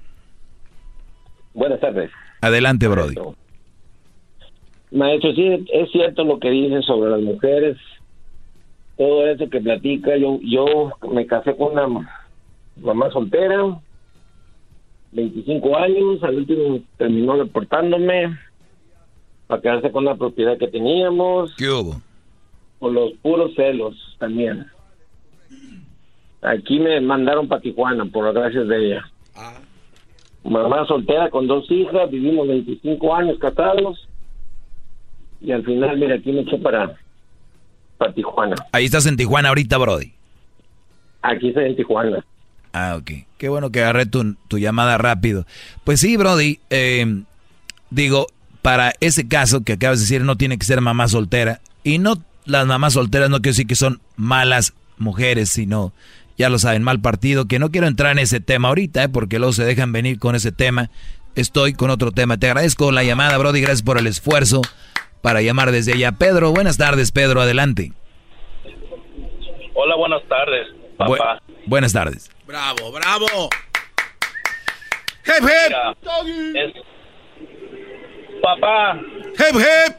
Buenas tardes. Adelante, Brody. Maestro, sí, es cierto lo que dice sobre las mujeres. Todo eso que platica. Yo, yo me casé con una mamá soltera, 25 años. Al último terminó deportándome para quedarse con la propiedad que teníamos. ¿Qué hubo? Por los puros celos también. Aquí me mandaron para Tijuana, por las gracias de ella. Mamá soltera con dos hijas, vivimos 25 años casados. Y al final, mira, aquí me eché para, para Tijuana. Ahí estás en Tijuana ahorita, Brody. Aquí estoy en Tijuana. Ah, ok. Qué bueno que agarré tu, tu llamada rápido. Pues sí, Brody, eh, digo, para ese caso que acabas de decir, no tiene que ser mamá soltera. Y no, las mamás solteras no quiero decir que son malas mujeres, sino, ya lo saben, mal partido, que no quiero entrar en ese tema ahorita, eh, porque luego se dejan venir con ese tema. Estoy con otro tema. Te agradezco la llamada, Brody, gracias por el esfuerzo para llamar desde allá. Pedro, buenas tardes, Pedro, adelante. Hola, buenas tardes, papá. Bu- buenas tardes. Bravo, bravo. Hip, Es... Papá. Hip, hip.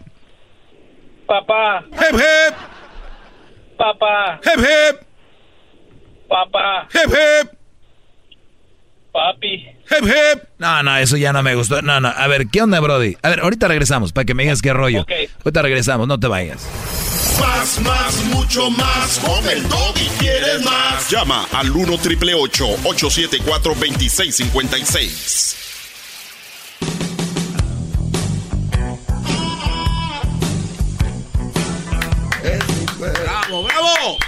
Papá. Hip, hip. Papá. Hip, hip. Papá. Hip, hip. Papi. Hip, hip. No, no, eso ya no me gustó. No, no. A ver, ¿qué onda, Brody? A ver, ahorita regresamos para que me digas qué rollo. Ahorita regresamos, no te vayas. Más, más, mucho más. Con el y quieres más. Llama al 1 triple 874 2656. Bravo, bravo.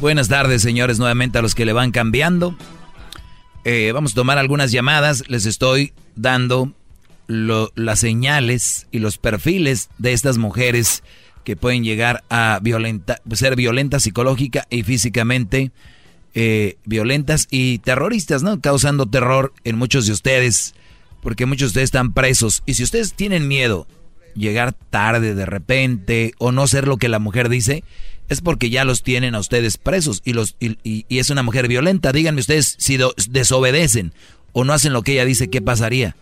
Buenas tardes, señores, nuevamente a los que le van cambiando. Eh, vamos a tomar algunas llamadas. Les estoy dando las señales y los perfiles de estas mujeres que pueden llegar a violenta, ser violentas psicológica y físicamente, eh, violentas y terroristas, ¿no? Causando terror en muchos de ustedes, porque muchos de ustedes están presos. Y si ustedes tienen miedo llegar tarde de repente o no ser lo que la mujer dice, es porque ya los tienen a ustedes presos y, los, y, y- y es una mujer violenta. Díganme ustedes si do- desobedecen o no hacen lo que ella dice, ¿qué pasaría?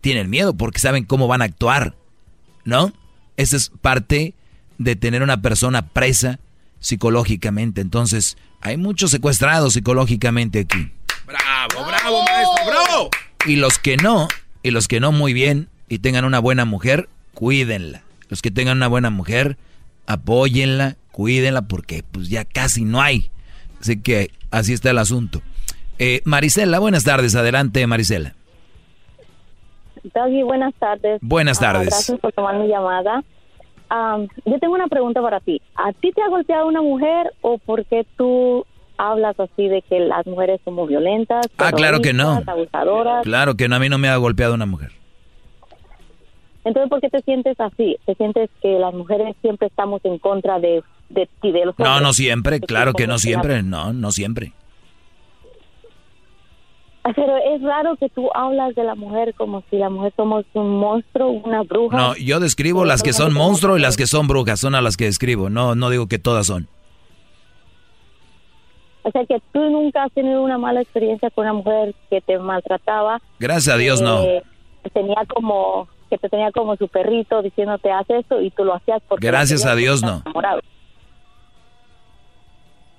Tienen miedo porque saben cómo van a actuar, ¿no? Esa es parte de tener una persona presa psicológicamente. Entonces, hay muchos secuestrados psicológicamente aquí. Bravo, bravo, maestro, bravo. Y los que no, y los que no muy bien y tengan una buena mujer, cuídenla. Los que tengan una buena mujer, apóyenla, cuídenla porque pues ya casi no hay. Así que así está el asunto. Eh, Marisela, buenas tardes. Adelante, Marisela. Doggy, buenas tardes. Buenas Ah, tardes. gracias por tomar mi llamada. Am, yo tengo una pregunta para ti. ¿A ti te ha golpeado una mujer o por qué tú hablas así de que las mujeres somos violentas? Ah, claro que no. Abusadoras. Claro que no, a mí no me ha golpeado una mujer. Entonces, ¿por qué te sientes así? ¿Te sientes que las mujeres siempre estamos en contra de, de ti, de los No, hombres? no siempre, claro que no siempre, no, no siempre. Pero es raro que tú hablas de la mujer como si la mujer somos un monstruo, una bruja. No, yo describo las que son monstruos y las que son brujas, son a las que describo, no, no digo que todas son. O sea que tú nunca has tenido una mala experiencia con una mujer que te maltrataba. Gracias a Dios no. eh, Tenía como que te tenía como su perrito diciéndote haz esto y tú lo hacías porque Gracias a Dios, no. enamorado.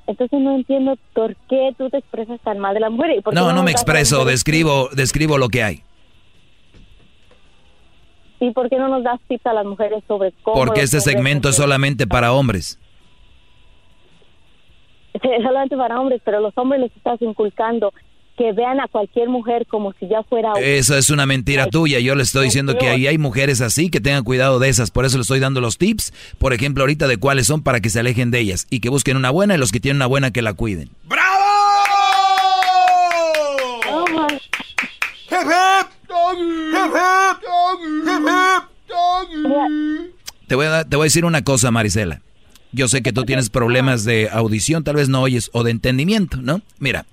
Entonces no entiendo por qué tú te expresas tan mal de la mujer. y por qué No, no me expreso, describo, describo lo que hay. ¿Y por qué no nos das tips a las mujeres sobre cómo... Porque este segmento es solamente para hombres. es solamente para hombres, pero los hombres les estás inculcando que vean a cualquier mujer como si ya fuera... Eso es una mentira tuya. Yo le estoy diciendo que ahí hay mujeres así que tengan cuidado de esas. Por eso le estoy dando los tips, por ejemplo, ahorita de cuáles son para que se alejen de ellas y que busquen una buena y los que tienen una buena que la cuiden. Oh, my- Te voy, a, dar- te voy a decir una cosa, Marisela. Yo sé que tú tienes problemas de audición, tal vez no oyes, o de entendimiento, ¿no? Mira,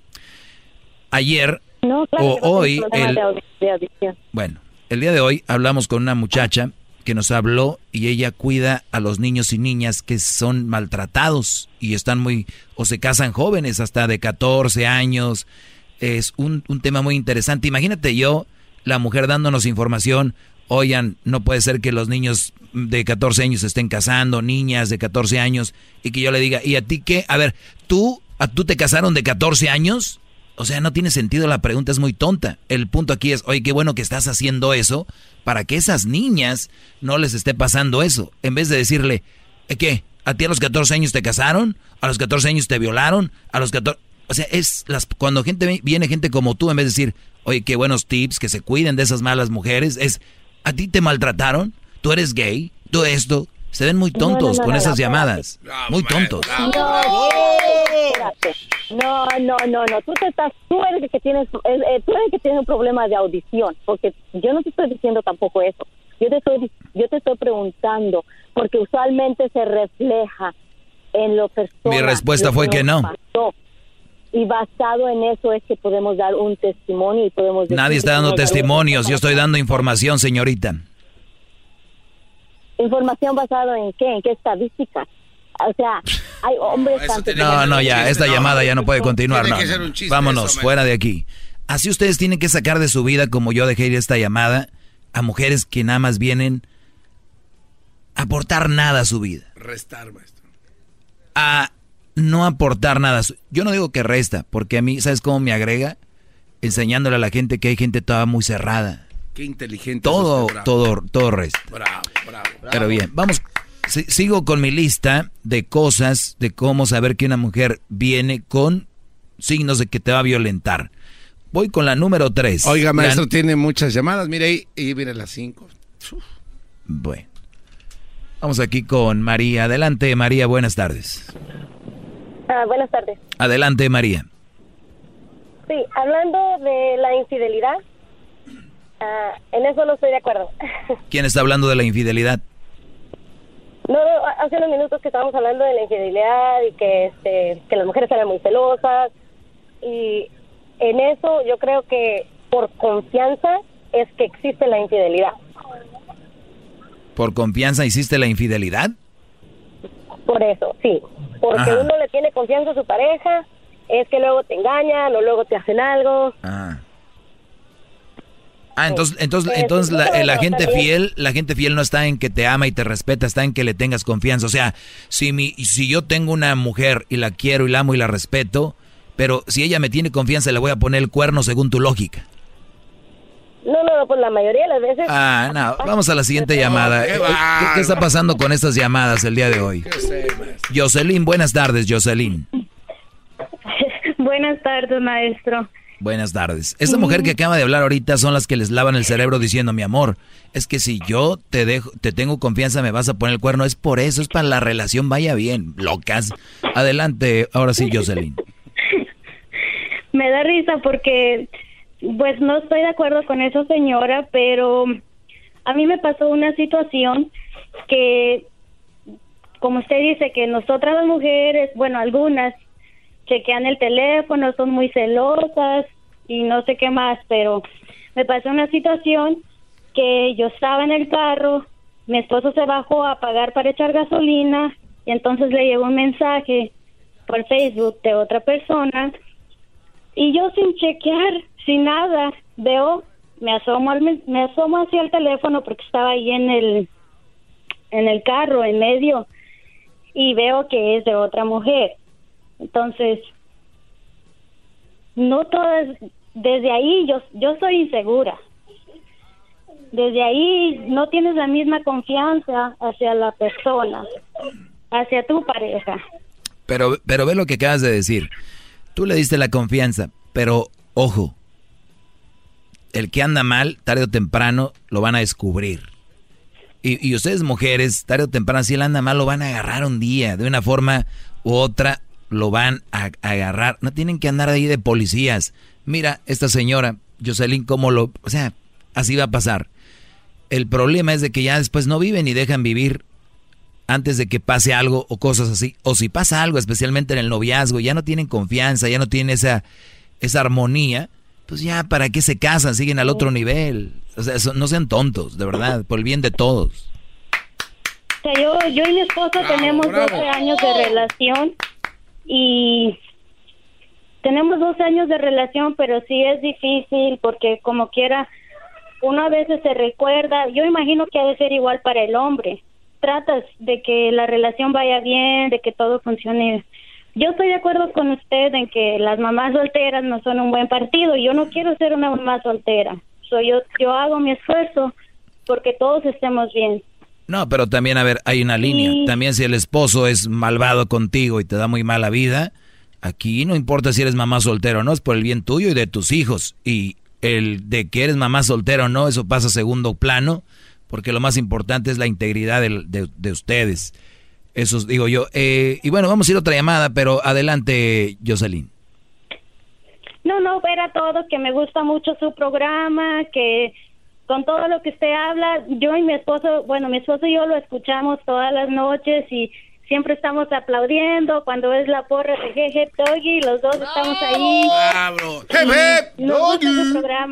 ayer No, claro o no hoy, el, de bueno, el día de hoy hablamos con una muchacha que nos habló y ella cuida a los niños y niñas que son maltratados y están muy, o se casan jóvenes, hasta de 14 años. Es un, un tema muy interesante. Imagínate yo, la mujer dándonos información, oigan, no puede ser que los niños de 14 años se estén casando, niñas de 14 años, y que yo le diga, ¿y a ti qué? A ver, ¿tú, a, ¿tú te casaron de 14 años? O sea, no tiene sentido, la pregunta es muy tonta. El punto aquí es, oye, qué bueno que estás haciendo eso para que esas niñas no les esté pasando eso. En vez de decirle, "¿Eh, ¿qué? ¿A ti a los 14 años te casaron? ¿A los 14 años te violaron? ¿A los 14...? O sea, es las, cuando gente vi- viene gente como tú, en vez de decir, oye, qué buenos tips, que se cuiden de esas malas mujeres, es, ¿a ti te maltrataron? ¿Tú eres gay? ¿Tú esto? Se ven muy No, no, tontos no, con no, esas no, llamadas. Muy tontos. No, espérate. No, no, no, no. Tú te estás, tú eres el que tienes, eh, eh, tú eres el que tiene un problema de audición, porque yo no te estoy diciendo tampoco eso. Yo te estoy, yo te estoy preguntando, porque usualmente se refleja en lo personal. Mi respuesta fue que no. pasó. Y basado en eso es que podemos dar un testimonio y podemos. decir Nadie está dando testimonios, yo estoy dando información, señorita. Información basada en qué, en qué estadísticas. O sea, hay hombres tanto No, no, ya, esta llamada ya no puede continuar. No, chiste Vámonos, eso, fuera de aquí. Así ustedes tienen que sacar de su vida, como yo dejé ir esta llamada, a mujeres que nada más vienen a aportar nada a su vida. Restar, maestro. A no aportar nada. a su- Yo no digo que resta, porque a mí, ¿sabes cómo me agrega? Enseñándole a la gente que hay gente toda muy cerrada. Qué inteligente. Todo, bravo. todo, todo resta. Bravo, bravo. Pero bien, vamos. si- Sigo con mi lista de cosas de cómo saber que una mujer viene con signos de que te va a violentar. Voy con la número 3. Oiga, maestro, tiene muchas llamadas. Mire ahí, y viene las cinco. Bueno. Vamos aquí con María. Adelante, María, buenas tardes. Ah, buenas tardes. Adelante, María. Sí, hablando de la infidelidad, ah, en eso no estoy de acuerdo. ¿Quién está hablando de la infidelidad? No, no, hace unos minutos que estábamos hablando de la infidelidad y que, este, que las mujeres eran muy celosas y en eso yo creo que por confianza es que existe la infidelidad. ¿Por confianza hiciste la infidelidad? Por eso, sí. Porque Ajá. uno le tiene confianza a su pareja, es que luego te engañan o luego te hacen algo. Ah. Ah, entonces, entonces, entonces la, eh, la gente fiel, la gente fiel no está en que te ama y te respeta, está en que le tengas confianza. O sea, si mi, si yo tengo una mujer y la quiero y la amo y la respeto, pero si ella me tiene confianza le voy a poner el cuerno según tu lógica. No, no, pues la mayoría de las veces... Ah, no, vamos a la siguiente llamada. qué Eh, ¿Qué, qué está pasando con estas llamadas el día de hoy? Jocelyn, buenas tardes, Jocelyn. Buenas tardes, maestro. Buenas tardes. Esta mujer que acaba de hablar ahorita son las que les lavan el cerebro diciendo, mi amor, es que si yo te dejo, te tengo confianza, me vas a poner el cuerno. Es por eso, es para la relación vaya bien, locas. Adelante, ahora sí, Jocelyn. Me da risa porque, pues no estoy de acuerdo con esa señora, pero a mí me pasó una situación que, como usted dice, que nosotras las mujeres, bueno, algunas, chequean el teléfono, son muy celosas y no sé qué más, pero me pasó una situación que yo estaba en el carro, mi esposo se bajó a pagar para echar gasolina y entonces le llegó un mensaje por Facebook de otra persona y yo sin chequear, sin nada, veo me asomo al, me asomo hacia el teléfono porque estaba ahí en el en el carro en medio y veo que es de otra mujer. Entonces, no todas desde ahí yo yo soy insegura. Desde ahí no tienes la misma confianza hacia la persona, hacia tu pareja. Pero, pero ve lo que acabas de decir. Tú le diste la confianza, pero ojo, el que anda mal, tarde o temprano, lo van a descubrir. Y, ustedes mujeres, tarde o temprano, si él anda mal, lo van a agarrar un día, de una forma u otra, lo van a, agarrar. No tienen que andar ahí de policías. Mira, esta señora, Jocelyn, cómo lo... O sea, así va a pasar. El problema es de que ya después no viven y dejan vivir antes de que pase algo o cosas así. O si pasa algo, especialmente en el noviazgo, ya no tienen confianza, ya no tienen esa, esa armonía, pues ya, ¿para qué se casan? Siguen al otro nivel. O sea, no sean tontos, de verdad, por el bien de todos. O sea, yo, yo y mi esposo tenemos 12 años de relación y tenemos 12 años de relación, pero sí es difícil porque como quiera, uno a veces se recuerda, yo imagino que ha de ser igual para el hombre. Tratas de que la relación vaya bien, de que todo funcione yo estoy de acuerdo con usted en que las mamás solteras no son un buen partido. Yo no quiero ser una mamá soltera. Soy yo, yo hago mi esfuerzo porque todos estemos bien. No, pero también, a ver, hay una línea. También si el esposo es malvado contigo y te da muy mala vida, aquí no importa si eres mamá soltera o no, es por el bien tuyo y de tus hijos. Y el de que eres mamá soltera o no, eso pasa a segundo plano, porque lo más importante es la integridad de, de ustedes. Eso digo yo. Eh, y bueno, vamos a ir a otra llamada, pero adelante, Jocelyn. No, no, era todo, que me gusta mucho su programa, que con todo lo que usted habla, yo y mi esposo, bueno, mi esposo y yo lo escuchamos todas las noches y siempre estamos aplaudiendo cuando es la porra de Jeje Doggy, los dos estamos ahí. ¡Bravo! ¡Hep, hep! ¡Doggy!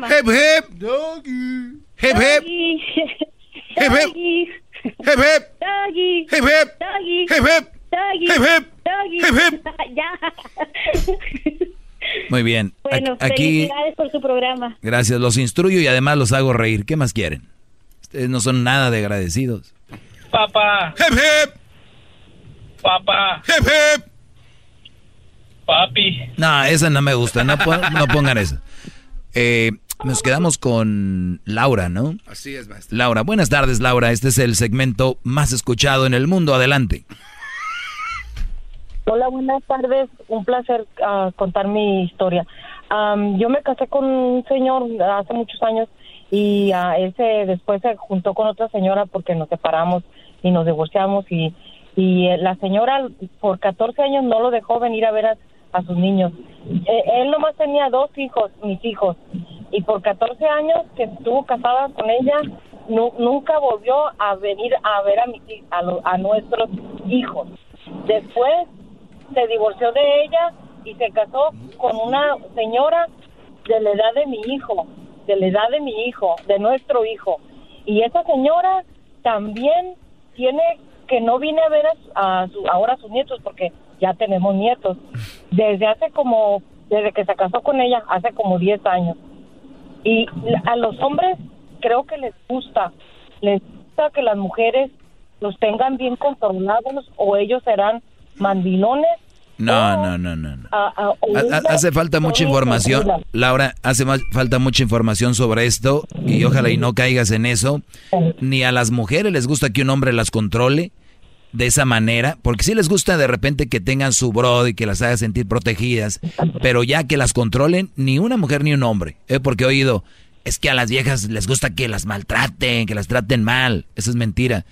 ¡Hep, hep! ¡Doggy! ¡Hep, hep! ¡Hep, hep! hip hip, doggy, hip hip, doggy, hip hip, doggy, hip hip, doggy, hip hip. Ya. Muy bien. Bueno, aquí, felicidades por su programa. Gracias, los instruyo y además los hago reír. ¿Qué más quieren? Ustedes no son nada de agradecidos. Papá. Hip hip. Papá. Hip hip. Papi. No, esa no me gusta. No, no pongan eso. Eh, nos quedamos con Laura, ¿no? Así es, maestro. Laura, buenas tardes, Laura. Este es el segmento más escuchado en el mundo. Adelante. Hola, buenas tardes. Un placer ah, contar mi historia. yo me casé con un señor hace muchos años y uh, él se, después se juntó con otra señora porque nos separamos y nos divorciamos y, y eh, la señora por 14 años no lo dejó venir a ver a, a sus niños. Eh, él nomás tenía dos hijos, mis hijos, y por 14 años que estuvo casada con ella, nunca volvió a venir a ver a, mi, a, a nuestros hijos. Después se divorció de ella y se casó con una señora de la edad de mi hijo, de la edad de mi hijo, de nuestro hijo. Y esa señora también tiene que no viene a ver a, su, ahora a sus nietos porque ya tenemos nietos. Desde hace como, desde que se casó con ella, hace como 10 años. Y a los hombres creo que les gusta, les gusta que las mujeres los tengan bien controlados o ellos serán mandilones. No, no, no, no. hace falta mucha información. Laura, hace más, falta mucha información sobre esto y ojalá y no caigas en eso. Ni a las mujeres les gusta que un hombre las controle de esa manera, porque sí les gusta de repente que tengan su brod y que las haga sentir protegidas, pero ya que las controlen ni una mujer ni un hombre, ¿eh? porque he oído, es que a las viejas les gusta que las maltraten, que las traten mal, eso es mentira.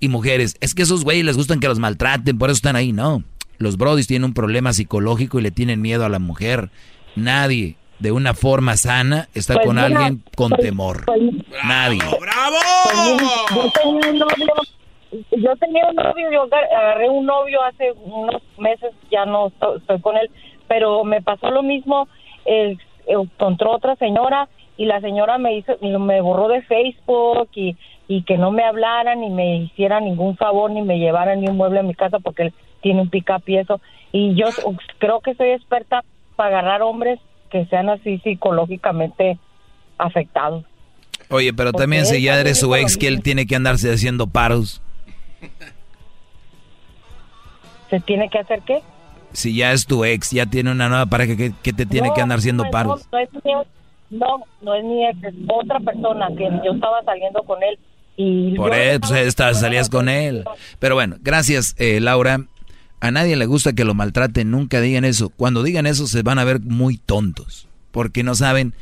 Y mujeres, es que esos güeyes les gustan que los maltraten, por eso están ahí, no. Los brodis tienen un problema psicológico y le tienen miedo a la mujer. Nadie, de una forma sana, está pues con alguien con pues, temor. Pues, Nadie. ¡Bravo! yo tenía un novio, yo agarré un novio hace unos meses, ya no estoy, con él, pero me pasó lo mismo, él, encontró otra señora y la señora me hizo, me borró de Facebook y, y que no me hablaran ni me hiciera ningún favor ni me llevaran ni un mueble a mi casa porque él tiene un pick y eso. Y yo creo que soy experta para agarrar hombres que sean así psicológicamente afectados. Oye, pero también si ya eres su ex, que él tiene que andarse haciendo paros. ¿Se tiene que hacer qué? Si ya es tu ex, ya tiene una nueva pareja, ¿qué, te tiene que andar haciendo paros? No, no, es mi, no, no es mi ex, es otra persona que yo estaba saliendo con él. Y Por él, pues salías con él. Pero bueno, gracias, eh, Laura. A nadie le gusta que lo maltraten, nunca digan eso. Cuando digan eso se van a ver muy tontos, porque no saben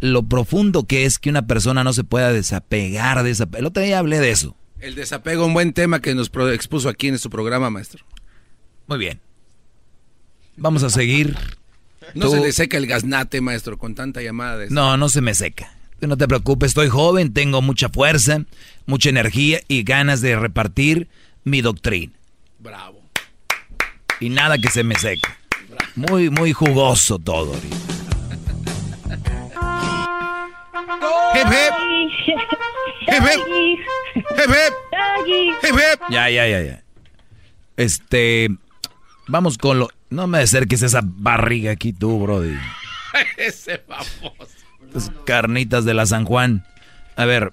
lo profundo que es que una persona no se pueda desapegar de esa... El otro día hablé de eso. El desapego, un buen tema que nos expuso aquí en su programa, maestro. Muy bien. Vamos a seguir. No se le seca el gaznate, maestro, con tanta llamada de... No, no se me seca. No te preocupes, estoy joven, tengo mucha fuerza, mucha energía y ganas de repartir mi doctrina. Bravo. Y nada que se me seque. Muy, muy jugoso todo. Ya, ya, ya, ya. Este, vamos con lo... No me acerques esa barriga aquí tú, brody. Ese famoso. Carnitas de la San Juan. A ver,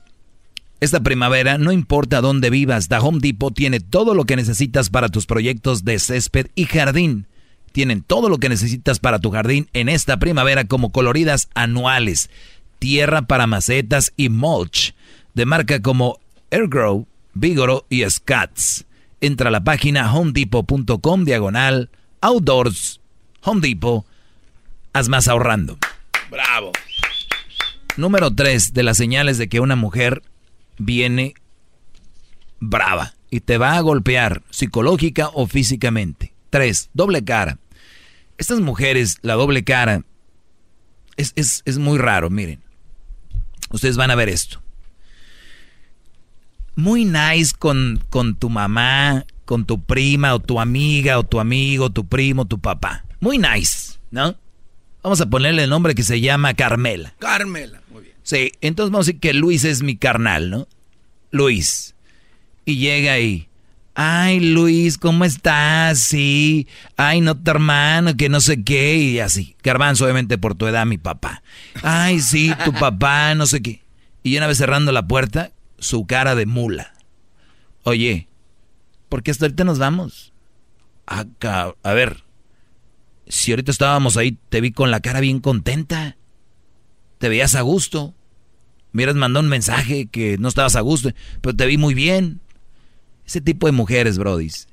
esta primavera, no importa dónde vivas, The Home Depot tiene todo lo que necesitas para tus proyectos de césped y jardín. Tienen todo lo que necesitas para tu jardín en esta primavera como coloridas anuales, tierra para macetas y mulch, de marca como Airgrow, Vigoro y Scats. Entra a la página homedepot.com diagonal outdoors. Home Depot, haz más ahorrando. Bravo. Número 3 de las señales de que una mujer viene brava y te va a golpear psicológica o físicamente. Tres, doble cara. Estas mujeres, la doble cara, es, es muy raro, miren. Ustedes van a ver esto. Muy nice con, con tu mamá, con tu prima o tu amiga o tu amigo, tu primo, tu papá. Muy nice, ¿no? Vamos a ponerle el nombre que se llama Carmela. Carmela. Sí, entonces vamos a decir que Luis es mi carnal, ¿no? Luis. Y llega ahí. Ay, Luis, ¿cómo estás? Sí. Ay, no, tu hermano, que no sé qué. Y así. Garbanzo, obviamente, por tu edad, mi papá. Ay, sí, tu papá, no sé qué. Y una vez cerrando la puerta, su cara de mula. Oye, ¿por qué hasta ahorita nos vamos? Acá, a ver, si ahorita estábamos ahí, te vi con la cara bien contenta. Te veías a gusto. Me hubieras mandado un mensaje que no estabas a gusto, pero te vi muy bien. Ese tipo de mujeres, brodis,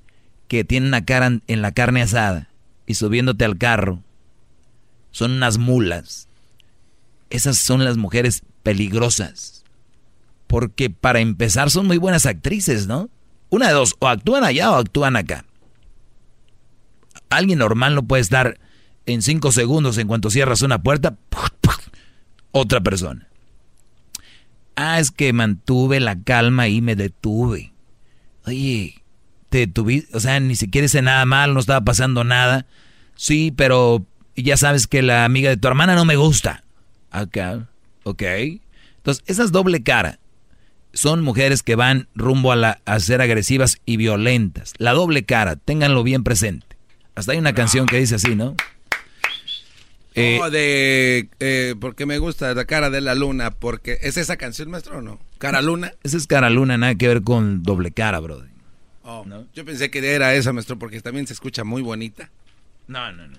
que tienen la cara en la carne asada y subiéndote al carro, son unas mulas. Esas son las mujeres peligrosas. Porque para empezar son muy buenas actrices, ¿no? Una de dos, o actúan allá o actúan acá. Alguien normal no puede estar en cinco segundos en cuanto cierras una puerta, otra persona. Ah, es que mantuve la calma y me detuve. Oye, te detuviste, o sea, ni siquiera hice nada mal, no estaba pasando nada. Sí, pero ya sabes que la amiga de tu hermana no me gusta. Acá, ok. Entonces, esa es doble cara. Son mujeres que van rumbo a, la, a ser agresivas y violentas. La doble cara, ténganlo bien presente. Hasta hay una canción que dice así, ¿no? Eh, de eh, porque me gusta la cara de la luna, porque ¿es esa canción, maestro o no? Cara Luna. Esa es Cara Luna, nada que ver con doble cara, brother. Oh, Yo pensé que era esa, maestro, porque también se escucha muy bonita. No, no, no.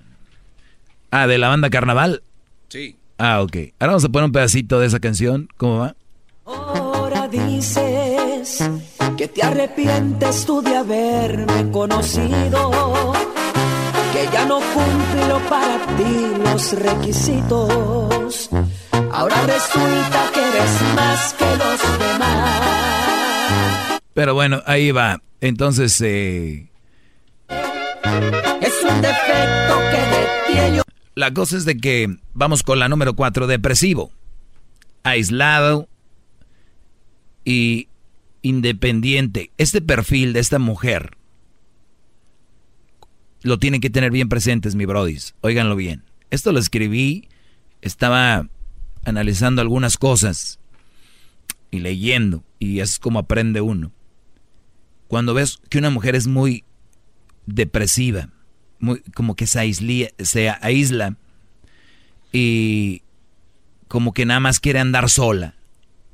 Ah, de la banda Carnaval. Sí. Ah, ok. Ahora vamos a poner un pedacito de esa canción. ¿Cómo va? Ahora dices que te arrepientes tú de haberme conocido que ya no cumplo para ti los requisitos. Ahora resulta que eres más que los demás. Pero bueno, ahí va. Entonces, eh... Es un defecto que de La cosa es de que vamos con la número 4, depresivo. Aislado y independiente. Este perfil de esta mujer lo tienen que tener bien presentes, mi brodis. Óiganlo bien. Esto lo escribí, estaba analizando algunas cosas y leyendo, y es como aprende uno. Cuando ves que una mujer es muy depresiva, muy, como que se, se aísla y como que nada más quiere andar sola.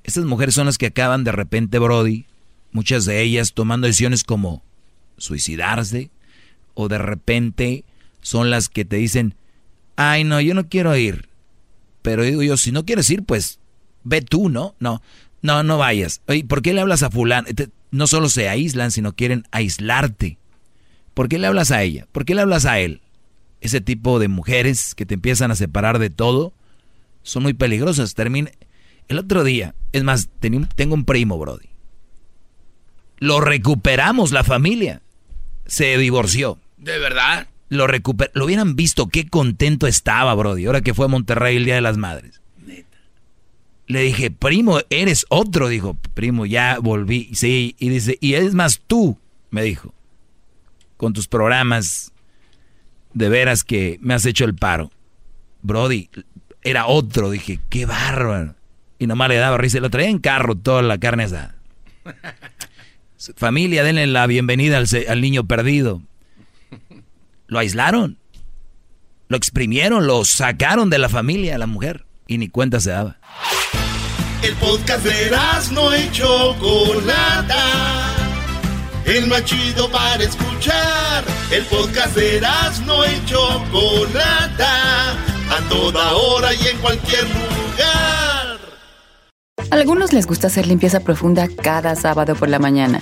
Estas mujeres son las que acaban de repente, Brody, muchas de ellas tomando decisiones como suicidarse, o de repente son las que te dicen, ay no, yo no quiero ir. Pero digo yo, si no quieres ir, pues ve tú, ¿no? No, no, no vayas. Oye, ¿por qué le hablas a fulano? No solo se aíslan, sino quieren aislarte. ¿Por qué le hablas a ella? ¿Por qué le hablas a él? Ese tipo de mujeres que te empiezan a separar de todo son muy peligrosas. El otro día, es más, tengo un primo, Brody. Lo recuperamos la familia. Se divorció. ¿De verdad? Lo recuper Lo hubieran visto qué contento estaba, Brody, ahora que fue a Monterrey el Día de las Madres. Le dije, primo, eres otro. Dijo, primo, ya volví. Sí, y dice, y es más tú, me dijo, con tus programas, de veras que me has hecho el paro. Brody, era otro. Dije, qué bárbaro. Y nomás le daba risa. Lo traía en carro toda la carne esa. Familia, denle la bienvenida al, al niño perdido. Lo aislaron. Lo exprimieron, lo sacaron de la familia, a la mujer. Y ni cuenta se daba. El podcast de no hecho Chocolata. El más chido para escuchar. El podcast de no hecho Chocolata. A toda hora y en cualquier lugar. A algunos les gusta hacer limpieza profunda cada sábado por la mañana.